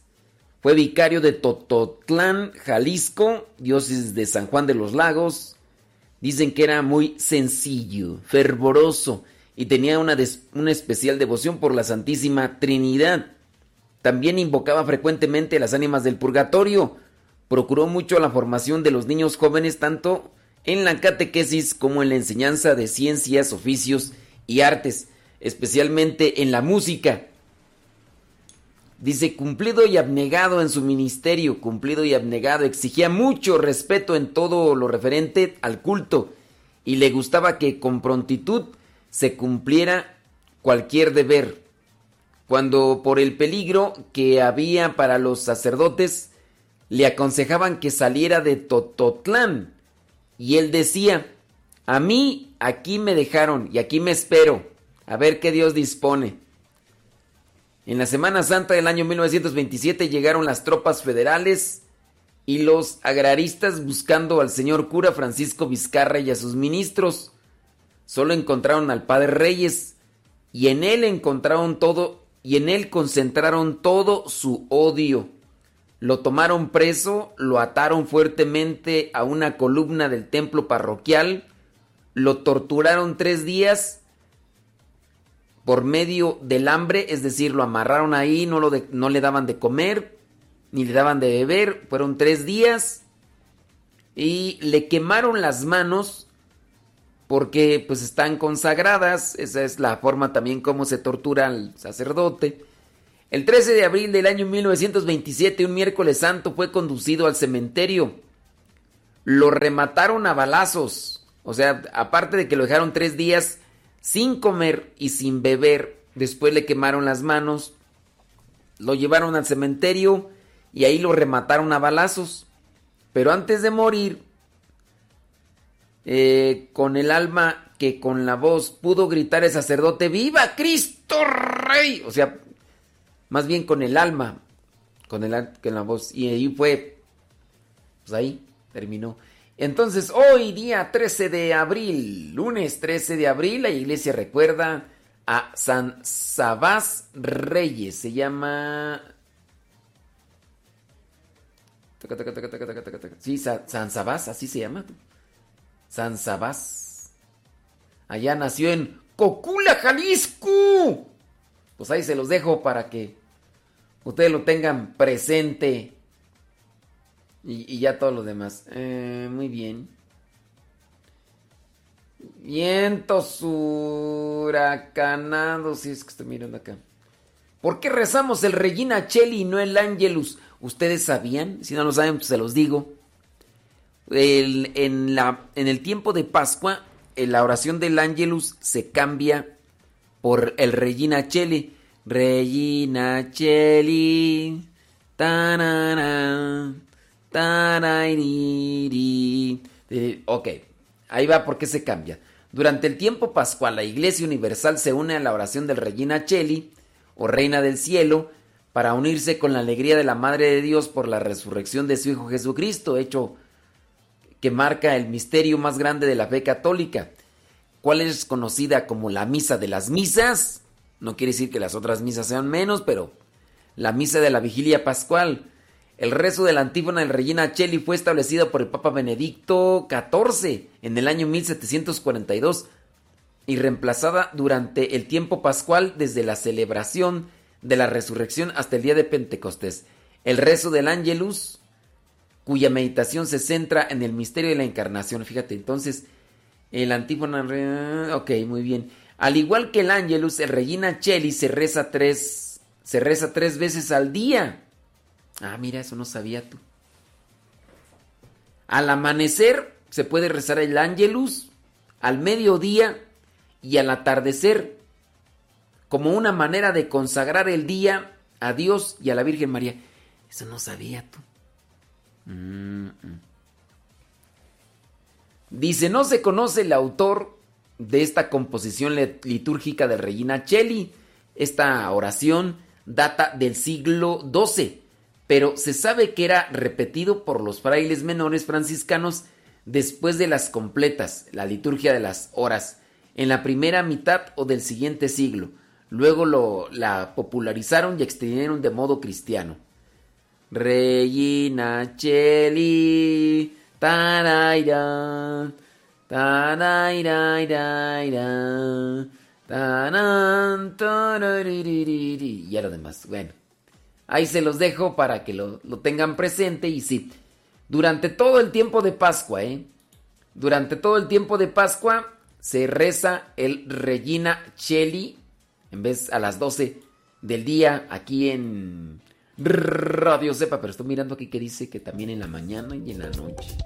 Fue vicario de Tototlán, Jalisco, diócesis de San Juan de los Lagos. Dicen que era muy sencillo, fervoroso y tenía una, una especial devoción por la Santísima Trinidad. También invocaba frecuentemente las ánimas del purgatorio. Procuró mucho la formación de los niños jóvenes tanto en la catequesis como en la enseñanza de ciencias, oficios y artes, especialmente en la música. Dice, cumplido y abnegado en su ministerio, cumplido y abnegado, exigía mucho respeto en todo lo referente al culto y le gustaba que con prontitud se cumpliera cualquier deber. Cuando por el peligro que había para los sacerdotes, le aconsejaban que saliera de Tototlán. Y él decía, a mí aquí me dejaron y aquí me espero, a ver qué Dios dispone. En la Semana Santa del año 1927 llegaron las tropas federales y los agraristas buscando al señor cura Francisco Vizcarra y a sus ministros. Solo encontraron al padre Reyes y en él encontraron todo y en él concentraron todo su odio. Lo tomaron preso, lo ataron fuertemente a una columna del templo parroquial, lo torturaron tres días por medio del hambre, es decir, lo amarraron ahí, no, lo no le daban de comer, ni le daban de beber, fueron tres días y le quemaron las manos porque pues están consagradas, esa es la forma también como se tortura al sacerdote. El 13 de abril del año 1927, un miércoles santo, fue conducido al cementerio. Lo remataron a balazos. O sea, aparte de que lo dejaron tres días sin comer y sin beber, después le quemaron las manos, lo llevaron al cementerio y ahí lo remataron a balazos. Pero antes de morir, eh, con el alma que con la voz pudo gritar el sacerdote, ¡Viva Cristo Rey! O sea, más bien con el alma, con la voz. Y ahí fue, pues ahí terminó. Entonces, hoy día 13 de abril, lunes 13 de abril, la iglesia recuerda a San Sabás Reyes. Se llama... Sí, Sa- San Sabás, así se llama. San Sabás. Allá nació en Cocula, Jalisco. Pues ahí se los dejo para que ustedes lo tengan presente. Y, ya todo lo demás. Eh, muy bien. Vientos huracanados. Si es que estoy mirando acá. ¿Por qué rezamos el Regina Cheli y no el Angelus? ¿Ustedes sabían? Si no lo saben, pues se los digo. En, el tiempo de Pascua, en la oración del Angelus se cambia por el Regina Cheli. Regina Cheli. Tarairiri. Eh, ok, ahí va por qué se cambia. Durante el tiempo pascual, la Iglesia Universal se une a la oración del Regina Cheli, o Reina del Cielo, para unirse con la alegría de la Madre de Dios por la resurrección de su Hijo Jesucristo, hecho que marca el misterio más grande de la fe católica. ¿Cuál es conocida como la misa de las misas? No quiere decir que las otras misas sean menos, pero la misa de la vigilia pascual. El rezo de la antífona del Regina Cheli fue establecido por el Papa Benedicto XIV en el año 1742 y reemplazada durante el tiempo pascual desde la celebración de la resurrección hasta el día de Pentecostés. El rezo del Angelus, cuya meditación se centra en el misterio de la encarnación. Fíjate, entonces, el antífona... Ok, muy bien. Al igual que el Angelus, el Regina Cheli se reza tres, se reza tres veces al día. Ah, mira, eso no sabía tú. Al amanecer se puede rezar el Angelus, al mediodía y al atardecer, como una manera de consagrar el día a Dios y a la Virgen María. Eso no sabía tú. Dice, no se conoce el autor de esta composición litúrgica de Regina Cheli. Esta oración data del siglo XII, pero se sabe que era repetido por los frailes menores franciscanos después de las completas, la liturgia de las horas, en la primera mitad o del siguiente siglo. Luego lo, la popularizaron y extendieron de modo cristiano. Regina Cheli, taraira, Tararairaira, taran, Y lo demás. Bueno, ahí se los dejo para que lo, lo tengan presente. Y sí, durante todo el tiempo de Pascua, ¿eh? Durante todo el tiempo de Pascua se reza el Regina Cheli en vez a las 12 del día aquí en Radio Sepa, pero estoy mirando aquí que dice que también en la mañana y en la noche.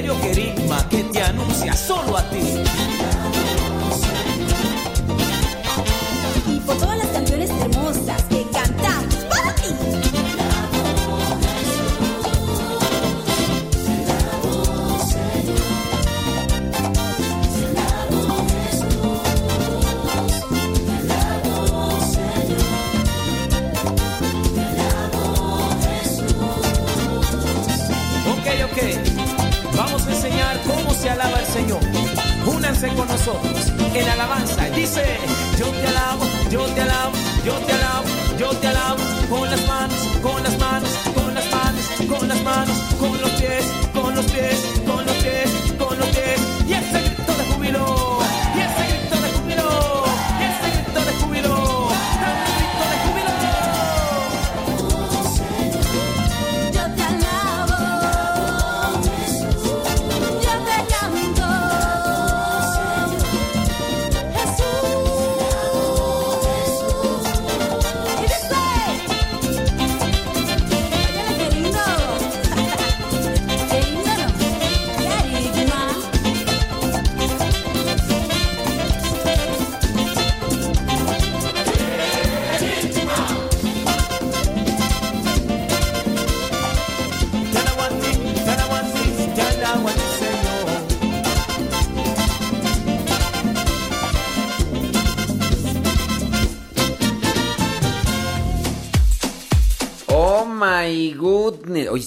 Ministerio querigma que te anuncia solo a ti. Y por todas las canciones hermosas con nosotros en alabanza. Y Dice, yo te alabo, yo te alabo, yo te alabo, yo te alabo. Con las manos, con las manos, con las manos, con las manos, con los pies, con los pies, con los pies,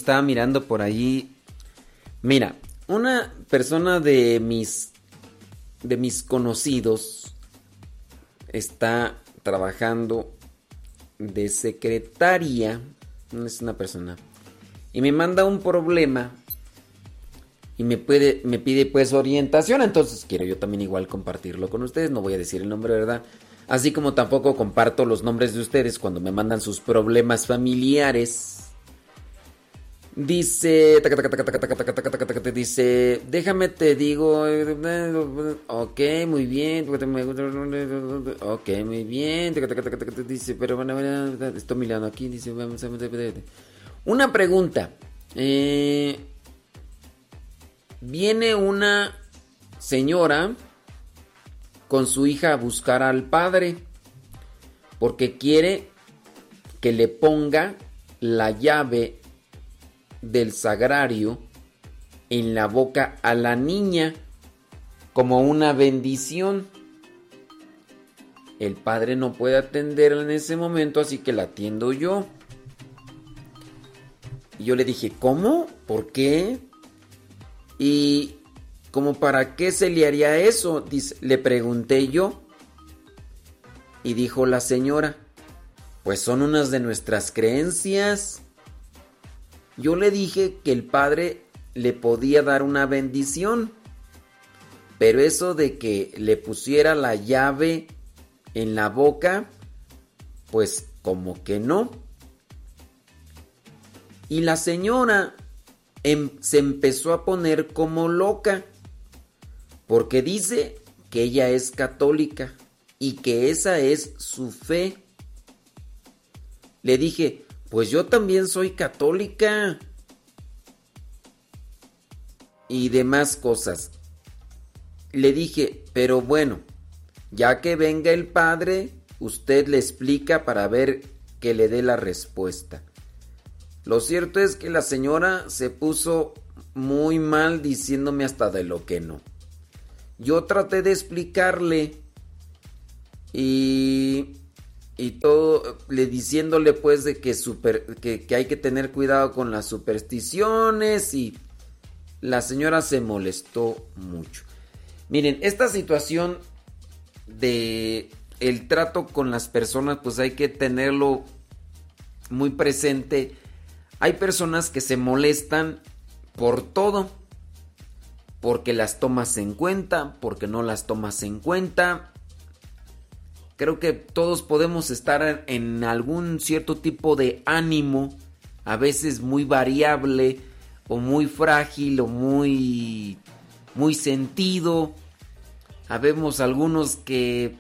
estaba mirando por ahí. Mira, una persona de mis de mis conocidos está trabajando de secretaria. Es una persona. Y me manda un problema. Y me, puede, me pide pues orientación. Entonces quiero yo también igual compartirlo con ustedes. No voy a decir el nombre, ¿verdad? Así como tampoco comparto los nombres de ustedes cuando me mandan sus problemas familiares. Taca, dice, déjame te digo, ok, muy bien, ok, muy bien, dice, pero bueno, estoy mirando aquí, dice, una pregunta, eh, viene una señora con su hija a buscar al padre porque quiere que le ponga la llave del sagrario en la boca a la niña como una bendición. El padre no puede atenderla en ese momento, así que la atiendo yo. Y yo le dije, ¿cómo? ¿Por qué? Y como para qué se le haría eso, Dice, le pregunté yo. Y dijo la señora, pues son unas de nuestras creencias. Yo le dije que el padre le podía dar una bendición, pero eso de que le pusiera la llave en la boca, pues como que no. Y la señora em- se empezó a poner como loca, porque dice que ella es católica y que esa es su fe. Le dije, pues yo también soy católica. Y demás cosas. Le dije, pero bueno, ya que venga el padre, usted le explica para ver que le dé la respuesta. Lo cierto es que la señora se puso muy mal diciéndome hasta de lo que no. Yo traté de explicarle y y todo le diciéndole pues de que, super, que, que hay que tener cuidado con las supersticiones y la señora se molestó mucho. Miren, esta situación de el trato con las personas pues hay que tenerlo muy presente. Hay personas que se molestan por todo. Porque las tomas en cuenta, porque no las tomas en cuenta, Creo que todos podemos estar en algún cierto tipo de ánimo, a veces muy variable o muy frágil o muy muy sentido. Habemos algunos que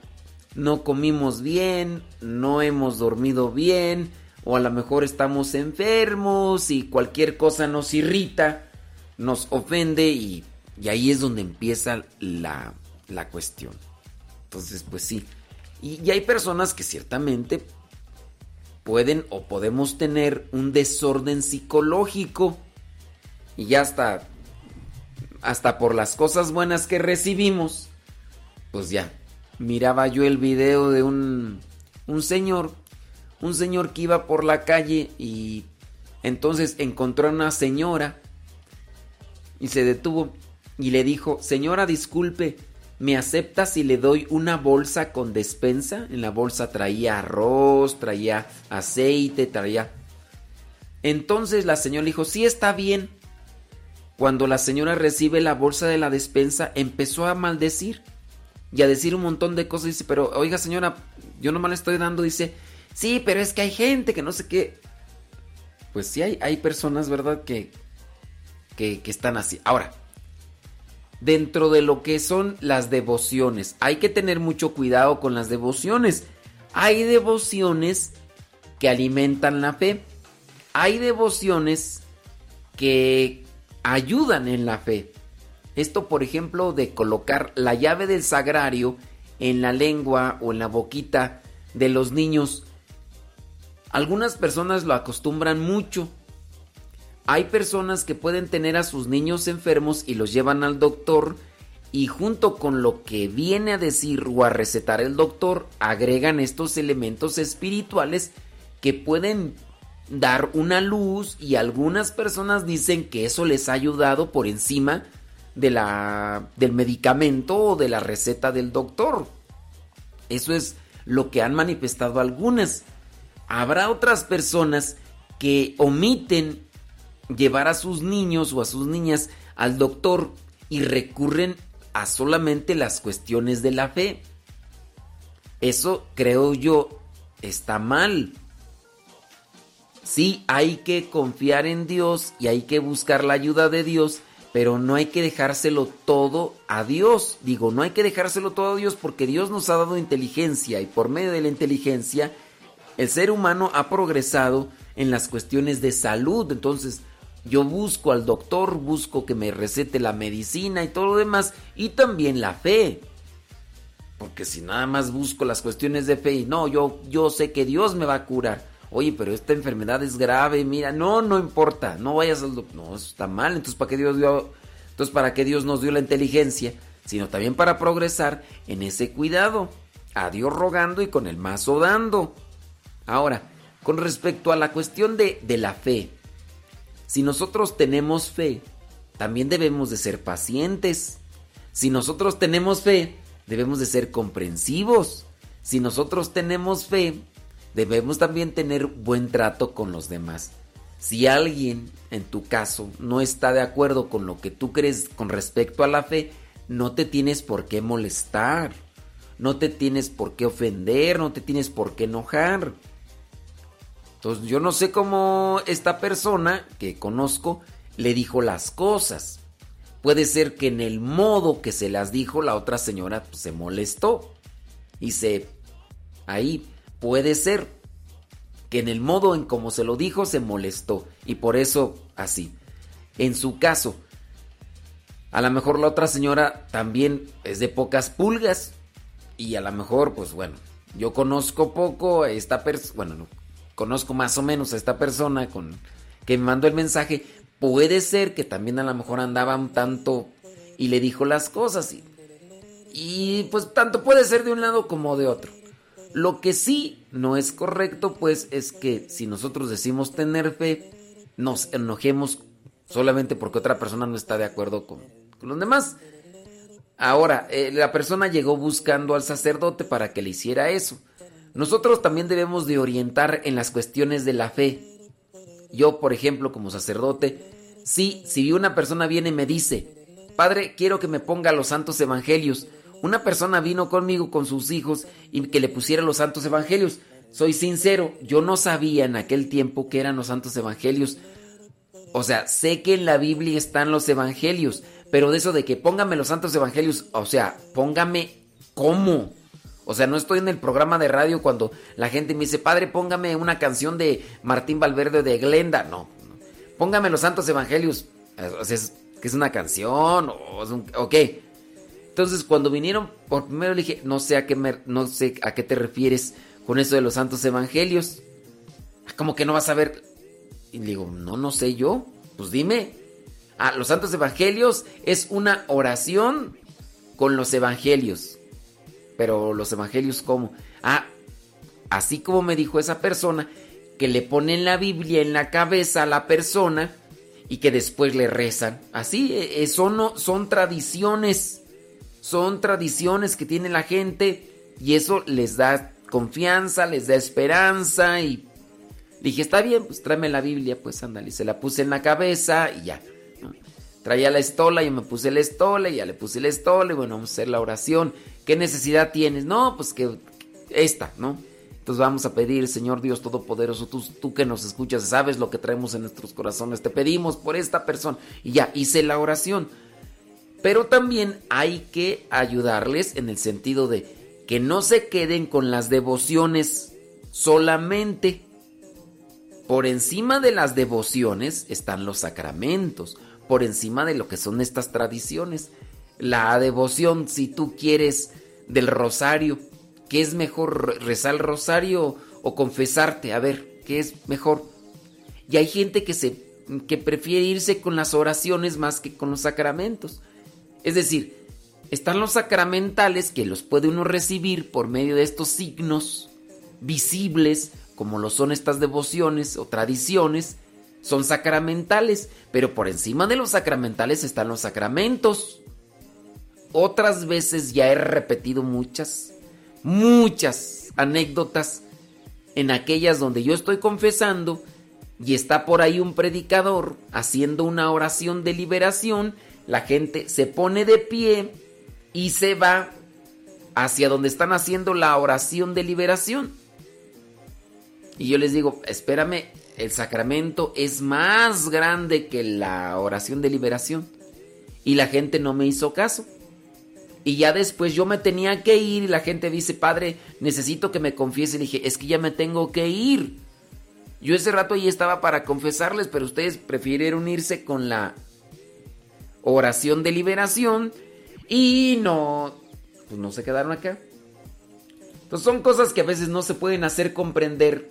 no comimos bien, no hemos dormido bien o a lo mejor estamos enfermos y cualquier cosa nos irrita, nos ofende y, y ahí es donde empieza la, la cuestión. Entonces, pues sí. Y, hay personas que ciertamente pueden o podemos tener un desorden psicológico. Y ya hasta, hasta por las cosas buenas que recibimos, pues ya, miraba yo el video de un, un señor, un señor que iba por la calle y entonces encontró a una señora y se detuvo y le dijo, señora, disculpe, ¿me acepta si le doy una bolsa con despensa? En la bolsa traía arroz, traía aceite, traía... Entonces la señora dijo, sí está bien. Cuando la señora recibe la bolsa de la despensa, empezó a maldecir y a decir un montón de cosas. Dice, pero oiga señora, yo no me la estoy dando. Dice, sí, pero es que hay gente que no sé qué. Pues sí, hay, hay personas, ¿verdad? Que, que están así. Ahora, dentro de lo que son las devociones. Hay que tener mucho cuidado con las devociones. Hay devociones que alimentan la fe. Hay devociones que ayudan en la fe. Esto, por ejemplo, de colocar la llave del sagrario en la lengua o en la boquita de los niños. Algunas personas lo acostumbran mucho hay personas que pueden tener a sus niños enfermos y los llevan al doctor y junto con lo que viene a decir o a recetar el doctor agregan estos elementos espirituales que pueden dar una luz y algunas personas dicen que eso les ha ayudado por encima de la, del medicamento o de la receta del doctor. Eso es lo que han manifestado algunas. Habrá otras personas que omiten llevar a sus niños o a sus niñas al doctor y recurren a solamente las cuestiones de la fe. Eso creo yo está mal. Sí, hay que confiar en Dios y hay que buscar la ayuda de Dios, pero no hay que dejárselo todo a Dios. Digo, no hay que dejárselo todo a Dios porque Dios nos ha dado inteligencia y por medio de la inteligencia el ser humano ha progresado en las cuestiones de salud. Entonces, yo busco al doctor, busco que me recete la medicina y todo lo demás y también la fe. Porque si nada más busco las cuestiones de fe y no, yo, yo sé que Dios me va a curar. Oye, pero esta enfermedad es grave, mira, no, no importa, no vayas al doctor. No, eso está mal. Entonces, ¿para qué Dios dio, entonces, ¿para qué Dios nos dio la inteligencia? Sino también para progresar en ese cuidado. A Dios rogando y con el mazo dando. Ahora, con respecto a la cuestión de, de la fe, si nosotros tenemos fe, también debemos de ser pacientes. Si nosotros tenemos fe, debemos de ser comprensivos. Si nosotros tenemos fe, debemos también tener buen trato con los demás. Si alguien, en tu caso, no está de acuerdo con lo que tú crees con respecto a la fe, no te tienes por qué molestar, no te tienes por qué ofender, no te tienes por qué enojar. Entonces yo no sé cómo esta persona que conozco le dijo las cosas. Puede ser que en el modo que se las dijo la otra señora pues, se molestó y se ahí puede ser que en el modo en como se lo dijo se molestó y por eso así. En su caso, a lo mejor la otra señora también es de pocas pulgas y a lo mejor pues bueno, yo conozco poco a esta persona, bueno, no, conozco más o menos a esta persona con que me mandó el mensaje, puede ser que también a lo mejor andaba un tanto y le dijo las cosas y, y pues tanto puede ser de un lado como de otro. Lo que sí no es correcto pues es que si nosotros decimos tener fe, nos enojemos solamente porque otra persona no está de acuerdo con, los demás. Ahora, eh, la persona llegó buscando al sacerdote para que le hiciera eso. Nosotros también debemos de orientar en las cuestiones de la fe. Yo, por ejemplo, como sacerdote, sí, si una persona viene y me dice, Padre, quiero que me ponga los santos evangelios. Una persona vino conmigo con sus hijos y que le pusiera los santos evangelios. Soy sincero, yo no sabía en aquel tiempo que eran los santos evangelios. O sea, sé que en la Biblia están los evangelios, pero de eso de que póngame los santos evangelios, o sea, póngame cómo. O sea, no estoy en el programa de radio cuando la gente me dice, padre, póngame una canción de Martín Valverde de Glenda. No, póngame los santos evangelios. O sea, es, que es una canción o es un... Ok. Entonces, cuando vinieron, por primero le dije, no sé a qué, no sé a qué te refieres con eso de los santos evangelios. Como que no vas a ver. Y le digo, no, no sé yo. Pues dime. Ah, los santos evangelios es una oración con los evangelios. Pero los evangelios, ¿cómo? Ah, así como me dijo esa persona, que le ponen la Biblia en la cabeza a la persona y que después le rezan. Así, eh, son, son tradiciones. Son tradiciones que tiene la gente y eso les da confianza, les da esperanza y dije, está bien, pues tráeme la Biblia, pues ándale, se la puse en la cabeza y ya. Traía la estola, yo me puse la estola y ya le puse la estola y bueno, vamos a hacer la oración. ¿Qué necesidad tienes? No, pues que esta, ¿no? Entonces vamos a pedir, Señor Dios Todopoderoso, tú, que nos escuchas, sabes lo que traemos en nuestros corazones, te pedimos por esta persona. Y ya, hice la oración. Pero también hay que ayudarles en el sentido de que no se queden con las devociones solamente. Por encima de las devociones están los sacramentos, por encima de lo que son estas tradiciones. La devoción, si tú quieres, del rosario, ¿qué es mejor, rezar el rosario o confesarte? A ver, ¿qué es mejor? Y hay gente que, se, que prefiere irse con las oraciones más que con los sacramentos. Es decir, están los sacramentales que los puede uno recibir por medio de estos signos visibles, como lo son estas devociones o tradiciones, son sacramentales, pero por encima de los sacramentales están los sacramentos. Otras veces ya he repetido muchas, muchas anécdotas en aquellas donde yo estoy confesando y está por ahí un predicador haciendo una oración de liberación la gente se pone de pie y se va hacia donde están haciendo la oración de liberación. Y yo les digo, espérame, el sacramento es más grande que la oración de liberación. Y la gente no me hizo caso. Y ya después yo me tenía que ir y la gente dice, padre, necesito que me confiese. Y dije, es que ya me tengo que ir. Yo ese rato ahí estaba para confesarles, pero ustedes prefirieron irse con la oración de liberación y no, pues no se quedaron acá. Entonces son cosas que a veces no se pueden hacer comprender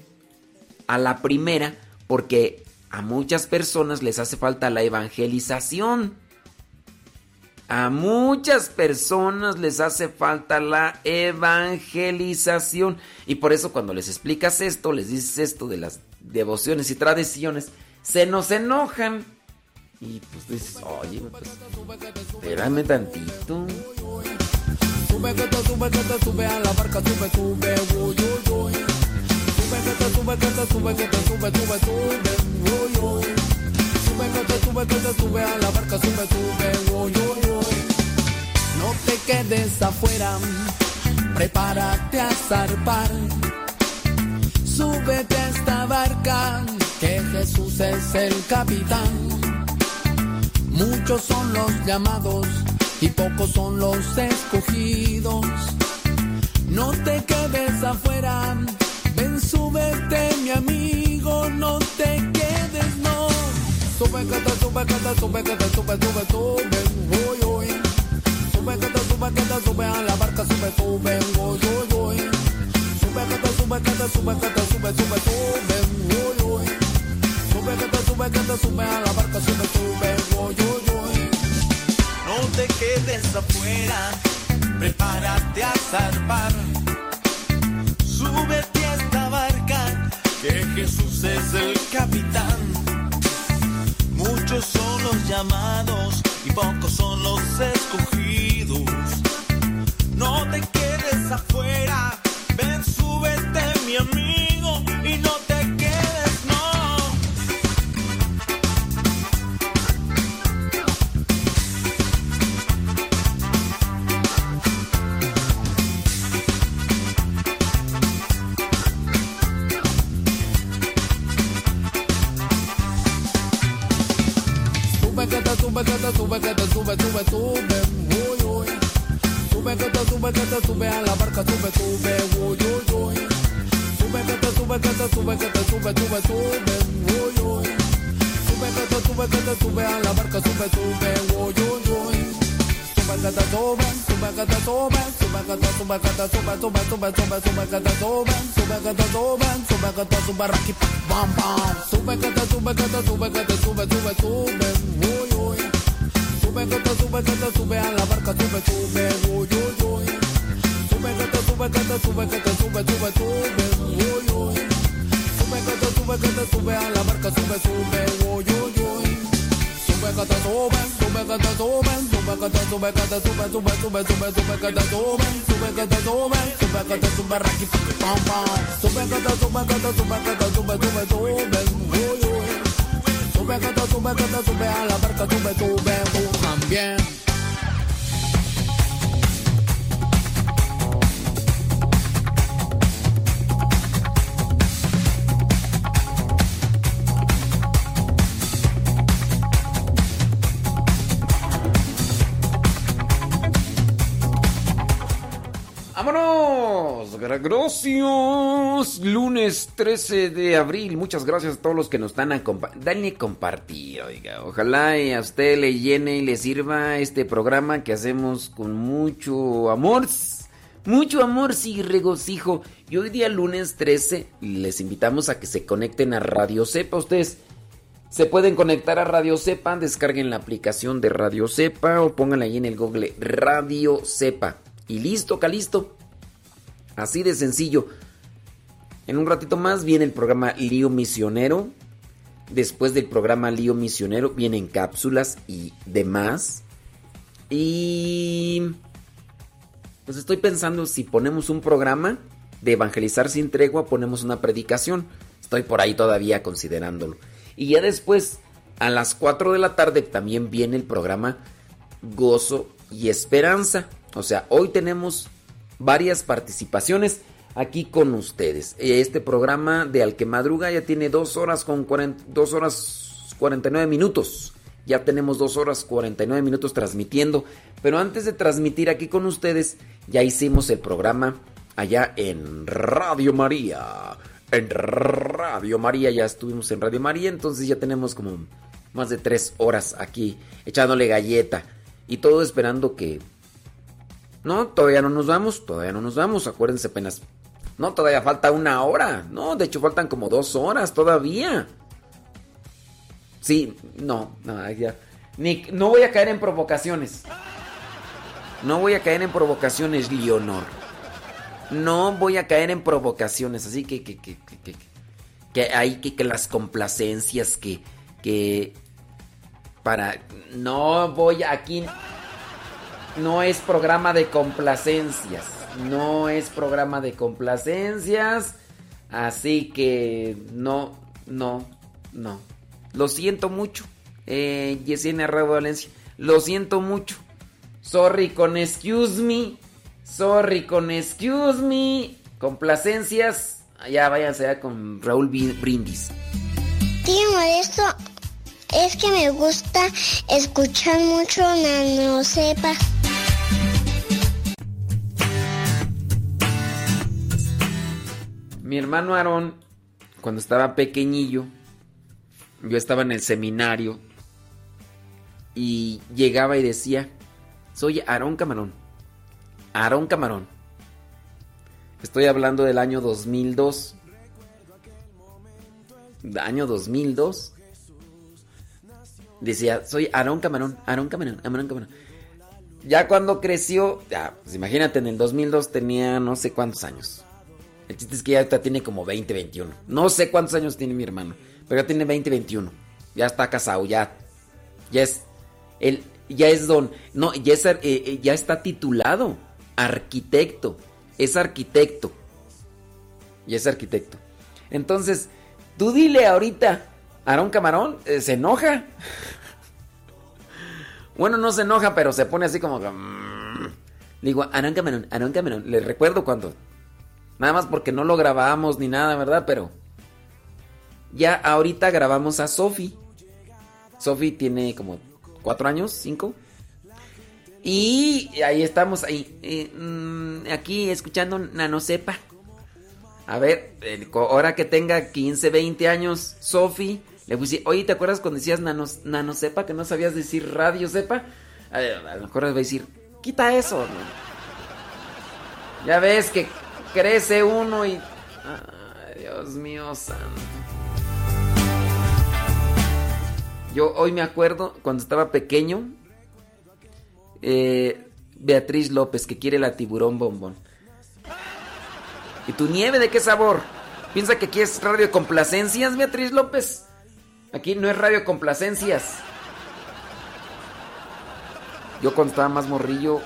a la primera porque a muchas personas les hace falta la evangelización. A muchas personas les hace falta la evangelización. Y por eso cuando les explicas esto, les dices esto de las devociones y tradiciones, se nos enojan. Y pues dices, oye, pues, espérame tantito. Sube que sube sube a la barca, sube, sube, uy, uy, uy. No te quedes afuera, prepárate a zarpar. Súbete a esta barca, que Jesús es el capitán. Muchos son los llamados y pocos son los escogidos. No te quedes afuera, ven, súbete, mi amigo, no te quedes. Sube, que te sube, que te sube, que te sube, sube, sube, uy, uy. Sube, que te sube, que te sube a la barca, sube, sube, uy, uy. Sube, que te sube, que te sube, que te sube, sube, sube, uy, uy. Sube, que te sube, que te sube a la barca, sube, sube, uy, uy, uy. No te quedes afuera, prepárate a zarpar. Súbete a esta barca, que Jesús es el capitán. Son los llamados y pocos son los escogidos. No te quedes afuera, sube, que te sube, que te sube, sube, sube, uy, uy. Sube que te sube, que te sube a la barca, sube, sube, uy, uy, uy. Sube que te sube, que te sube, que te sube, sube, sube, uy, uy. Sube que te sube, que te sube a la barca, sube, sube, uy, uy, uy. Sube que te sube, sube que te sube, sube que te sube, que te sube, sube, sube, sube, sube que te sube, sube que te sube, sube que te sube, raqui, bam, bam. Sube que te sube, que te sube, que te sube, sube, sube. Sube que te sube, que te sube a la barca, sube, sube, uy, uy, uy. Sube que te sube, que te sube, que te sube, sube, sube, uy, uy. Sube que te sube, que te sube a la barca, sube, sube, uy, uy, uy. Sube que te sube, sube que te sube, sube que te sube, que te sube, sube, sube, sube, sube que te sube, sube que te sube, sube que te sube, raqui, pam, pam. Sube que te sube, que te sube, que te sube, sube, sube, uy, uy. Sube que te sube, que te sube a la barca, sube, sube, tú también. Gracias. Lunes 13 de abril. Muchas gracias a todos los que nos están acompañando. Dale compartir, oiga. Ojalá y a usted le llene y le sirva este programa que hacemos con mucho amor. Mucho amor y regocijo. Y hoy día lunes 13 les invitamos a que se conecten a Radio Cepa. Ustedes se pueden conectar a Radio Cepa, descarguen la aplicación de Radio Cepa o pónganla ahí en el Google Radio Cepa. Y listo, calisto. Así de sencillo. En un ratito más viene el programa Lío Misionero. Después del programa Lío Misionero vienen cápsulas y demás. Y... Pues estoy pensando si ponemos un programa de evangelizar sin tregua, ponemos una predicación. Estoy por ahí todavía considerándolo. Y ya después, a las 4 de la tarde, también viene el programa Gozo y Esperanza. O sea, hoy tenemos varias participaciones aquí con ustedes. Este programa de Al ya tiene dos horas con 40, dos horas 49 minutos. Ya tenemos dos horas 49 minutos transmitiendo. Pero antes de transmitir aquí con ustedes, ya hicimos el programa allá en Radio María. En Radio María, ya estuvimos en Radio María, entonces ya tenemos como más de tres horas aquí echándole galleta. Y todo esperando que... No, todavía no nos vamos, todavía no nos vamos, acuérdense apenas. No, todavía falta una hora. No, de hecho faltan como dos horas todavía. Sí, no, no, ya. Ni, no voy a caer en provocaciones. No voy a caer en provocaciones, Leonor. No voy a caer en provocaciones. Así que, que, que, que, que, que hay que, que las complacencias, que, que para... No voy aquí... No es programa de complacencias. No es programa de complacencias. Así que no, no, no. Lo siento mucho. Eh, Yesenia Rado Valencia. Lo siento mucho. Sorry con excuse me. Sorry con excuse me. Complacencias. Ya váyanse ya con Raúl Brindis. Tío Modesto, es que me gusta escuchar mucho Nano Sepa. Mi hermano Aarón, cuando estaba pequeñillo, yo estaba en el seminario y llegaba y decía, soy Aarón Camarón. Aarón Camarón. Estoy hablando del año 2002. Año 2002. Decía, soy Aarón Camarón, Aarón Camarón, Aarón Camarón. Ya cuando creció, ya, pues imagínate, en el 2002 tenía no sé cuántos años. El chiste es que ya tiene como 20, 21. No sé cuántos años tiene mi hermano, pero ya tiene 20, 21. Ya está casado, ya. Ya es. Él, ya es don. No, ya, eh, eh, ya está titulado. Arquitecto. Es arquitecto. Ya es arquitecto. Entonces, tú dile ahorita. Aarón Camarón eh, se enoja. bueno, no se enoja, pero se pone así como. mm. Digo, Aarón Camarón, Aarón Camarón. Le recuerdo cuando. Nada más porque no lo grabamos ni nada, ¿verdad? Pero. Ya ahorita grabamos a Sofi. Sofi tiene como cuatro años, cinco. Y ahí estamos, ahí, eh, mm, aquí escuchando Nanosepa. A ver, ahora que tenga 15, 20 años, Sofi, le decir, oye, ¿te acuerdas cuando decías nanos, Nanosepa que no sabías decir Radio Sepa? A, a lo mejor le voy a decir, quita eso. Ya ves que crece uno y... Ay, Dios mío santo. Yo hoy me acuerdo cuando estaba pequeño, eh, Beatriz López que quiere la tiburón bombón. ¿Y tu nieve de qué sabor? ¿Piensa que aquí es radio complacencias, Beatriz López? Aquí no es radio complacencias. Yo cuando estaba más morrillo,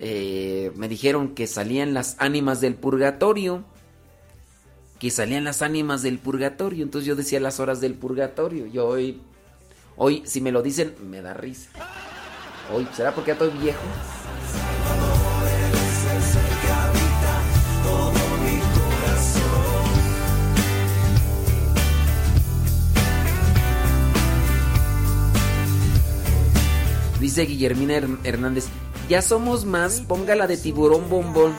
eh, me dijeron que salían las ánimas del purgatorio. Que salían las ánimas del purgatorio. Entonces yo decía las horas del purgatorio. Yo hoy, hoy, si me lo dicen, me da risa. Hoy, ¿será porque ya estoy viejo? Dice Guillermina Her- Hernández, ya somos más, póngala de tiburón bombón.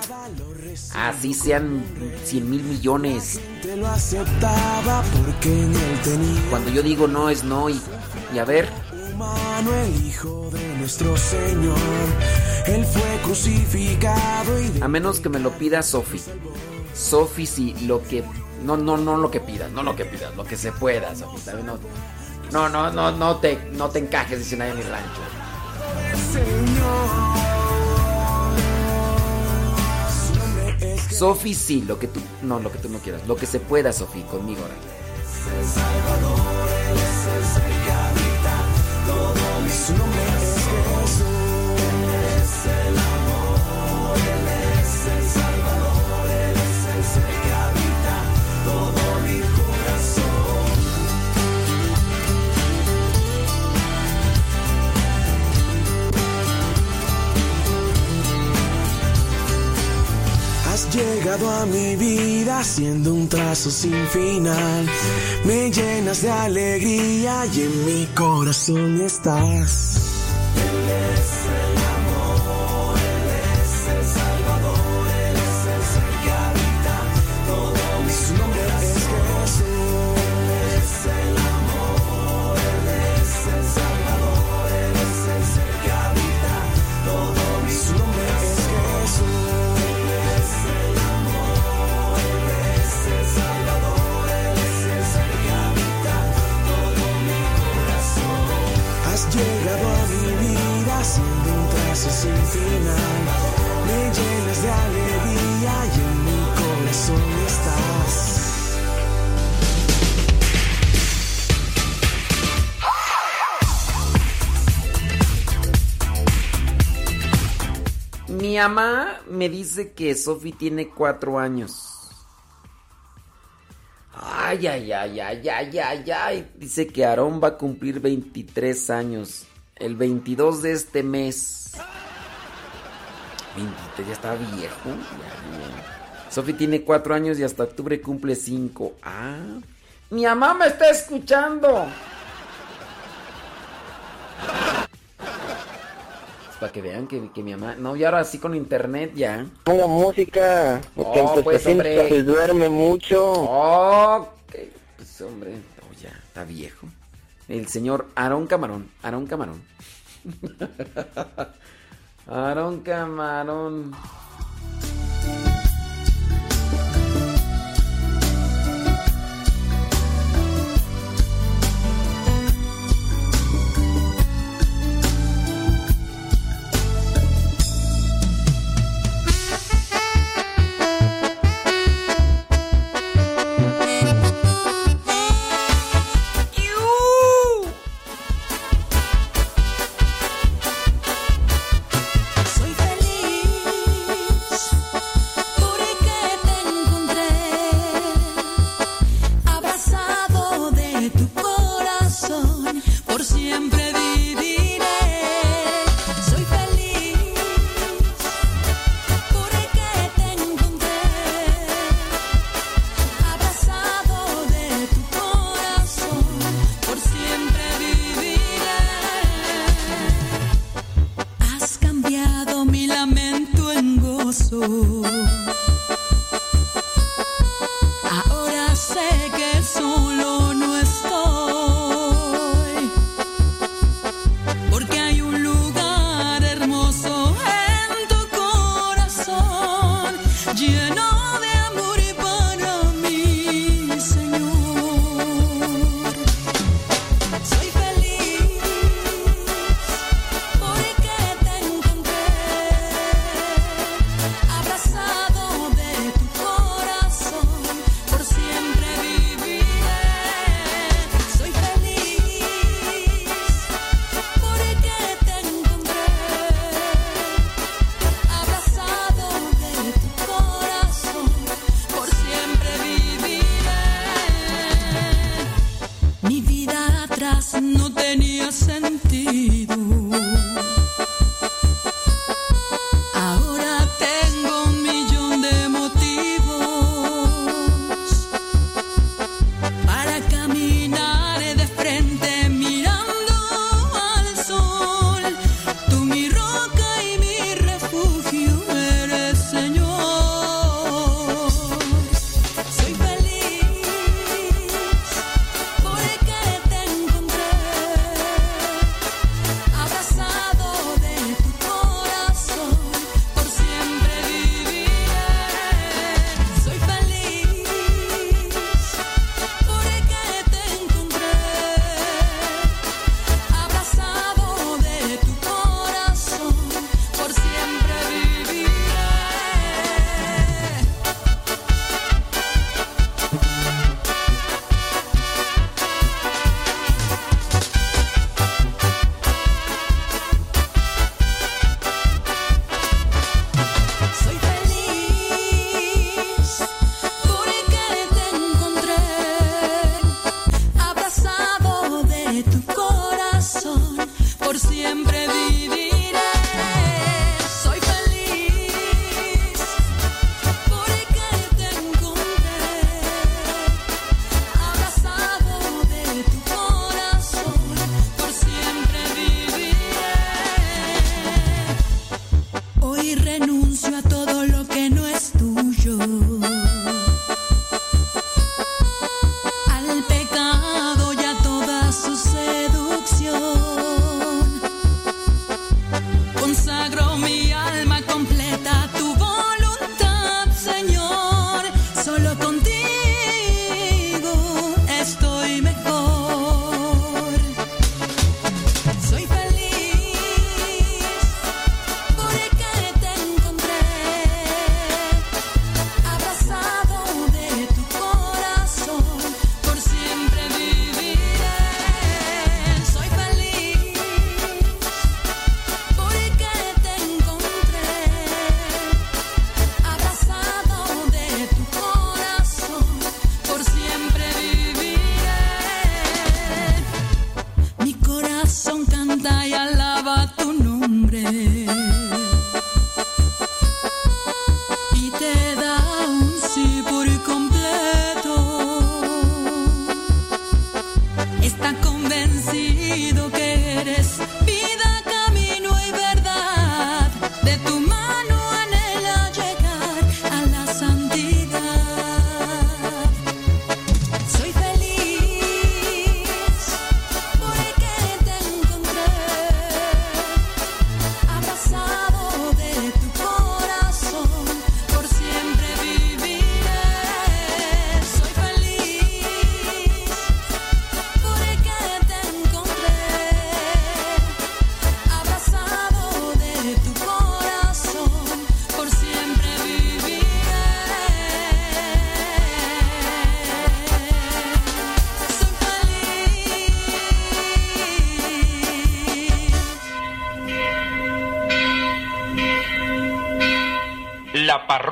Así sean 100 mil millones. Cuando yo digo no es no y, y a ver, humano el Hijo de nuestro Señor. Él fue crucificado y de a menos que me lo pida Sofi. Sofi sí, lo que... No, no, no lo que pidas, no lo que pidas, lo que se pueda, Sofi. no, no, no, no te, no te encajes, dicen ahí en mi rancho. Sofi sí, lo que tú, no, lo que tú no quieras, lo que se pueda, Sofi, conmigo ahora. Su nombre es Jesús. Llegado a mi vida siendo un trazo sin final. Me llenas de alegría y en mi corazón estás. Trazo sin final. Me llenas de alegría y en mi corazón estás. Mi mamá me dice que Sofi tiene cuatro años. Ay, ay, ay, ay, ay, ay, ay. Dice que Aarón va a cumplir 23 años. El 22 de este mes. 23, ya está viejo. ya. Sofi tiene cuatro años y hasta octubre cumple cinco. Ah. Mi mamá me está escuchando. Para que vean que, que mi mamá. No, y ahora sí con internet ya. Ponga música, porque Oh, pues, pues, hombre. se duerme mucho. Oh, pues hombre, oh, ya, está viejo. El señor Aarón Camarón, Aarón Camarón. Aarón Camarón.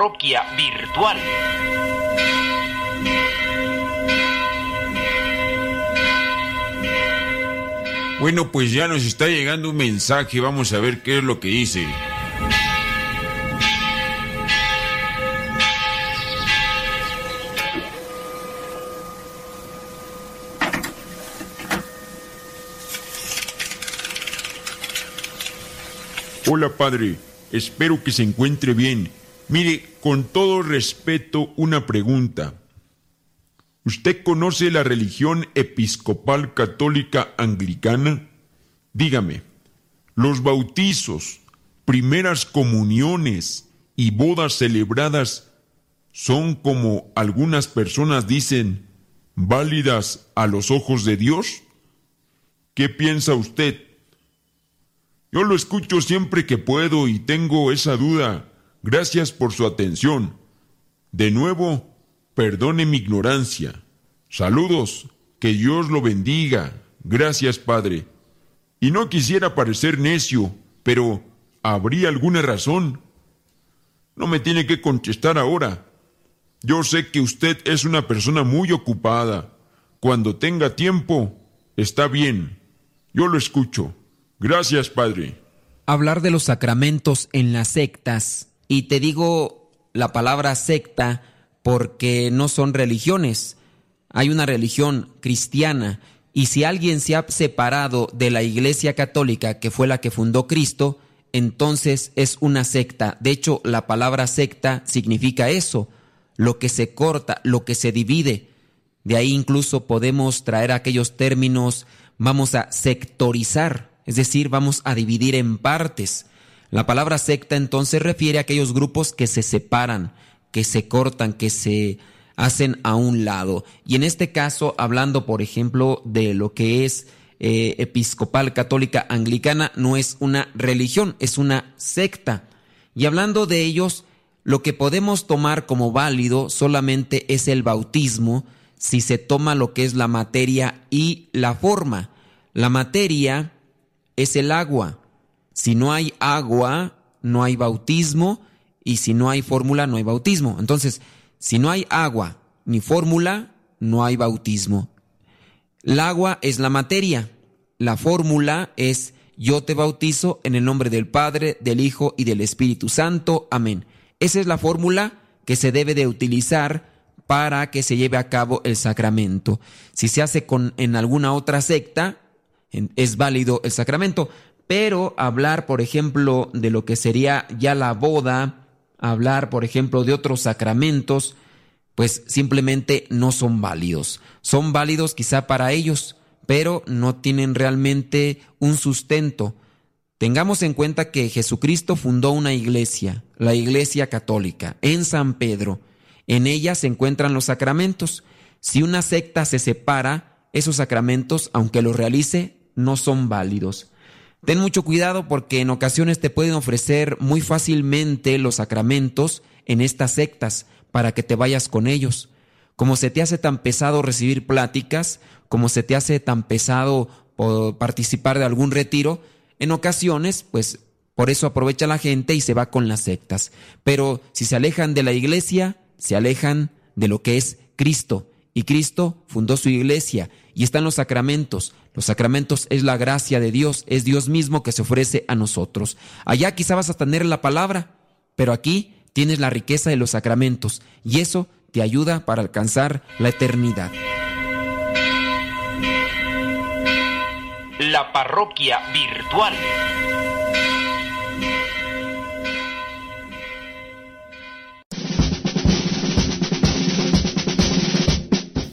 Parroquia virtual. Bueno, pues ya nos está llegando un mensaje, vamos a ver qué es lo que dice. Hola padre, espero que se encuentre bien. Mire, con todo respeto, una pregunta. ¿Usted conoce la religión episcopal católica anglicana? Dígame, los bautizos, primeras comuniones y bodas celebradas son como algunas personas dicen, válidas a los ojos de Dios? ¿Qué piensa usted? Yo lo escucho siempre que puedo y tengo esa duda. Gracias por su atención. De nuevo, perdone mi ignorancia. Saludos, que Dios lo bendiga. Gracias, Padre. Y no quisiera parecer necio, pero ¿habría alguna razón? No me tiene que contestar ahora. Yo sé que usted es una persona muy ocupada. Cuando tenga tiempo, está bien. Yo lo escucho. Gracias, Padre. Hablar de los sacramentos en las sectas, y te digo la palabra secta porque no son religiones. Hay una religión cristiana, y si alguien se ha separado de la Iglesia Católica, que fue la que fundó Cristo, entonces es una secta. De hecho, la palabra secta significa eso, lo que se corta, lo que se divide. De ahí incluso podemos traer aquellos términos, vamos a sectorizar, es decir, vamos a dividir en partes. La palabra secta entonces refiere a aquellos grupos que se separan, que se cortan, que se hacen a un lado. Y en este caso, hablando, por ejemplo, de lo que es eh, episcopal católica anglicana, no es una religión, es una secta. Y hablando de ellos, lo que podemos tomar como válido solamente es el bautismo, si se toma lo que es la materia y la forma. La materia es el agua. Si no hay agua, no hay bautismo, y si no hay fórmula, no hay bautismo. Entonces, si no hay agua ni fórmula, no hay bautismo. El agua es la materia. La fórmula es yo te bautizo en el nombre del Padre, del Hijo y del Espíritu Santo. Amén. Esa es la fórmula que se debe de utilizar para que se lleve a cabo el sacramento. Si se hace con, en alguna otra secta, es válido el sacramento, pero hablar, por ejemplo, de lo que sería ya la boda, hablar, por ejemplo, de otros sacramentos, pues simplemente no son válidos. Son válidos quizá para ellos, pero no tienen realmente un sustento. Tengamos en cuenta que Jesucristo fundó una iglesia, la Iglesia Católica, en San Pedro. En ella se encuentran los sacramentos. Si una secta se separa, esos sacramentos, aunque los realice, no son válidos. Ten mucho cuidado porque en ocasiones te pueden ofrecer muy fácilmente los sacramentos en estas sectas para que te vayas con ellos. Como se te hace tan pesado recibir pláticas, como se te hace tan pesado participar de algún retiro, en ocasiones, pues por eso aprovecha la gente y se va con las sectas. Pero si se alejan de la iglesia, se alejan de lo que es Cristo. Y Cristo fundó su iglesia y están los sacramentos. Los sacramentos es la gracia de Dios, es Dios mismo que se ofrece a nosotros. Allá quizá vas a tener la palabra, pero aquí tienes la riqueza de los sacramentos y eso te ayuda para alcanzar la eternidad. La parroquia virtual.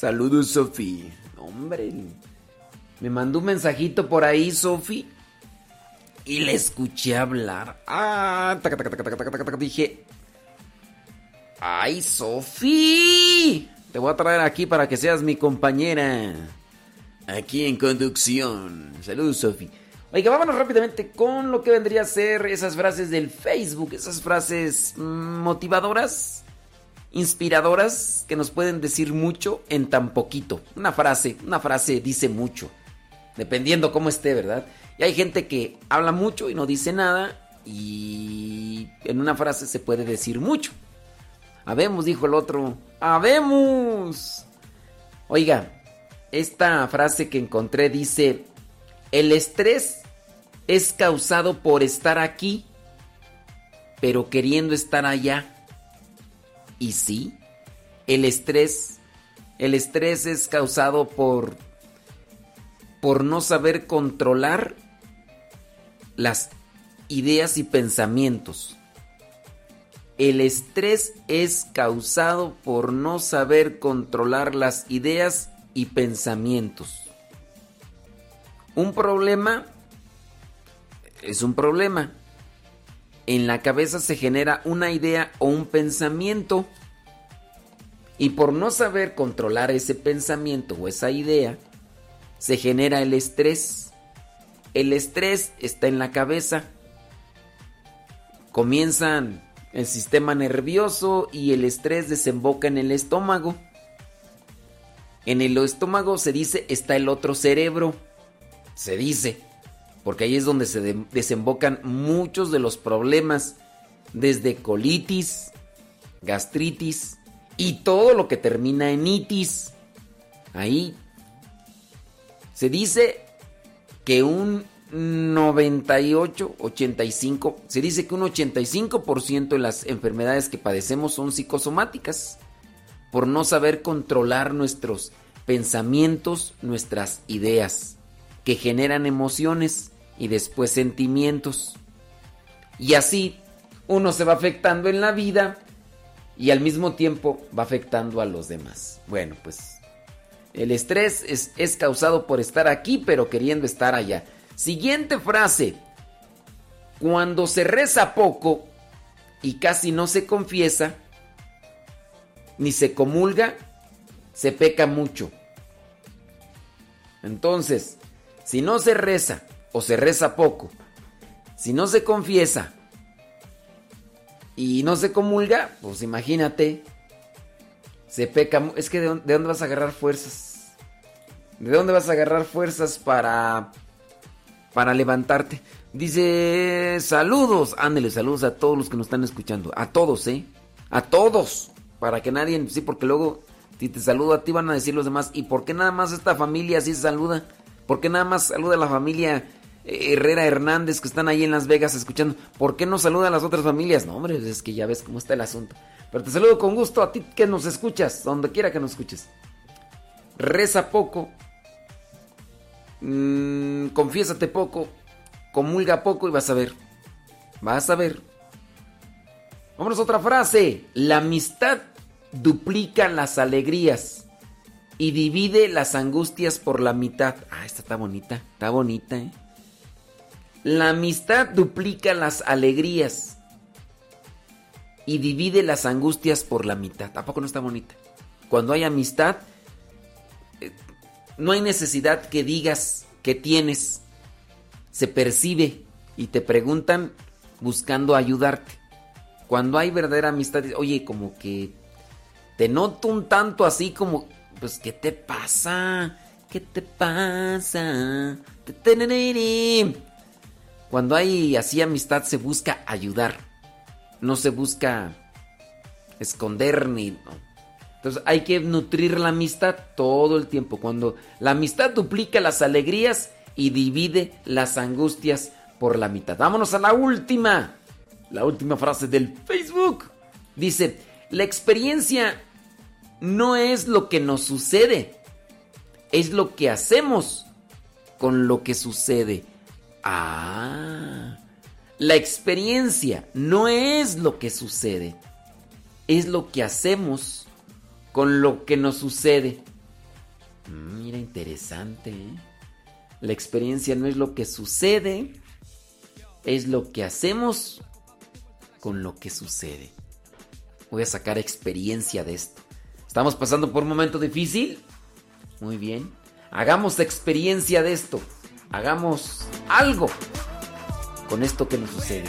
Saludos, Sofi. Hombre, Me mandó un mensajito por ahí, Sofi. Y le escuché hablar. Ah, taca, taca, taca, dije. ¡Ay, Sofi! Te voy a traer aquí para que seas mi compañera. Aquí en conducción. Saludos, Sofi. Oiga, vámonos rápidamente con lo que vendría a ser esas frases del Facebook, esas frases motivadoras, inspiradoras, que nos pueden decir mucho en tan poquito. Una frase, una frase dice mucho, dependiendo cómo esté, ¿verdad? Y hay gente que habla mucho y no dice nada, y en una frase se puede decir mucho. Habemos, dijo el otro. Habemos. Oiga, esta frase que encontré dice, el estrés es causado por estar aquí, pero queriendo estar allá. Y sí, el estrés, el estrés es causado por por no saber controlar las ideas y pensamientos. El estrés es causado por no saber controlar las ideas y pensamientos. Un problema es un problema. En la cabeza se genera una idea o un pensamiento. Y por no saber controlar ese pensamiento o esa idea, se genera el estrés. El estrés está en la cabeza. Comienzan el sistema nervioso y el estrés desemboca en el estómago. En el estómago se dice está el otro cerebro. Se dice. Porque ahí es donde se de- desembocan muchos de los problemas. Desde colitis, gastritis y todo lo que termina en itis. Ahí se dice que un 98, 85, se dice que un 85% de las enfermedades que padecemos son psicosomáticas por no saber controlar nuestros pensamientos, nuestras ideas, que generan emociones y después sentimientos. Y así uno se va afectando en la vida y al mismo tiempo va afectando a los demás. Bueno, pues el estrés es, es causado por estar aquí pero queriendo estar allá. Siguiente frase. Cuando se reza poco y casi no se confiesa, ni se comulga, se peca mucho. Entonces, si no se reza o se reza poco, si no se confiesa y no se comulga, pues imagínate, se peca. Es que ¿de dónde, de dónde vas a agarrar fuerzas? ¿De dónde vas a agarrar fuerzas para para levantarte? Dice, saludos, ándele, saludos a todos los que nos están escuchando, a todos, ¿eh? A todos, para que nadie, sí, porque luego si te saludo a ti van a decir los demás, ¿y por qué nada más esta familia se saluda? ¿Por qué nada más saluda a la familia Herrera Hernández que están ahí en Las Vegas escuchando? ¿Por qué no saluda a las otras familias? No, hombre, es que ya ves cómo está el asunto. Pero te saludo con gusto a ti que nos escuchas, donde quiera que nos escuches. Reza poco, mm, confiésate poco, comulga poco y vas a ver. Vas a ver. Vámonos a otra frase. La amistad duplica las alegrías y divide las angustias por la mitad. Ah, esta está bonita, está bonita, ¿eh? La amistad duplica las alegrías y divide las angustias por la mitad. ¿A poco no está bonita? Cuando hay amistad, eh, no hay necesidad que digas que tienes. Se percibe y te preguntan buscando ayudarte. Cuando hay verdadera amistad, oye, como que te noto un tanto así como, pues, ¿qué te pasa? ¿Qué te pasa? Cuando hay así amistad se busca ayudar, no se busca esconder ni... no. Entonces hay que nutrir la amistad todo el tiempo. Cuando la amistad duplica las alegrías y divide las angustias por la mitad. Vámonos a la última. La última frase del Facebook. Dice, la experiencia no es lo que nos sucede, es lo que hacemos con lo que sucede. Ah, la experiencia no es lo que sucede, es lo que hacemos con lo que nos sucede. Mm, Mira, interesante. ¿eh? La experiencia no es lo que sucede, es lo que hacemos con lo que sucede. Voy a sacar experiencia de esto. ¿Estamos pasando por un momento difícil? Muy bien. Hagamos experiencia de esto. Hagamos algo con esto que nos sucede.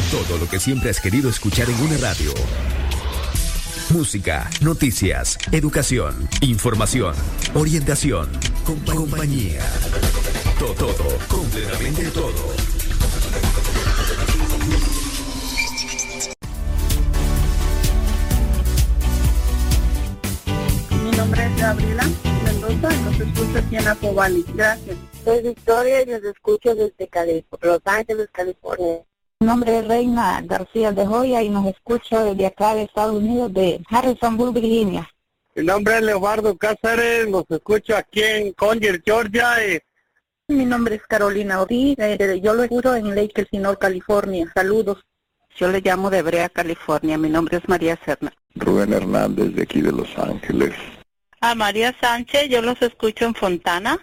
Todo, lo que siempre has querido escuchar en una radio. Música, noticias, educación, información, orientación, compa- compañía. Todo, todo, completamente todo. Mi nombre es Gabriela Mendoza y los escucho aquí en Apobali. Gracias. Soy Victoria y los escucho desde Cali- Los Ángeles, California. Mi nombre es Reina García de Joya y nos escucho desde acá de Estados Unidos, de Harrisonburg, Virginia. Mi nombre es Leobardo Cáceres, los escucho aquí en Conger, Georgia. Y... Mi nombre es Carolina Ortiz, eh, yo lo escucho en Lake Elsinore, California. Saludos. Yo le llamo de Brea, California. Mi nombre es María Serna. Rubén Hernández de aquí de Los Ángeles. A María Sánchez, yo los escucho en Fontana.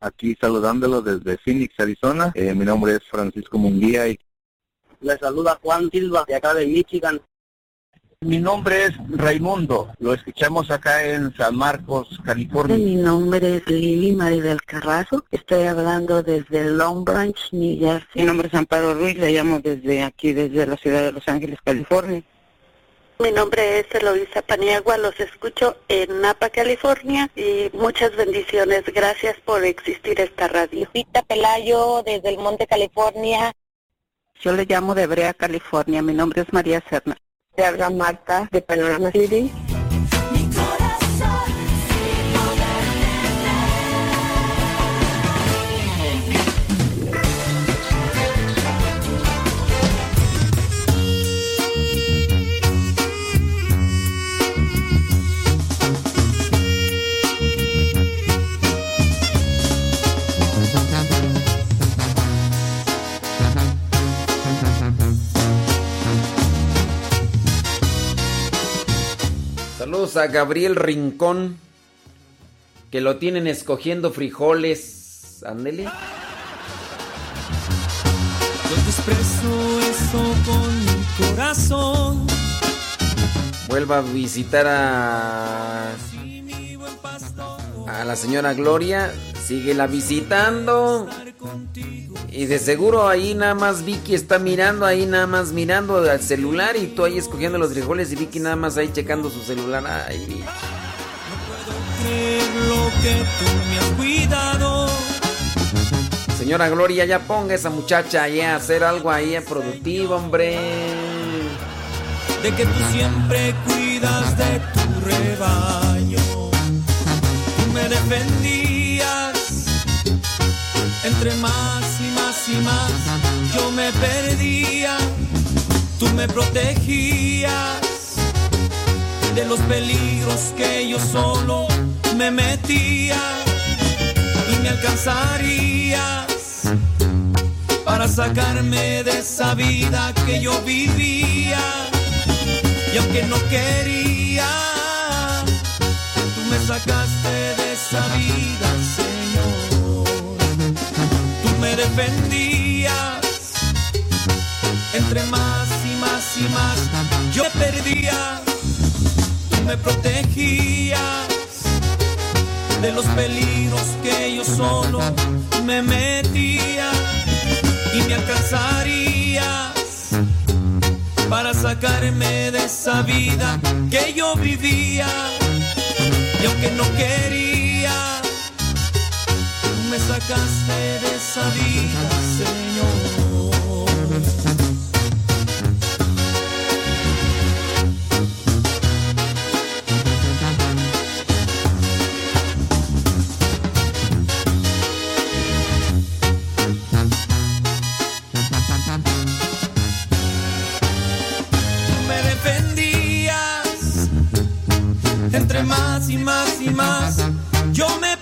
Aquí saludándolo desde Phoenix, Arizona. Eh, mi nombre es Francisco Munguía y Le saluda Juan Silva de acá de Michigan. mi nombre es Raimundo. Lo escuchamos acá en San Marcos, California. Mi nombre es Lili María del Carrazo. Estoy hablando desde Long Branch, New Jersey. Mi nombre es Amparo Ruiz, le llamo desde aquí, desde la ciudad de Los Ángeles, California. Mi nombre es Eloisa Paniagua, los escucho en Napa, California y muchas bendiciones. Gracias por existir esta radio. Rita Pelayo desde el Monte, California. Yo le llamo de Brea, California. Mi nombre es María Serna. Te habla Marta de Panorama City. Saludos a Gabriel Rincón, que lo tienen escogiendo frijoles. Ándele. Yo expreso eso con mi corazón. Vuelva a visitar a. A la señora Gloria. Síguela visitando. Y de seguro ahí nada más Vicky está mirando, ahí nada más mirando al celular y tú ahí escogiendo los frijoles y Vicky nada más ahí checando su celular. Ay, Vicky. Creer lo que tú me has cuidado. Señora Gloria, ya ponga a esa muchacha ahí a hacer algo ahí productivo, hombre. De que tú siempre cuidas de tu rebaño. Me defendías. Entre más y más y más yo me perdía. Tú me protegías de los peligros que yo solo me metía. Y me alcanzarías para sacarme de esa vida que yo vivía. Y aunque no quería, tú me sacaste de esa vida, Señor. Tú me defendías. Entre más y más y más yo perdía. Tú me protegías de los peligros que yo solo me metía y me alcanzarías para sacarme de esa vida que yo vivía y aunque no quería me sacaste de esa vida Señor. Más y más y más. Yo me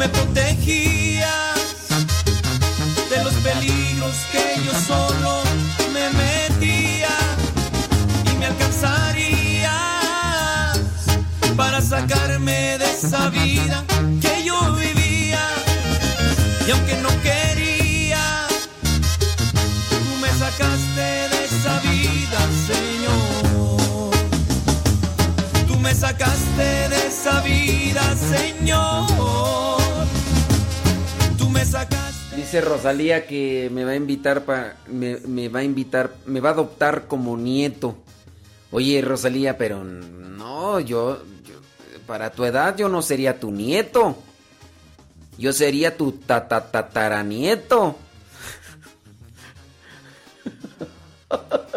me protegías de los peligros que yo solo me metía. Y me alcanzarías para sacarme de esa vida que yo vivía. Y aunque no quería, tú me sacaste de esa vida, Señor. Tú me sacaste de esa vida, Señor. Dice Rosalía que me va a invitar para me, va a invitar, me va a adoptar como nieto. Oye, Rosalía, pero no, yo, para tu edad yo no sería tu nieto. Yo sería tu tatatanieto.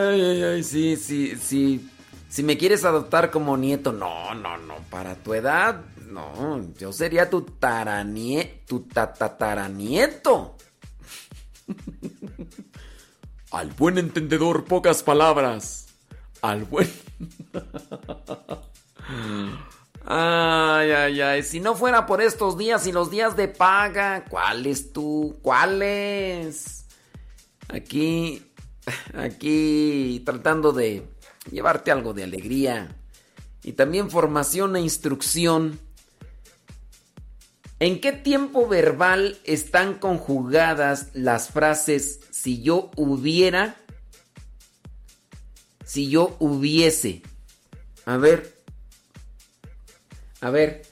Ay, ay, ay, sí, sí, sí. Si me quieres adoptar como nieto, no, no, no, para tu edad, no, yo sería tu taranie, tu tataranieto. Al buen entendedor, pocas palabras. Al buen. Ay, ay, ay. Si no fuera por estos días y los días de paga, ¿cuáles tú? ¿Cuáles? Aquí, aquí tratando de llevarte algo de alegría y también formación e instrucción. ¿En qué tiempo verbal están conjugadas las frases si yo hubiera, si yo hubiese? A ver, a ver,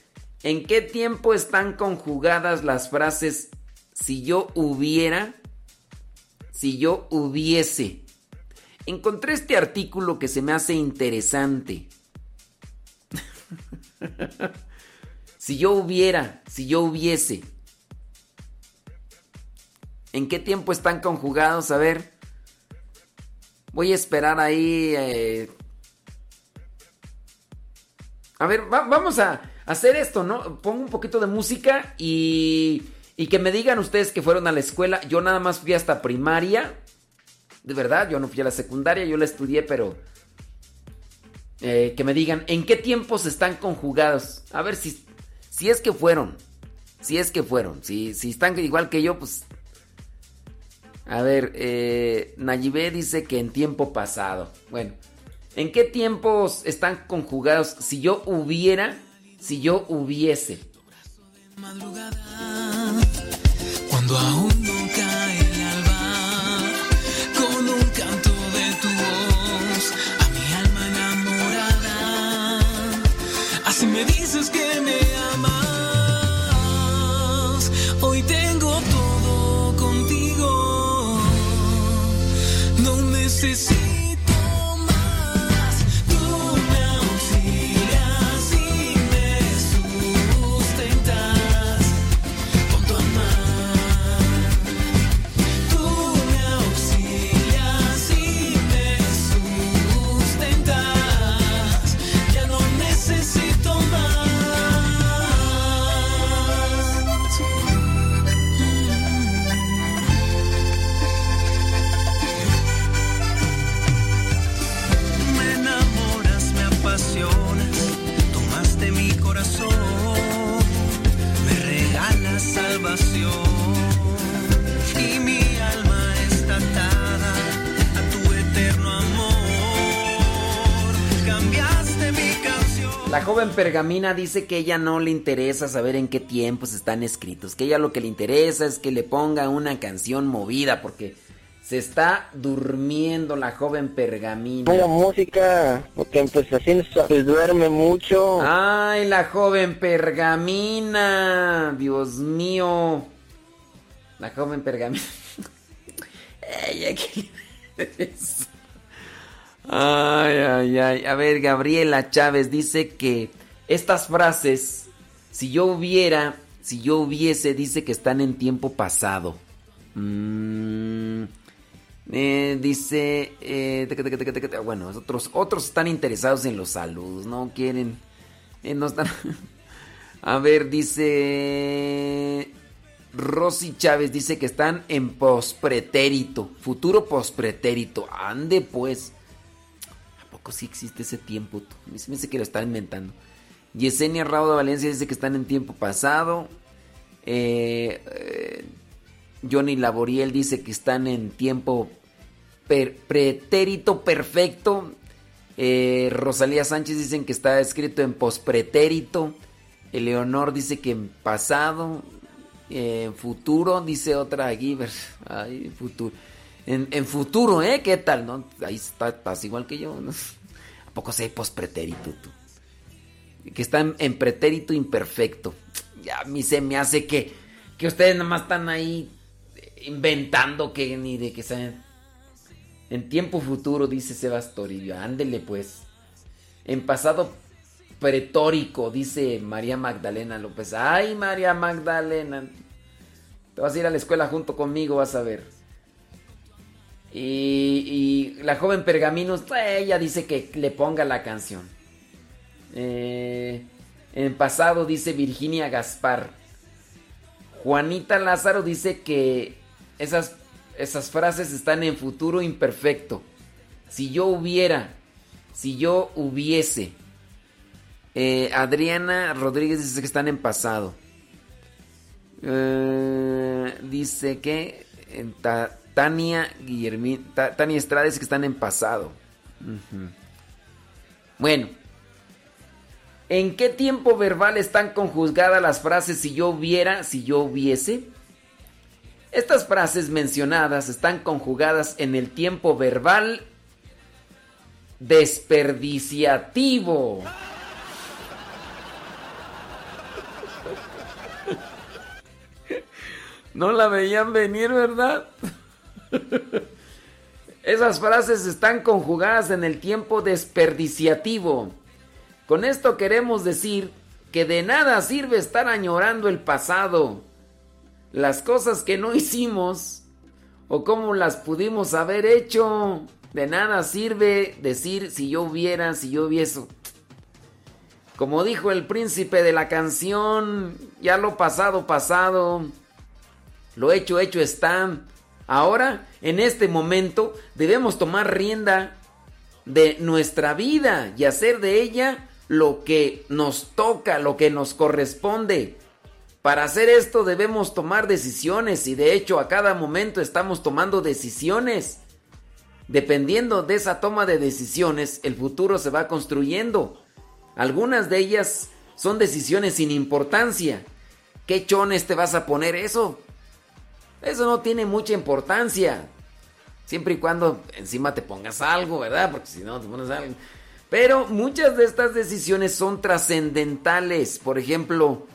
¿en qué tiempo están conjugadas las frases si yo hubiera, si yo hubiese. Encontré este artículo que se me hace interesante. si yo hubiera, si yo hubiese. ¿En qué tiempo están conjugados? A ver. Voy a esperar ahí. eh. A ver, va- vamos a hacer esto, ¿no? Pongo un poquito de música y, y que me digan ustedes que fueron a la escuela. Yo nada más fui hasta primaria. De verdad, yo no fui a la secundaria, yo la estudié, pero... eh, que me digan en qué tiempos están conjugados. A ver si, si es que fueron. Si es que fueron. Si, si están igual que yo, pues a ver, eh, Nayibé dice que en tiempo pasado. Bueno, ¿en qué tiempos están conjugados? Si yo hubiera, si yo hubiese. Cuando aún no cae que me amas. Hoy tengo todo contigo, no necesito La joven pergamina dice que ella no le interesa saber en qué tiempos están escritos, que ella lo que le interesa es que le ponga una canción movida porque se está durmiendo la joven pergamina. Ponga música, porque pues así pues, duerme mucho. Ay, la joven pergamina. Dios mío. La joven pergamina. Ella que- Ay, ay, ay. A ver, Gabriela Chávez dice que estas frases, si yo hubiera, si yo hubiese, dice que están en tiempo pasado. Mm, eh, dice, eh, bueno, otros, otros están interesados en los saludos, no quieren, eh, no están. A ver, dice Rosy Chávez dice que están en pospretérito, futuro pospretérito. Ande pues. ¿A poco sí existe ese tiempo? me dice que lo están inventando. Yesenia Rauda Valencia dice que están en tiempo pasado. Eh, eh, Johnny Laboriel dice que están en tiempo pretérito perfecto. Eh, Rosalía Sánchez dicen que está escrito en pospretérito. Eleonor dice que en pasado. En futuro, dice otra Giver. Futuro. En, futuro, ¿eh? ¿Qué tal? No? Ahí está- igual que yo. ¿no? ¿A poco sé pospretérito tú? Que está en, pretérito imperfecto. Ya a mí se me hace que, que ustedes nada más están ahí inventando que ni de que sean. En tiempo futuro, dice Sebas Torillo. Ándele pues. En pasado pretórico, dice María Magdalena López. Ay, María Magdalena. Te vas a ir a la escuela junto conmigo, vas a ver. Y, la joven Pergaminos, ella dice que le ponga la canción. Eh, en pasado dice Virginia Gaspar. Juanita Lázaro dice que esas, esas frases están en futuro imperfecto. Si yo hubiera, si yo hubiese. Eh, Adriana Rodríguez dice que están en pasado. Eh, dice que en Tania Guillermín, Ta- Tania Estrada dice que están en pasado. Bueno, ¿en qué tiempo verbal están conjugadas las frases si yo hubiera, si yo hubiese? Estas frases mencionadas están conjugadas en el tiempo verbal desperdiciativo. No la veían venir, ¿verdad? Esas frases están conjugadas en el tiempo desperdiciativo. Con esto queremos decir que de nada sirve estar añorando el pasado, las cosas que no hicimos o cómo las pudimos haber hecho. De nada sirve decir si yo hubiera, si yo hubiese. Como dijo el príncipe de la canción, ya lo pasado, pasado. Lo hecho, hecho está. Ahora, en este momento, debemos tomar rienda de nuestra vida y hacer de ella lo que nos toca, lo que nos corresponde. Para hacer esto debemos tomar decisiones y de hecho a cada momento estamos tomando decisiones. Dependiendo de esa toma de decisiones, el futuro se va construyendo. Algunas de ellas son decisiones sin importancia. ¿Qué chones te vas a poner eso? Eso no tiene mucha importancia. Siempre y cuando encima te pongas algo, ¿verdad? Porque si no te pones algo. Pero muchas de estas decisiones son trascendentales. Por ejemplo,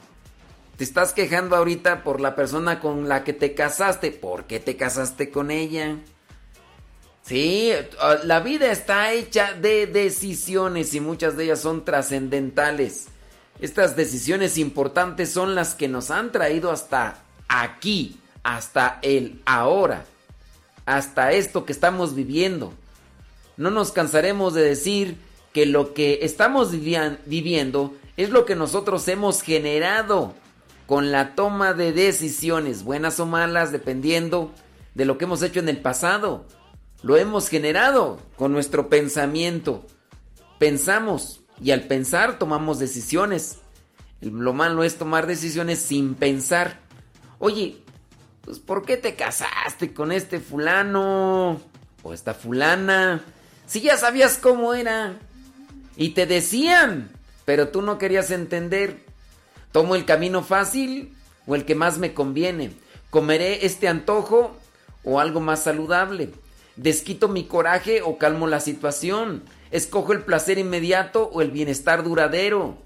te estás quejando ahorita por la persona con la que te casaste. ¿Por qué te casaste con ella? Sí, la vida está hecha de decisiones y muchas de ellas son trascendentales. Estas decisiones importantes son las que nos han traído hasta aquí, hasta el ahora, hasta esto que estamos viviendo. No nos cansaremos de decir que lo que estamos viviendo es lo que nosotros hemos generado con la toma de decisiones, buenas o malas, dependiendo de lo que hemos hecho en el pasado. Lo hemos generado con nuestro pensamiento. Pensamos y al pensar tomamos decisiones. Lo malo es tomar decisiones sin pensar. Oye, pues ¿por qué te casaste con este fulano o esta fulana? Si ya sabías cómo era. Y te decían, pero tú no querías entender. ¿Tomo el camino fácil o el que más me conviene? ¿Comeré este antojo o algo más saludable? ¿Desquito mi coraje o calmo la situación? ¿Escojo el placer inmediato o el bienestar duradero?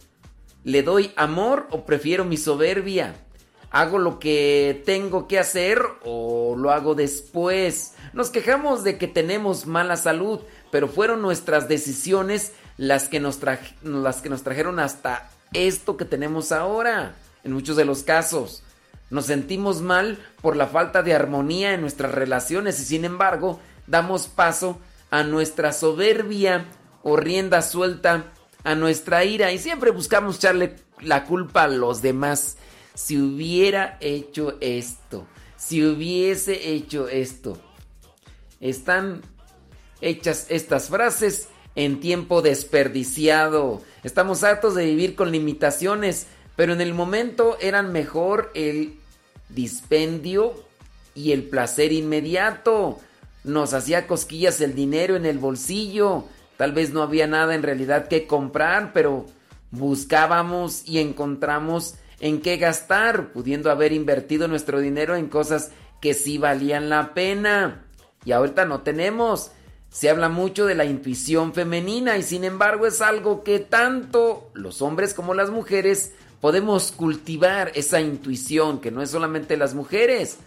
¿Le doy amor o prefiero mi soberbia? ¿Hago lo que tengo que hacer o lo hago después? Nos quejamos de que tenemos mala salud, pero fueron nuestras decisiones las que nos, las que nos trajeron hasta esto que tenemos ahora, en muchos de los casos. Nos sentimos mal por la falta de armonía en nuestras relaciones y sin embargo damos paso a nuestra soberbia o rienda suelta a nuestra ira y siempre buscamos echarle la culpa a los demás. Si hubiera hecho esto, si hubiese hecho esto. Están hechas estas frases en tiempo desperdiciado. Estamos hartos de vivir con limitaciones, pero en el momento eran mejor el dispendio y el placer inmediato. Nos hacía cosquillas el dinero en el bolsillo. Tal vez no había nada en realidad que comprar, pero buscábamos y encontramos en qué gastar, pudiendo haber invertido nuestro dinero en cosas que sí valían la pena. Y ahorita no tenemos. Se habla mucho de la intuición femenina y sin embargo es algo que tanto los hombres como las mujeres podemos cultivar esa intuición, que no es solamente las mujeres.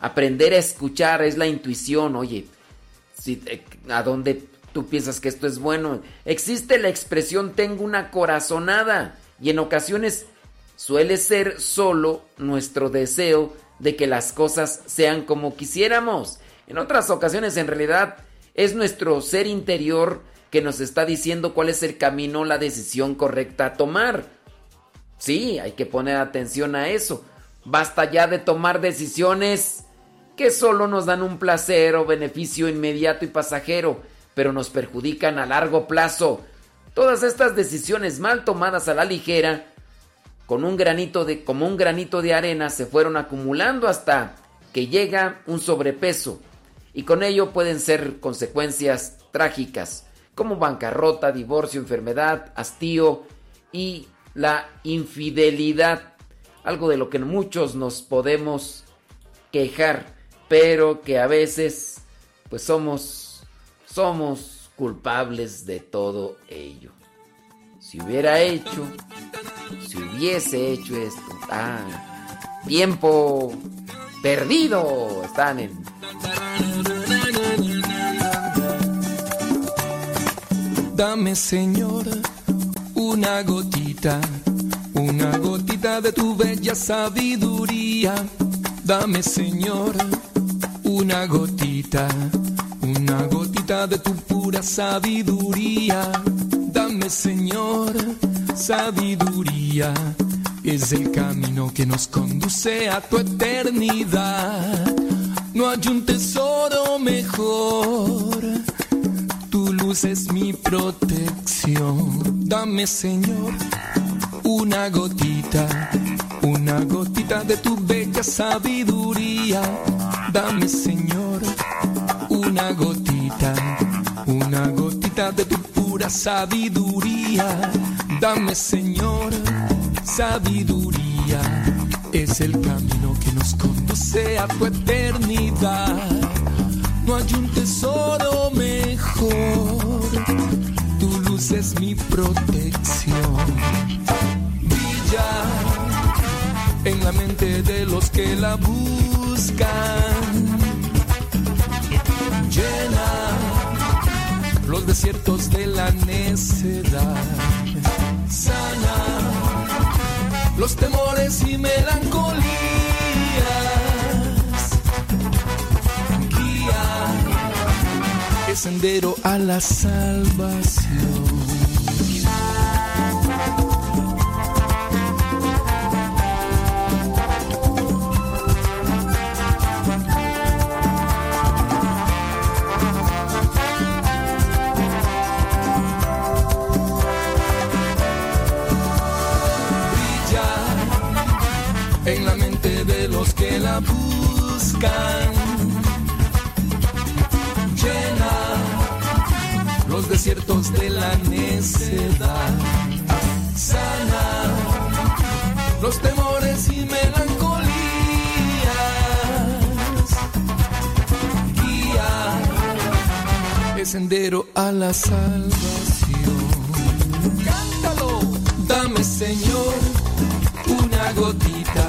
Aprender a escuchar es la intuición, oye, si, ¿a dónde tú piensas que esto es bueno? Existe la expresión tengo una corazonada y en ocasiones suele ser solo nuestro deseo de que las cosas sean como quisiéramos. En otras ocasiones en realidad es nuestro ser interior que nos está diciendo cuál es el camino, la decisión correcta a tomar. Sí, hay que poner atención a eso. Basta ya de tomar decisiones que solo nos dan un placer o beneficio inmediato y pasajero, pero nos perjudican a largo plazo. Todas estas decisiones mal tomadas a la ligera, con un granito de, como un granito de arena, se fueron acumulando hasta que llega un sobrepeso y con ello pueden ser consecuencias trágicas como bancarrota, divorcio, enfermedad, hastío y la infidelidad, algo de lo que muchos nos podemos quejar, pero que a veces pues somos somos culpables de todo ello. Si hubiera hecho, si hubiese hecho esto, ah, tiempo Perdido. Están en. Dame, Señor, una gotita, una gotita de tu bella sabiduría. Dame, Señor, una gotita, una gotita de tu pura sabiduría. Dame, Señor, sabiduría. Es el camino que nos conduce a tu eternidad. No hay un tesoro mejor. Tu luz es mi protección. Dame, Señor, una gotita, una gotita de tu bella sabiduría. Dame, Señor, una gotita, una gotita de tu pura sabiduría. Dame, Señor, sabiduría. Es el camino que nos conduce a tu eternidad. No hay un tesoro mejor. Tu luz es mi protección. Brilla en la mente de los que la buscan. Llena los desiertos de la necedad. Sana los temores y melancolías. Guía el sendero a la salvación. La buscan. Llena los desiertos de la necedad. Sana los temores y melancolías. Guía el sendero a la salvación. Cántalo, dame Señor una gotita,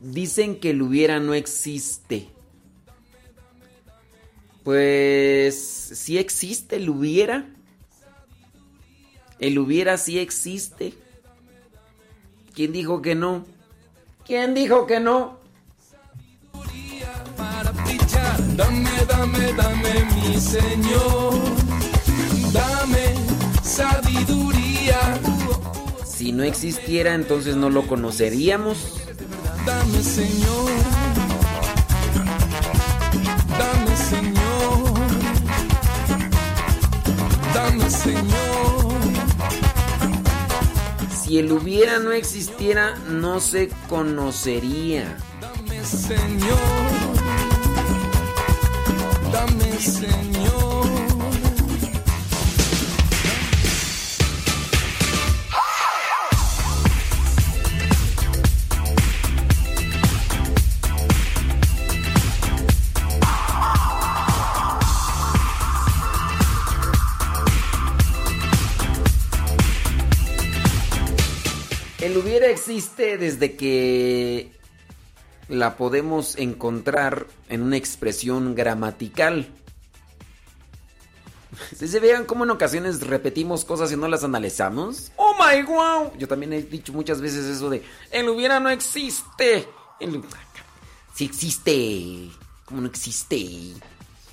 Dicen que el hubiera no existe. Pues sí existe el hubiera. El hubiera sí existe. ¿Quién dijo que no? ¿Quién dijo que no? Dame, dame, dame, mi Señor. Dame sabiduría. Si no existiera, entonces no lo conoceríamos. Dame, Señor. Dame, Señor. Dame, Señor. Si el hubiera no existiera, no se conocería. Dame, Señor. Dame, Señor. Existe desde que la podemos encontrar en una expresión gramatical. Si se vean cómo en ocasiones repetimos cosas y no las analizamos. ¡Oh my wow! Yo también he dicho muchas veces eso de el hubiera no existe. El... Si existe. ¿Cómo no existe?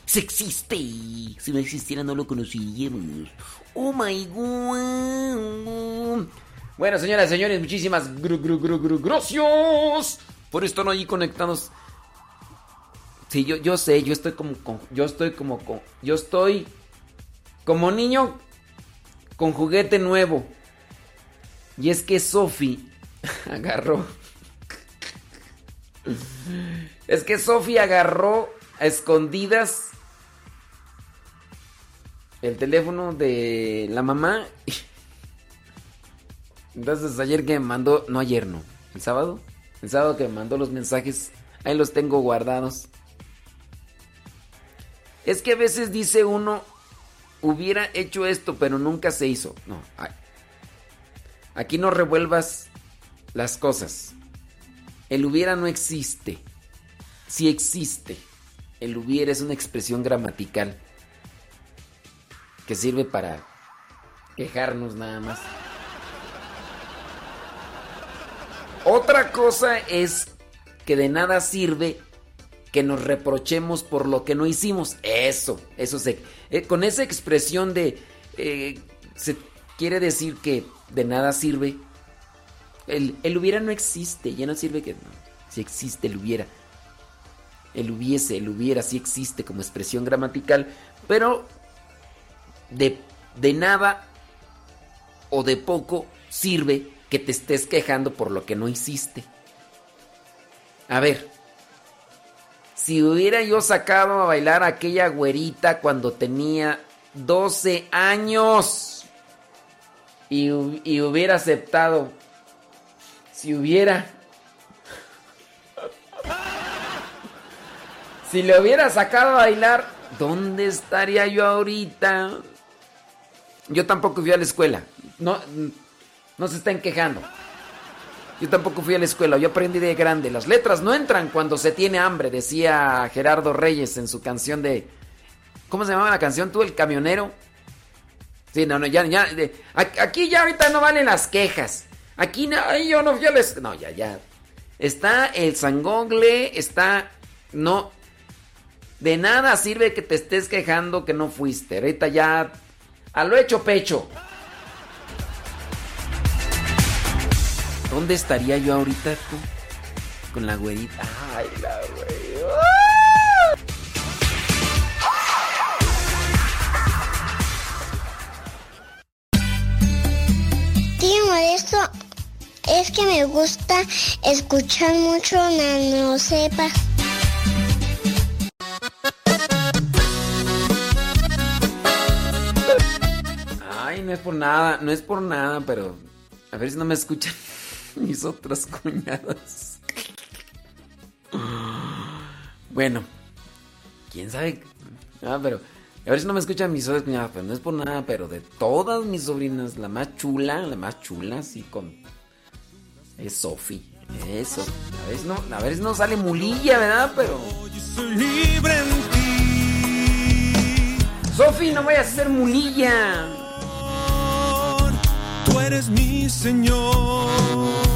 Si existe. Si no existiera no lo conoceríamos. ¡Oh my wow! Bueno, señoras y señores, muchísimas gru, gru, gru, gracias por estar ahí conectados. Sí, yo, yo sé, yo estoy como, con- yo estoy como, con- yo estoy como niño con juguete nuevo. Y es que Sophie agarró Es que Sofía agarró a escondidas el teléfono de la mamá. Entonces ayer que me mandó, no ayer no, el sábado, el sábado que me mandó los mensajes, ahí los tengo guardados. Es que a veces dice uno, hubiera hecho esto, pero nunca se hizo. No, aquí no revuelvas las cosas. El hubiera no existe. Si existe. El hubiera es una expresión gramatical que sirve para quejarnos nada más. Otra cosa es que de nada sirve que nos reprochemos por lo que no hicimos. Eso, eso se... eh, con esa expresión de... eh, se quiere decir que de nada sirve. El, el hubiera no existe, ya no sirve que... si existe el hubiera. El hubiese, el hubiera, sí existe como expresión gramatical, pero de, de nada o de poco sirve que te estés quejando por lo que no hiciste. A ver, si hubiera yo sacado a bailar a aquella güerita cuando tenía 12 años y, hu- y hubiera aceptado, si hubiera... Si le hubiera sacado a bailar, ¿dónde estaría yo ahorita? Yo tampoco fui a la escuela. No, no se estén quejando. Yo tampoco fui a la escuela. Yo aprendí de grande. Las letras no entran cuando se tiene hambre, decía Gerardo Reyes en su canción de. ¿Cómo se llamaba la canción? ¿Tú, el camionero? Sí, no, no, ya, ya. aquí ya ahorita no valen las quejas. Aquí no, ay, yo no fui a la es- No, ya, ya. Está el sangogle, está. No. De nada sirve que te estés quejando que no fuiste. Ahorita ya. A lo hecho pecho. ¿Dónde estaría yo ahorita tú? Con la güerita. Ay, la güey. Tío Modesto, es que me gusta escuchar mucho Nano Sepa. Ay, no es por nada, no es por nada, pero a ver si no me escuchan mis otras cuñadas. Bueno, quién sabe. Ah, pero a ver si no me escuchan mis otras cuñadas, pero no es por nada, pero de todas mis sobrinas, la más chula, la más chula, sí, con. Es Sofi. Eso. A ver si no, a ver si no sale mulilla, ¿verdad? Pero. en Sofi, no vayas a ser mulilla. Tú eres mi Señor.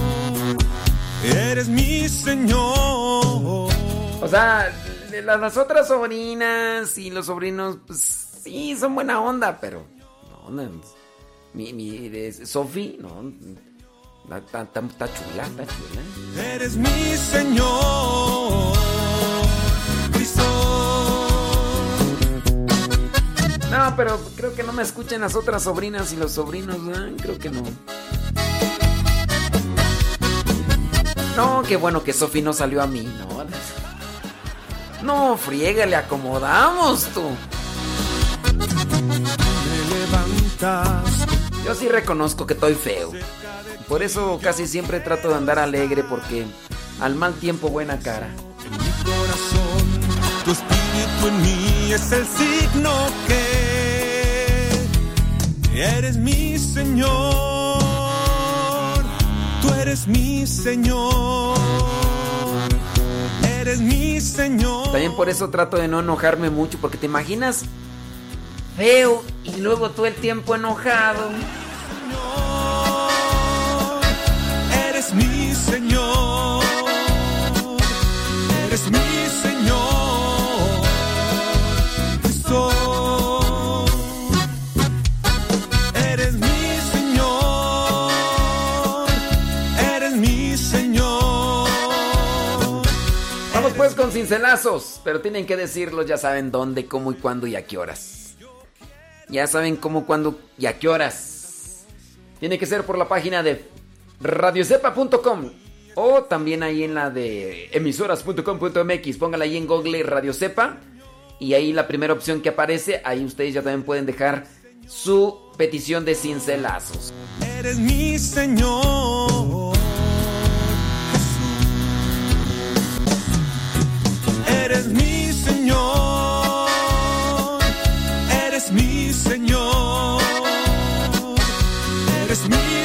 Eres mi Señor. O sea, las, las otras sobrinas y los sobrinos, pues sí, son buena onda, pero. No, no. Mi, mi Sofi, no. Está, está- está chula, está chula. Eres mi Señor. No, pero creo que no me escuchan las otras sobrinas y los sobrinos. Creo que no. No, qué bueno que Sofi no salió a mí, no. No, friega, le acomodamos tú. Yo sí reconozco que estoy feo. Por eso casi siempre trato de andar alegre porque al mal tiempo buena cara. Tu espíritu en mí es el signo que eres mi Señor. Tú eres mi Señor. Eres mi Señor. También por eso trato de no enojarme mucho porque te imaginas feo y luego todo el tiempo enojado. Eres mi Señor. Eres mi cincelazos, pero tienen que decirlo, ya saben dónde, cómo y cuándo y a qué horas. Ya saben cómo, cuándo y a qué horas. Tiene que ser por la página de radiocepa.com. O también ahí en la de emisoras.com.mx. Póngala ahí en Google Radio Cepa. Y ahí la primera opción que aparece, ahí ustedes ya también pueden dejar su petición de cincelazos. Eres mi Señor. Eres mi Señor. Eres mi Señor. Eres mi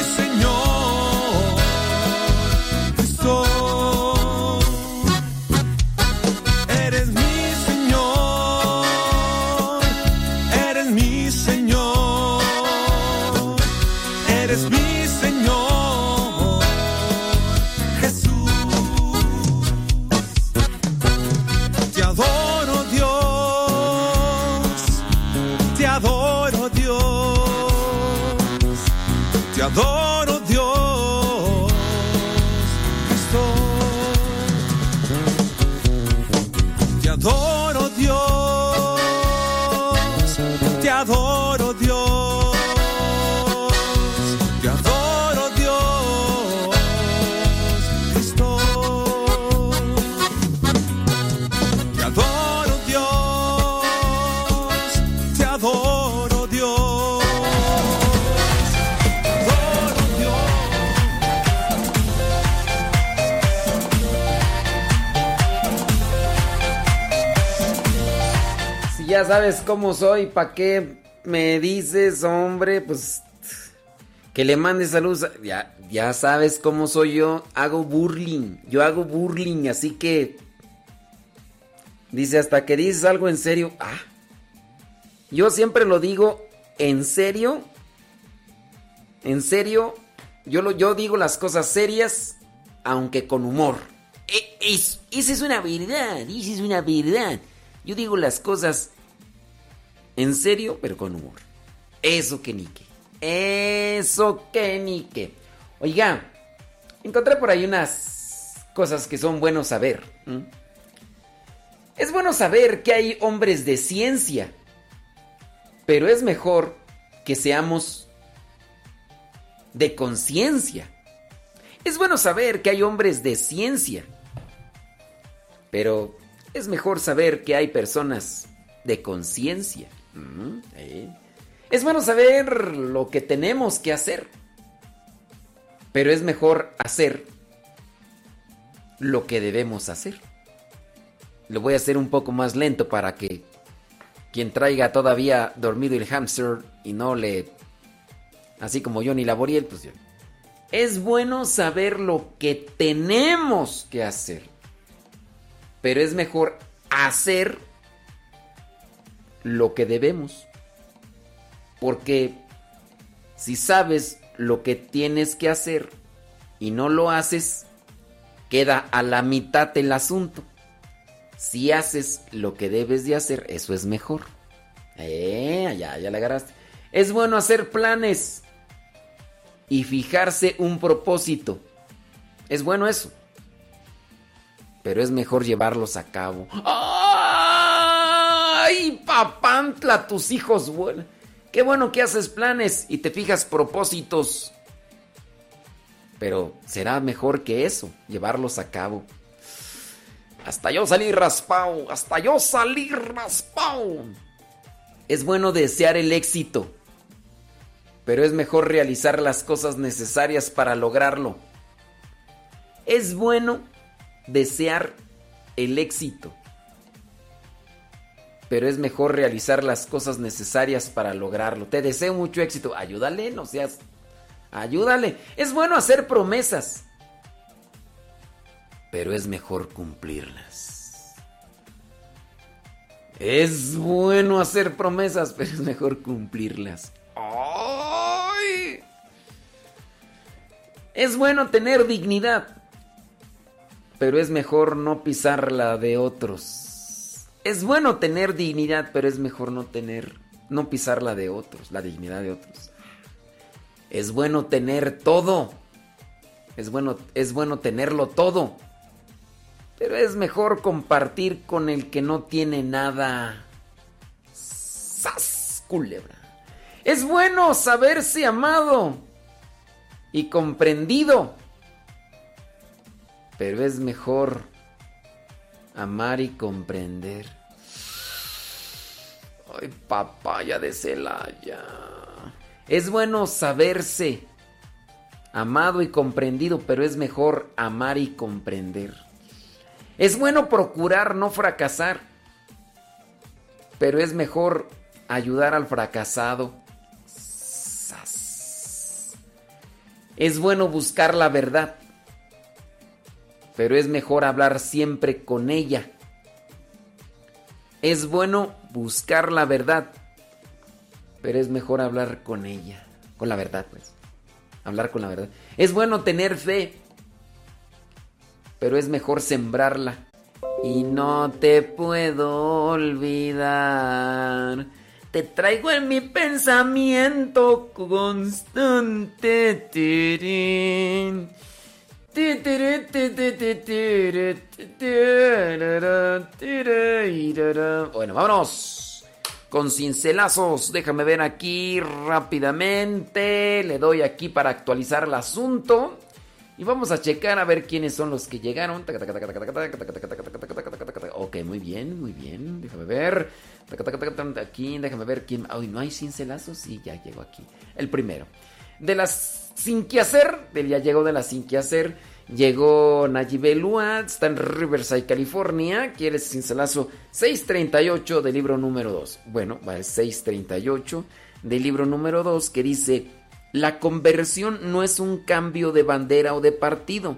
sabes cómo soy, ¿para qué me dices, hombre? Pues que le mandes saludos. Ya, ya sabes cómo soy yo. Hago burling. Yo hago burling, así que. Dice, hasta que dices algo en serio. Ah. Yo siempre lo digo en serio. En serio. Yo, lo, yo digo las cosas serias, aunque con humor. E- es- esa es una verdad. Esa es una verdad. Yo digo las cosas en serio, pero con humor. Eso que nique. Eso que nique. Oiga, encontré por ahí unas cosas que son buenos saber. Es bueno saber que hay hombres de ciencia, pero es mejor que seamos de conciencia. Es bueno saber que hay hombres de ciencia, pero es mejor saber que hay personas de conciencia. Es bueno saber lo que tenemos que hacer, pero es mejor hacer lo que debemos hacer. Lo voy a hacer un poco más lento para que quien traiga todavía dormido el hamster y no le... Así como Johnny Laboriel, pues yo. Es bueno saber lo que tenemos que hacer. Pero es mejor hacer lo que debemos. Porque si sabes lo que tienes que hacer y no lo haces, queda a la mitad el asunto. Si haces lo que debes de hacer, eso es mejor. Eh, ya, ya la agarraste. Es bueno hacer planes y fijarse un propósito. Es bueno eso. Pero es mejor llevarlos a cabo. ¡Ay, papantla, tus hijos! Bueno, qué bueno que haces planes y te fijas propósitos. Pero será mejor que eso, llevarlos a cabo. Hasta yo salí raspao, hasta yo salí raspao. Es bueno desear el éxito, pero es mejor realizar las cosas necesarias para lograrlo. Es bueno desear el éxito, pero es mejor realizar las cosas necesarias para lograrlo. Te deseo mucho éxito. Ayúdale, no seas... Ayúdale. Es bueno hacer promesas, pero es mejor cumplirlas. Es bueno hacer promesas, pero es mejor cumplirlas. ¡Ay! Es bueno tener dignidad, pero es mejor no pisar la de otros. Es bueno tener dignidad, pero es mejor no tener, no pisar la de otros, la dignidad de otros. Es bueno tener todo. Es bueno, es bueno tenerlo todo. Pero es mejor compartir con el que no tiene nada. ¡Sas, culebra! Es bueno saberse amado y comprendido. pero es mejor amar y comprender. Ay, papaya de Celaya. Es bueno saberse amado y comprendido, pero es mejor amar y comprender. Es bueno procurar no fracasar, pero es mejor ayudar al fracasado. Es bueno buscar la verdad, pero es mejor hablar siempre con ella. Es bueno buscar la verdad, pero es mejor hablar con ella, con la verdad, pues. Hablar con la verdad. Es bueno tener fe, pero es mejor sembrarla. Y no te puedo olvidar. Te traigo en mi pensamiento constante. Tirín. Bueno, vámonos con cincelazos. Déjame ver aquí rápidamente. Le doy aquí para actualizar el asunto. Y vamos a checar a ver quiénes son los que llegaron. Ok, muy bien, muy bien. Déjame ver. Aquí, déjame ver quién. Ay, no hay cincelazos. Sí, ya llegó aquí. El primero. De las sin que hacer, ya llegó de las sin que hacer. Llegó Nayib Elua, está en Riverside, California. Quiere cincelazo 638 del libro número 2. Bueno, va el 638 del libro número 2 que dice: La conversión no es un cambio de bandera o de partido,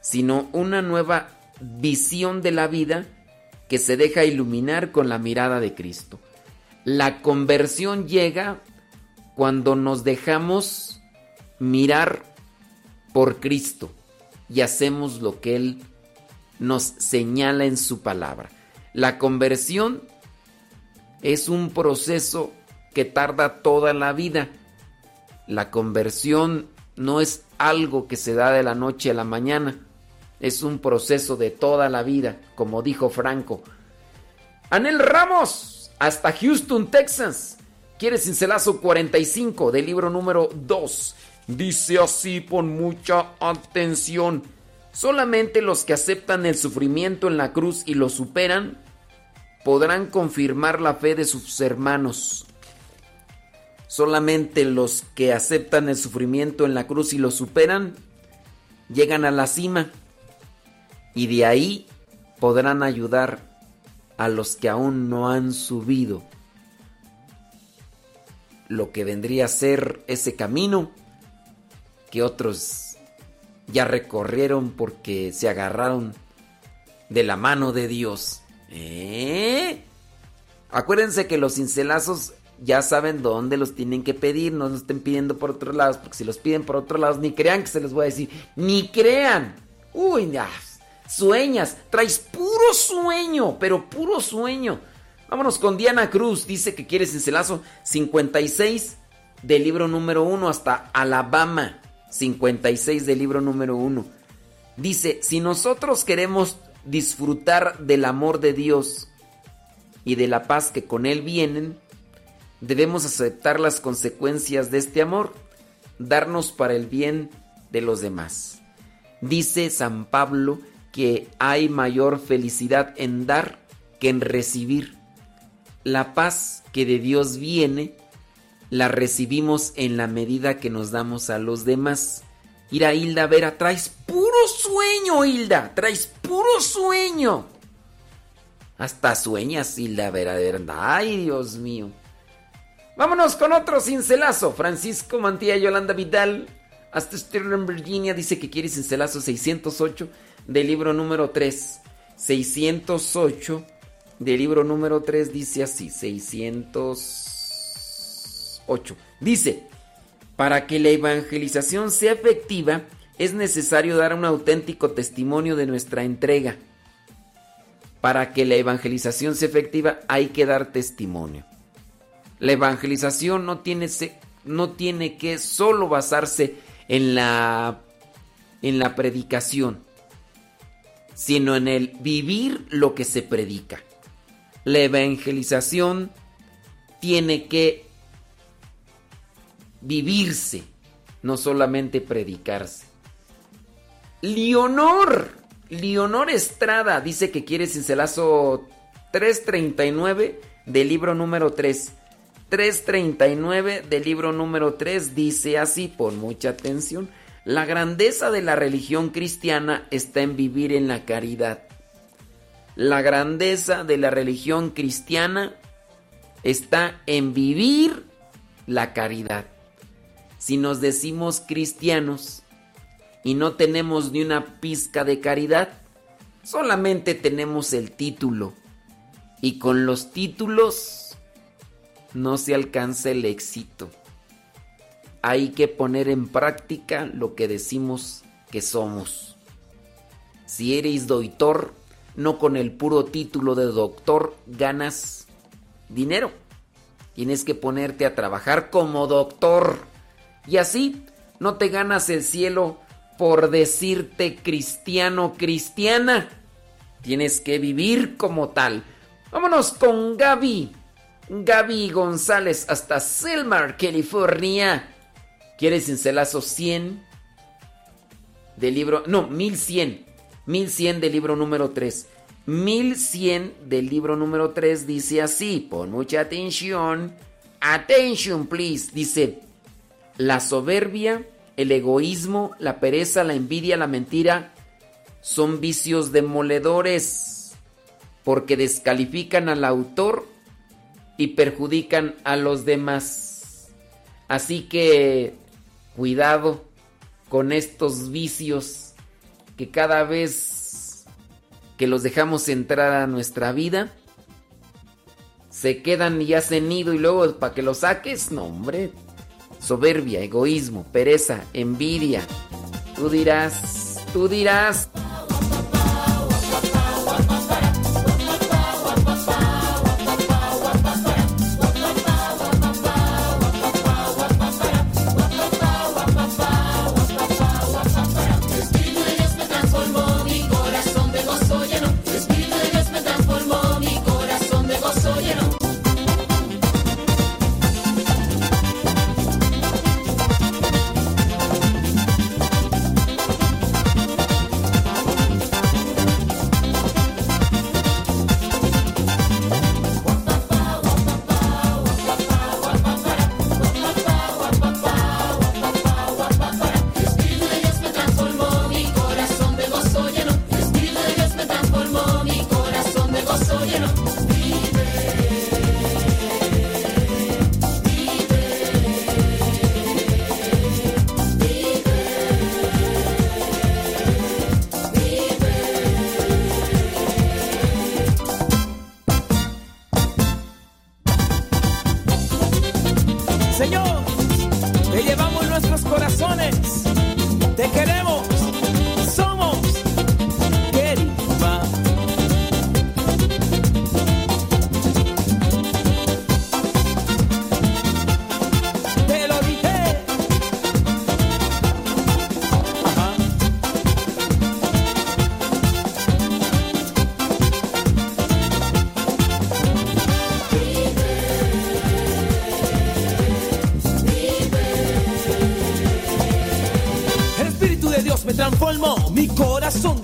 sino una nueva visión de la vida que se deja iluminar con la mirada de Cristo. La conversión llega cuando nos dejamos mirar por Cristo y hacemos lo que Él nos señala en su palabra. La conversión es un proceso que tarda toda la vida. La conversión no es algo que se da de la noche a la mañana. Es un proceso de toda la vida, como dijo Franco. Anel Ramos, hasta Houston, Texas. Quiere cincelazo 45 del libro número 2. Dice así, pon mucha atención. Solamente los que aceptan el sufrimiento en la cruz y lo superan podrán confirmar la fe de sus hermanos. Solamente los que aceptan el sufrimiento en la cruz y lo superan llegan a la cima y de ahí podrán ayudar a los que aún no han subido lo que vendría a ser ese camino que otros ya recorrieron porque se agarraron de la mano de Dios. ¿Eh? Acuérdense que los cincelazos ya saben dónde los tienen que pedir, no los estén pidiendo por otros lados, porque si los piden por otros lados, ni crean que se les voy a decir, ni crean. Uy, sueñas, traes puro sueño, pero puro sueño. Vámonos con Diana Cruz, dice que quiere cincelazo 56 del libro número 1 hasta Alabama. 56 del libro número 1. Dice, si nosotros queremos disfrutar del amor de Dios y de la paz que con Él vienen, debemos aceptar las consecuencias de este amor, darnos para el bien de los demás. Dice San Pablo que hay mayor felicidad en dar que en recibir. La paz que de Dios viene la recibimos en la medida que nos damos a los demás. Mira, Hilda Vera, traes puro sueño, Hilda, traes puro sueño. Hasta sueñas, Hilda Vera, de verdad. Ay, Dios mío. Vámonos con otro cincelazo. Francisco Mantilla Yolanda Vidal, hasta Sterling, Virginia, dice que quiere cincelazo 608 del libro número 3. 608 del libro número 3 dice así, 600 8. Dice, para que la evangelización sea efectiva, es necesario dar un auténtico testimonio de nuestra entrega. Para que la evangelización sea efectiva, hay que dar testimonio. La evangelización no tiene, no tiene que solo basarse en la, en la predicación, sino en el vivir lo que se predica. La evangelización tiene que vivirse, no solamente predicarse. Leonor. Leonor Estrada dice que quiere cincelazo 339 del libro número 3. 339 del libro número 3 dice así, pon mucha atención. La grandeza de la religión cristiana está en vivir en la caridad. La grandeza de la religión cristiana está en vivir la caridad. Si nos decimos cristianos y no tenemos ni una pizca de caridad, solamente tenemos el título. Y con los títulos no se alcanza el éxito. Hay que poner en práctica lo que decimos que somos. Si eres doctor, no con el puro título de doctor ganas dinero. Tienes que ponerte a trabajar como doctor. Y así no te ganas el cielo por decirte cristiano, cristiana. Tienes que vivir como tal. Vámonos con Gaby. Gaby González hasta Selmar, California. ¿Quieres cincelazo 100? Del libro... No, 1100. 1100 del libro número 3. 1100 del libro número 3 dice así. Pon mucha atención. Attention, please. Dice, la soberbia, el egoísmo, la pereza, la envidia, la mentira son vicios demoledores porque descalifican al autor y perjudican a los demás. Así que cuidado con estos vicios que cada vez que los dejamos entrar a nuestra vida se quedan y hacen nido y luego para que los saques, no hombre, soberbia, egoísmo, pereza, envidia. Tú dirás, tú dirás.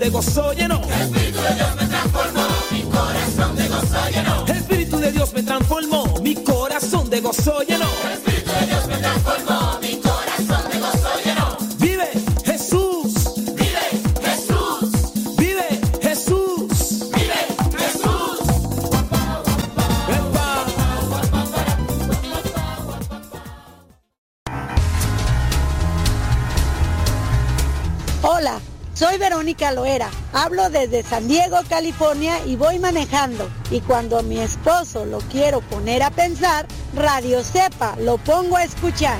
De gozo llenó. Espíritu de Dios me transformó, mi corazón de gozo llenó. El Espíritu de Dios me transformó, mi corazón de gozo llenó. Desde San Diego, California y voy manejando. Y cuando mi esposo lo quiero poner a pensar, Radio Cepa lo pongo a escuchar.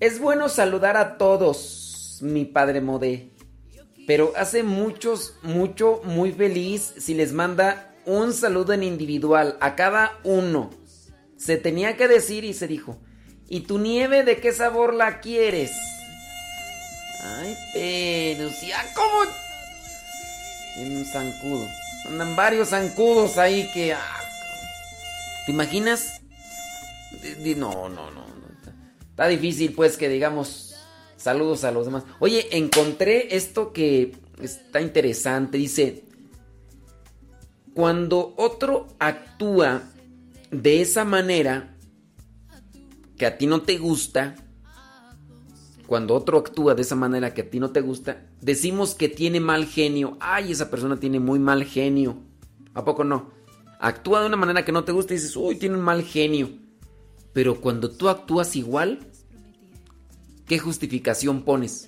Es bueno saludar a todos, mi padre Modé. Pero hace muchos, mucho, muy feliz si les manda un saludo en individual a cada uno. Se tenía que decir y se dijo. ¿Y tu nieve de qué sabor la quieres? Ay, pero si, ah, ¿cómo? En un zancudo. Andan varios zancudos ahí que. ah, ¿Te imaginas? No, no, no. Está difícil, pues, que digamos saludos a los demás. Oye, encontré esto que está interesante. Dice, cuando otro actúa de esa manera que a ti no te gusta, cuando otro actúa de esa manera que a ti no te gusta, decimos que tiene mal genio. Ay, esa persona tiene muy mal genio. ¿A poco no? Actúa de una manera que no te gusta y dices, uy, tiene un mal genio. Pero cuando tú actúas igual, ¿qué justificación pones?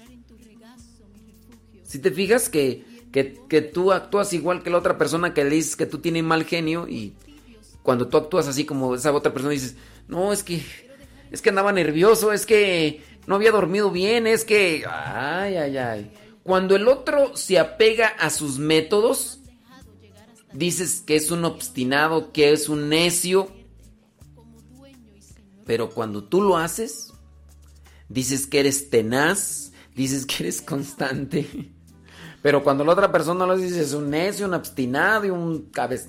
Si te fijas que, que, que tú actúas igual que la otra persona que le dices que tú tienes mal genio y cuando tú actúas así como esa otra persona dices, no, es que, es que andaba nervioso, es que no había dormido bien, es que, ay, ay, ay. Cuando el otro se apega a sus métodos, dices que es un obstinado, que es un necio, pero cuando tú lo haces, dices que eres tenaz, dices que eres constante. Pero cuando la otra persona lo dice, es un necio, un obstinado y un cabeza.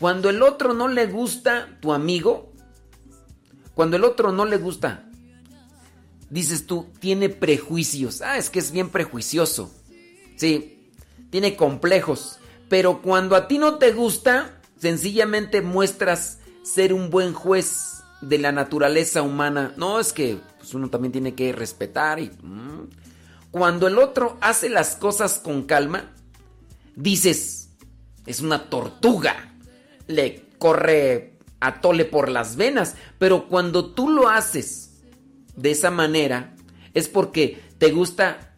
Cuando el otro no le gusta tu amigo, cuando el otro no le gusta, dices tú, tiene prejuicios. Ah, es que es bien prejuicioso. Sí, tiene complejos. Pero cuando a ti no te gusta, sencillamente muestras ser un buen juez de la naturaleza humana. No, es que pues, uno también tiene que respetar y... mm. Cuando el otro hace las cosas con calma, dices, es una tortuga, le corre a tole por las venas, pero cuando tú lo haces de esa manera, es porque te gusta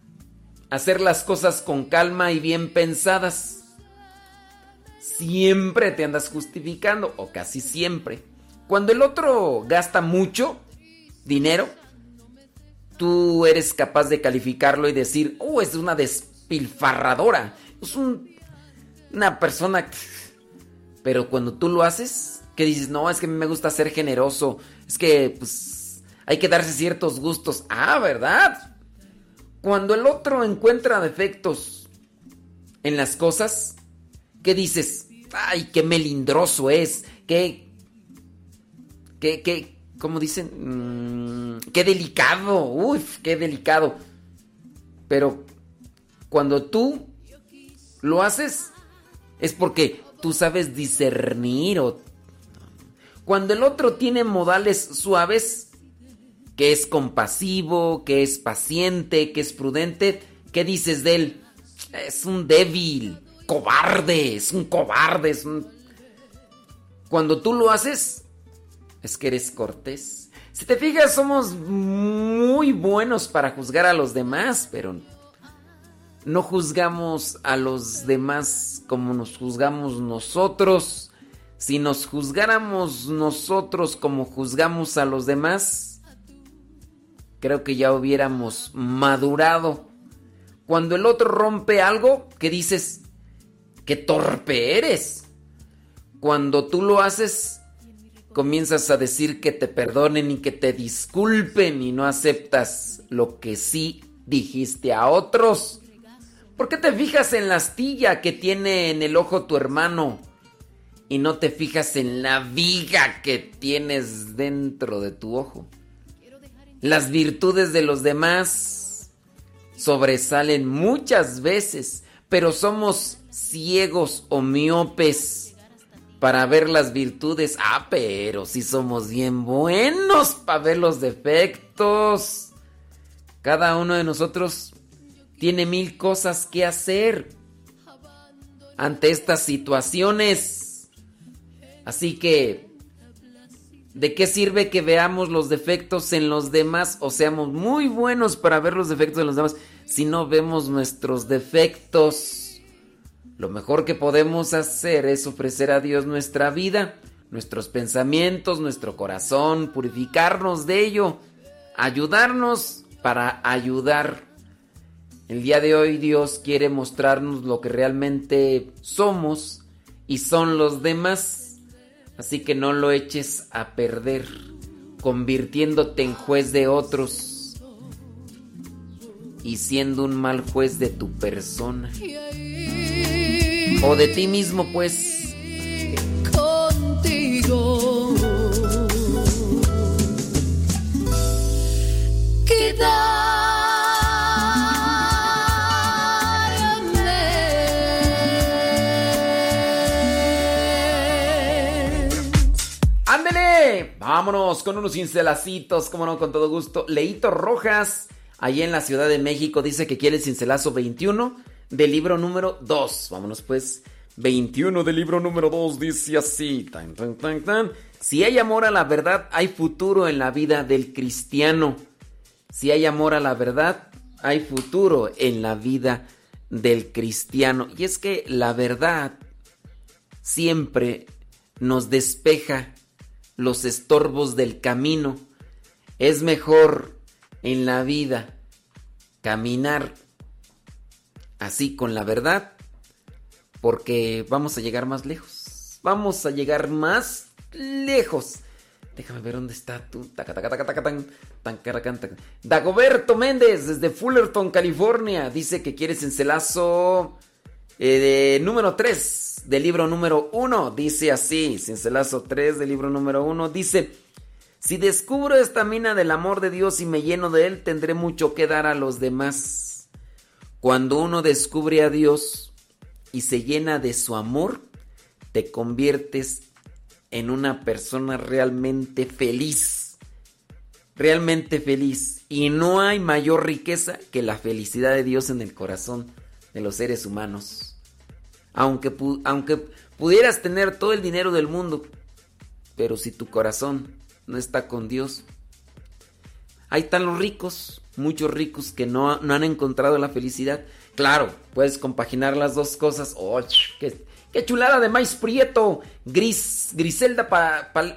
hacer las cosas con calma y bien pensadas. Siempre te andas justificando, o casi siempre. Cuando el otro gasta mucho dinero, tú eres capaz de calificarlo y decir, oh, es una despilfarradora. Es un- una persona... Pero cuando tú lo haces, que dices, no, es que me gusta ser generoso. Es que, pues, hay que darse ciertos gustos. Ah, ¿verdad? Cuando el otro encuentra defectos en las cosas, ¿qué dices? Ay, qué melindroso es. Qué... Qué, ¿cómo dicen? Mm, qué delicado. Uf, qué delicado. Pero cuando tú lo haces, es porque tú sabes discernir. Cuando el otro tiene modales suaves, que es compasivo, que es paciente, que es prudente, ¿qué dices de él? Es un débil, cobarde, es un cobarde. Cuando tú lo haces, es que eres cortés. Si te fijas, somos muy buenos para juzgar a los demás, pero no juzgamos a los demás como nos juzgamos nosotros. Si nos juzgáramos nosotros como juzgamos a los demás, creo que ya hubiéramos madurado. Cuando el otro rompe algo, ¿qué dices? ¡Qué torpe eres! Cuando tú lo haces, comienzas a decir que te perdonen y que te disculpen y no aceptas lo que sí dijiste a otros. ¿Por qué te fijas en la astilla que tiene en el ojo tu hermano y no te fijas en la viga que tienes dentro de tu ojo. Las virtudes de los demás sobresalen muchas veces, pero somos ciegos o miopes para ver las virtudes. Ah, pero si somos bien buenos para ver los defectos. Cada uno de nosotros tiene mil cosas que hacer ante estas situaciones. Así que, ¿de qué sirve que veamos los defectos en los demás o seamos muy buenos para ver los defectos en los demás si no vemos nuestros defectos? Lo mejor que podemos hacer es ofrecer a Dios nuestra vida, nuestros pensamientos, nuestro corazón, purificarnos de ello, ayudarnos para ayudar. El día de hoy Dios quiere mostrarnos lo que realmente somos y son los demás. Así que no lo eches a perder, convirtiéndote en juez de otros y siendo un mal juez de tu persona. O de ti mismo, pues. contigo. ¡Ándele! Vámonos con unos cincelacitos, como no, con todo gusto. Leito Rojas, ahí en la Ciudad de México, dice que quiere el cincelazo 21 del libro número 2. Vámonos pues. 21 del libro número 2 dice así. Tan, tan, tan, tan. Si hay amor a la verdad, hay futuro en la vida del cristiano. Si hay amor a la verdad, hay futuro en la vida del cristiano. Y es que la verdad siempre nos despeja los estorbos del camino. Es mejor en la vida caminar así con la verdad porque vamos a llegar más lejos. Vamos a llegar más lejos. Déjame ver dónde está tú. Dagoberto Méndez, desde Fullerton, California. Dice que quiere cincelazo eh, de número 3 del libro número 1. Dice así: Cincelazo 3 del libro número 1. Dice: Si descubro esta mina del amor de Dios y me lleno de él, tendré mucho que dar a los demás. Cuando uno descubre a Dios y se llena de su amor, te conviertes en una persona realmente feliz. Realmente feliz. Y no hay mayor riqueza que la felicidad de Dios en el corazón de los seres humanos. Aunque, aunque pudieras tener todo el dinero del mundo, pero si tu corazón no está con Dios, ahí están los ricos, muchos ricos que no, no han encontrado la felicidad. Claro, puedes compaginar las dos cosas. ¡Oh, qué, qué chulada de maíz prieto! Gris, Griselda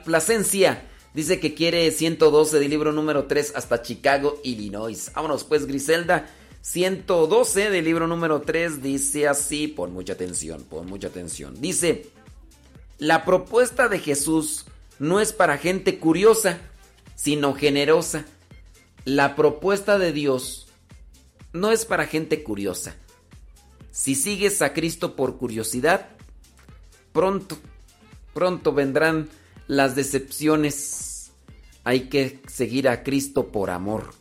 Plasencia dice que quiere 112 del libro número 3 hasta Chicago, Illinois. Vámonos pues, Griselda. 112 del libro número 3 dice así, pon mucha atención, pon mucha atención. Dice, la propuesta de Jesús no es para gente curiosa, sino generosa. La propuesta de Dios no es para gente curiosa. Si sigues a Cristo por curiosidad, pronto, pronto vendrán las decepciones. Hay que seguir a Cristo por amor.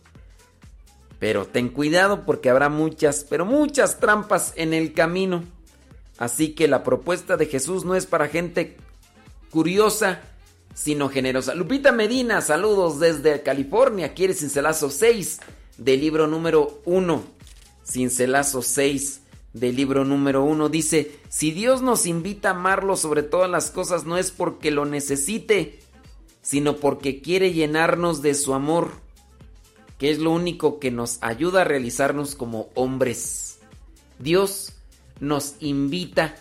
Pero ten cuidado porque habrá muchas, pero muchas trampas en el camino. Así que la propuesta de Jesús no es para gente curiosa, sino generosa. Lupita Medina, saludos desde California. Quiere cincelazo 6 del libro número 1. Cincelazo 6 del libro número 1 dice, si Dios nos invita a amarlo sobre todas las cosas no es porque lo necesite, sino porque quiere llenarnos de su amor, que es lo único que nos ayuda a realizarnos como hombres. Dios nos invita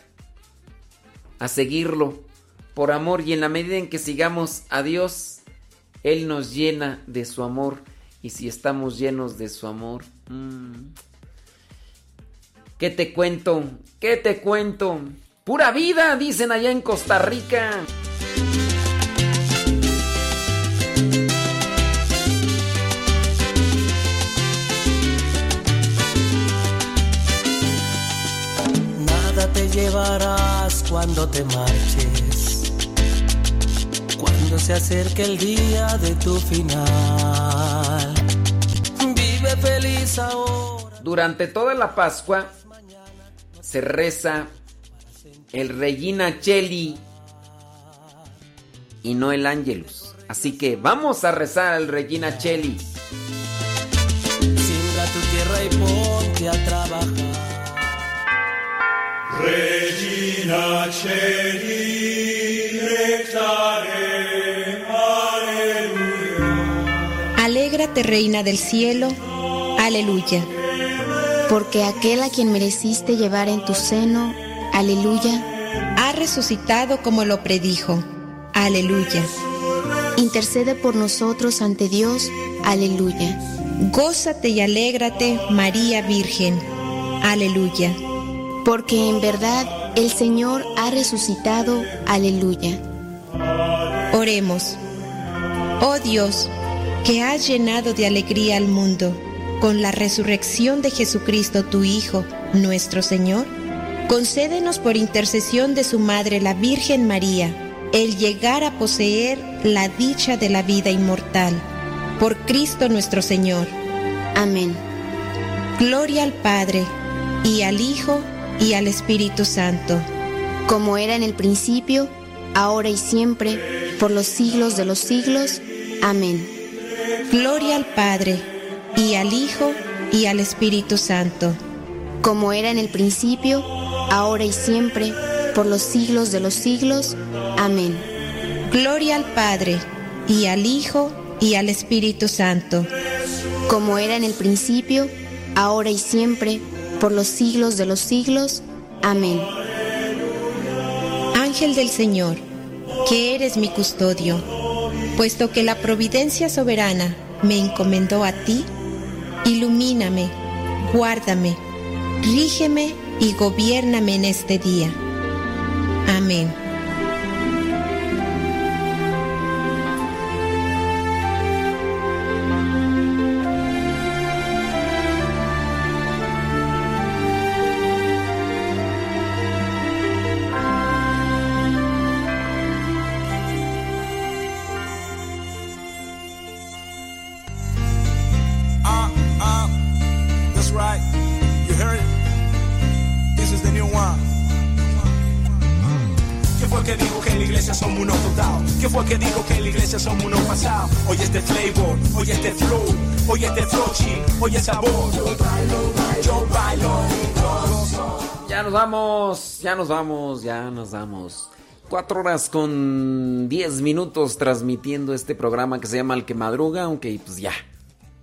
a seguirlo por amor y en la medida en que sigamos a Dios, Él nos llena de su amor y si estamos llenos de su amor, mmm, ¿qué te cuento? ¿Qué te cuento? Pura vida, dicen allá en Costa Rica. Nada te llevarás cuando te marches cuando se acerque el día de tu final. Vive feliz ahora. Durante toda la Pascua se reza el Regina Cheli y no el Ángelus. Así que vamos a rezar el Regina Cheli. Siembra tu tierra y ponte a trabajar. Regina Celi, rectare, Alégrate, Reina del cielo. Aleluya. Porque aquel a quien mereciste llevar en tu seno, aleluya, Ha resucitado como lo predijo. Aleluya. intercede por nosotros ante Dios, aleluya. Gózate y alégrate, María Virgen. Aleluya. Porque en verdad el Señor ha resucitado, aleluya. Oremos. Oh Dios, que has llenado de alegría al mundo con la resurrección de Jesucristo tu Hijo, nuestro Señor, concédenos por intercesión de su Madre la Virgen María el llegar a poseer la dicha de la vida inmortal. Por Cristo nuestro Señor. Amén. Gloria al Padre, y al Hijo, y al Espíritu Santo. Como era en el principio, ahora y siempre, por los siglos de los siglos. Amén. Gloria al Padre, y al Hijo, y al Espíritu Santo. Como era en el principio, ahora y siempre, por los siglos de los siglos. Amén. Gloria al Padre, y al Hijo, y al Espíritu Santo. Como era en el principio, ahora y siempre, por los siglos de los siglos. Amén. Ángel del Señor, que eres mi custodio, puesto que la providencia soberana me encomendó a ti, ilumíname, guárdame, rígeme y gobiérname en este día. Amén. Vamos, ya nos vamos, ya nos vamos. Cuatro horas con diez minutos transmitiendo este programa que se llama El que madruga, aunque pues ya,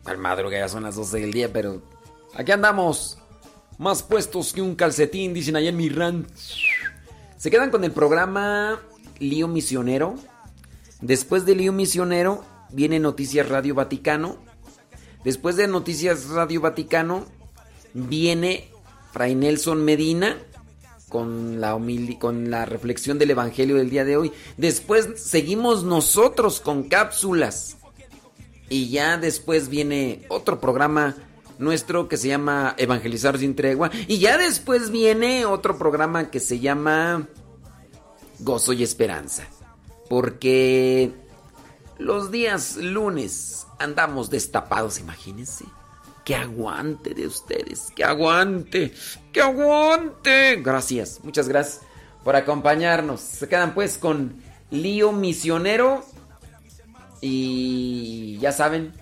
al madruga ya son las 12 del día, pero aquí andamos. Más puestos que un calcetín, dicen allá en mi ranch. Se quedan con el programa Lío Misionero. Después de Lío Misionero viene Noticias Radio Vaticano. Después de Noticias Radio Vaticano viene Fray Nelson Medina con la, con la reflexión del Evangelio del día de hoy. Después seguimos nosotros con cápsulas. Y ya después viene otro programa nuestro que se llama Evangelizar sin tregua. Y ya después viene otro programa que se llama Gozo y Esperanza. Porque los días lunes andamos destapados, imagínense. Que aguante de ustedes, que aguante, que aguante. Gracias, muchas gracias por acompañarnos. Se quedan pues con Lío Misionero. Y ya saben,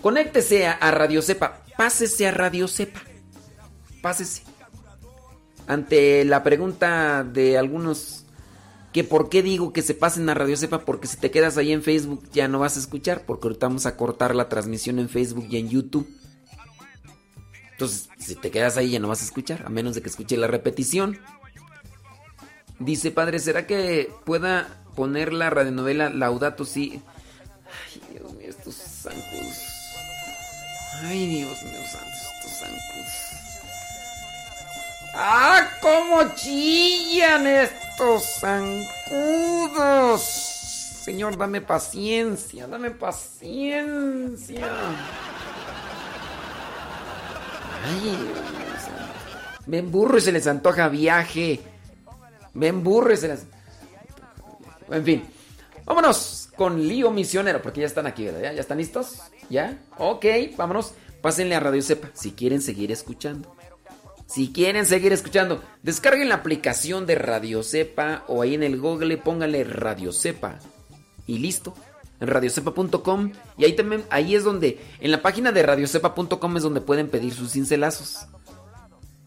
conéctese a, Radio Cepa, pásese a Radio Cepa, pásese. Ante la pregunta de algunos que por qué digo que se pasen a Radio Cepa, porque si te quedas ahí en Facebook ya no vas a escuchar, porque ahorita vamos a cortar la transmisión en Facebook y en YouTube. Entonces, si te quedas ahí ya no vas a escuchar, a menos de que escuche la repetición. Dice, padre, ¿será que pueda poner la radionovela Laudato Si? Ay, Dios mío, estos zancudos. Ay, Dios mío, santos, estos zancudos. ¡Ah, cómo chillan estos zancudos! Señor, dame paciencia, dame paciencia. Ay. Ven burro y se les antoja viaje. Ven burro y se les... En fin, vámonos con Lío Misionero, porque ya están aquí, ¿verdad? ¿Ya, están listos? ¿Ya? Ok, vámonos. Pásenle a Radio Cepa si quieren seguir escuchando. Si quieren seguir escuchando, descarguen la aplicación de Radio Cepa o ahí en el Google pónganle Radio Cepa. Y listo. En radiocepa.com. Y ahí también, ahí es donde, en la página de radiocepa.com es donde pueden pedir sus cincelazos.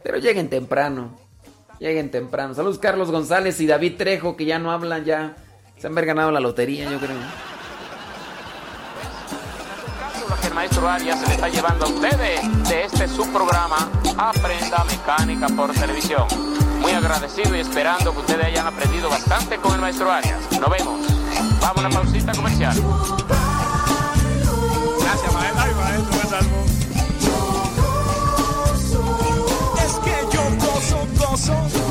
Pero lleguen temprano. Lleguen temprano. Saludos Carlos González y David Trejo que ya no hablan ya. Se han ganado la lotería, yo creo. El maestro Arias se le está llevando a ustedes de este subprograma Aprenda Mecánica por Televisión. Muy agradecido y esperando que ustedes hayan aprendido bastante con el maestro Arias. Nos vemos. Vamos a una pausita comercial. Gracias, maestro. Ay, maestro, me salvó. Es que yo gozo, gozo.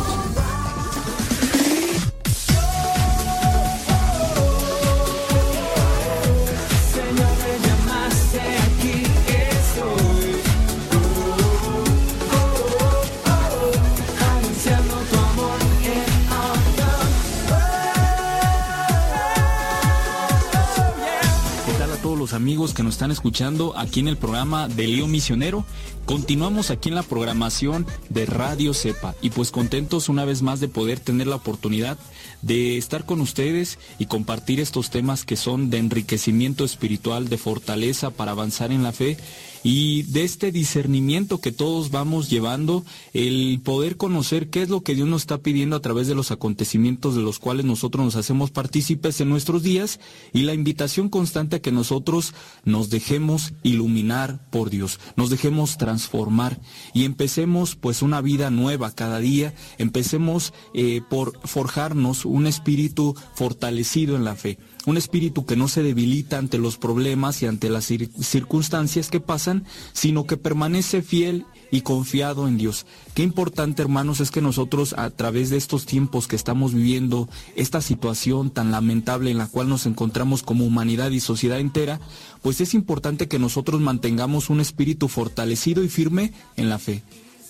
Amigos que nos están escuchando aquí en el programa de Lío Misionero? Continuamos aquí en la programación de Radio Cepa y pues contentos una vez más de poder tener la oportunidad de estar con ustedes y compartir estos temas que son de enriquecimiento espiritual, de fortaleza para avanzar en la fe y de este discernimiento que todos vamos llevando, el poder conocer qué es lo que Dios nos está pidiendo a través de los acontecimientos de los cuales nosotros nos hacemos partícipes en nuestros días y la invitación constante a que nosotros nos dejemos iluminar por Dios, nos dejemos transformar y empecemos pues una vida nueva cada día, empecemos eh, por forjarnos un espíritu fortalecido en la fe un espíritu que no se debilita ante los problemas y ante las cir- circunstancias que pasan, sino que permanece fiel y confiado en Dios. Qué importante, hermanos, es que nosotros a través de estos tiempos que estamos viviendo, esta situación tan lamentable en la cual nos encontramos como humanidad y sociedad entera, pues es importante que nosotros mantengamos un espíritu fortalecido y firme en la fe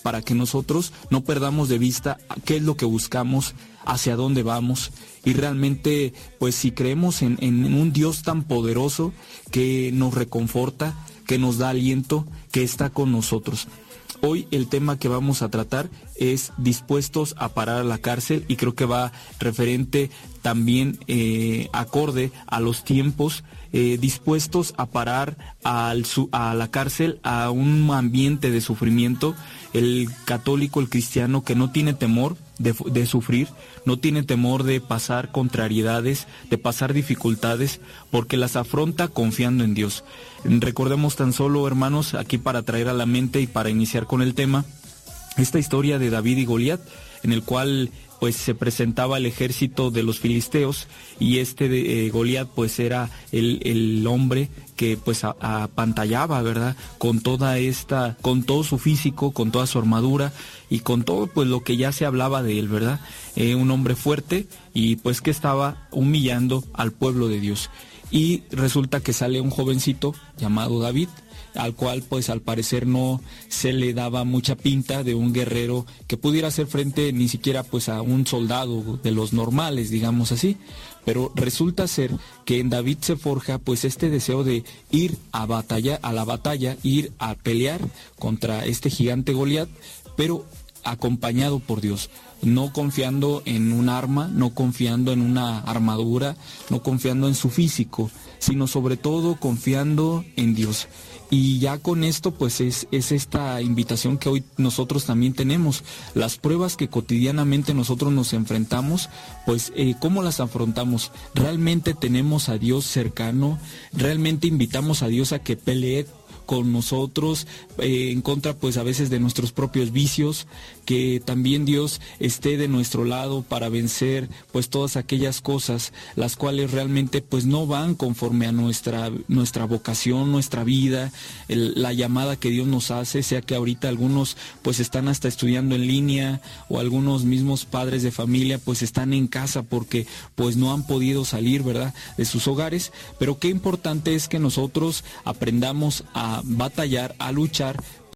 para que nosotros no perdamos de vista qué es lo que buscamos, hacia dónde vamos y realmente pues si creemos en, un Dios tan poderoso que nos reconforta, que nos da aliento, que está con nosotros. Hoy el tema que vamos a tratar es dispuestos a parar a la cárcel y creo que va referente también eh, acorde a los tiempos eh, dispuestos a parar a la cárcel a un ambiente de sufrimiento. El católico, el cristiano que no tiene temor de, de sufrir, no tiene temor de pasar contrariedades, de pasar dificultades, porque las afronta confiando en Dios. Recordemos tan solo, hermanos, aquí para traer a la mente y para iniciar con el tema, esta historia de David y Goliat, en el cual pues se presentaba el ejército de los filisteos y este eh, Goliat pues era el, el hombre que pues apantallaba, ¿verdad? Con toda esta, con todo su físico, con toda su armadura y con todo pues lo que ya se hablaba de él, ¿verdad? Eh, un hombre fuerte y pues que estaba humillando al pueblo de Dios. Y resulta que sale un jovencito llamado David, al cual pues al parecer no se le daba mucha pinta de un guerrero que pudiera hacer frente ni siquiera pues a un soldado de los normales, digamos así. Pero resulta ser que en David se forja pues este deseo de ir a batalla, a la batalla, ir a pelear contra este gigante Goliat, pero acompañado por Dios, no confiando en un arma, no confiando en una armadura, no confiando en su físico, sino sobre todo confiando en Dios. Y ya con esto pues es, es esta invitación que hoy nosotros también tenemos. Las pruebas que cotidianamente nosotros nos enfrentamos, pues eh, ¿cómo las afrontamos? ¿Realmente tenemos a Dios cercano? ¿Realmente invitamos a Dios a que pelee con nosotros eh, en contra pues a veces de nuestros propios vicios que también Dios esté de nuestro lado para vencer pues todas aquellas cosas las cuales realmente pues no van conforme a nuestra nuestra vocación nuestra vida la llamada que Dios nos hace sea que ahorita algunos pues están hasta estudiando en línea o algunos mismos padres de familia pues están en casa porque pues no han podido salir verdad de sus hogares. Pero qué importante es que nosotros aprendamos a batallar, a luchar,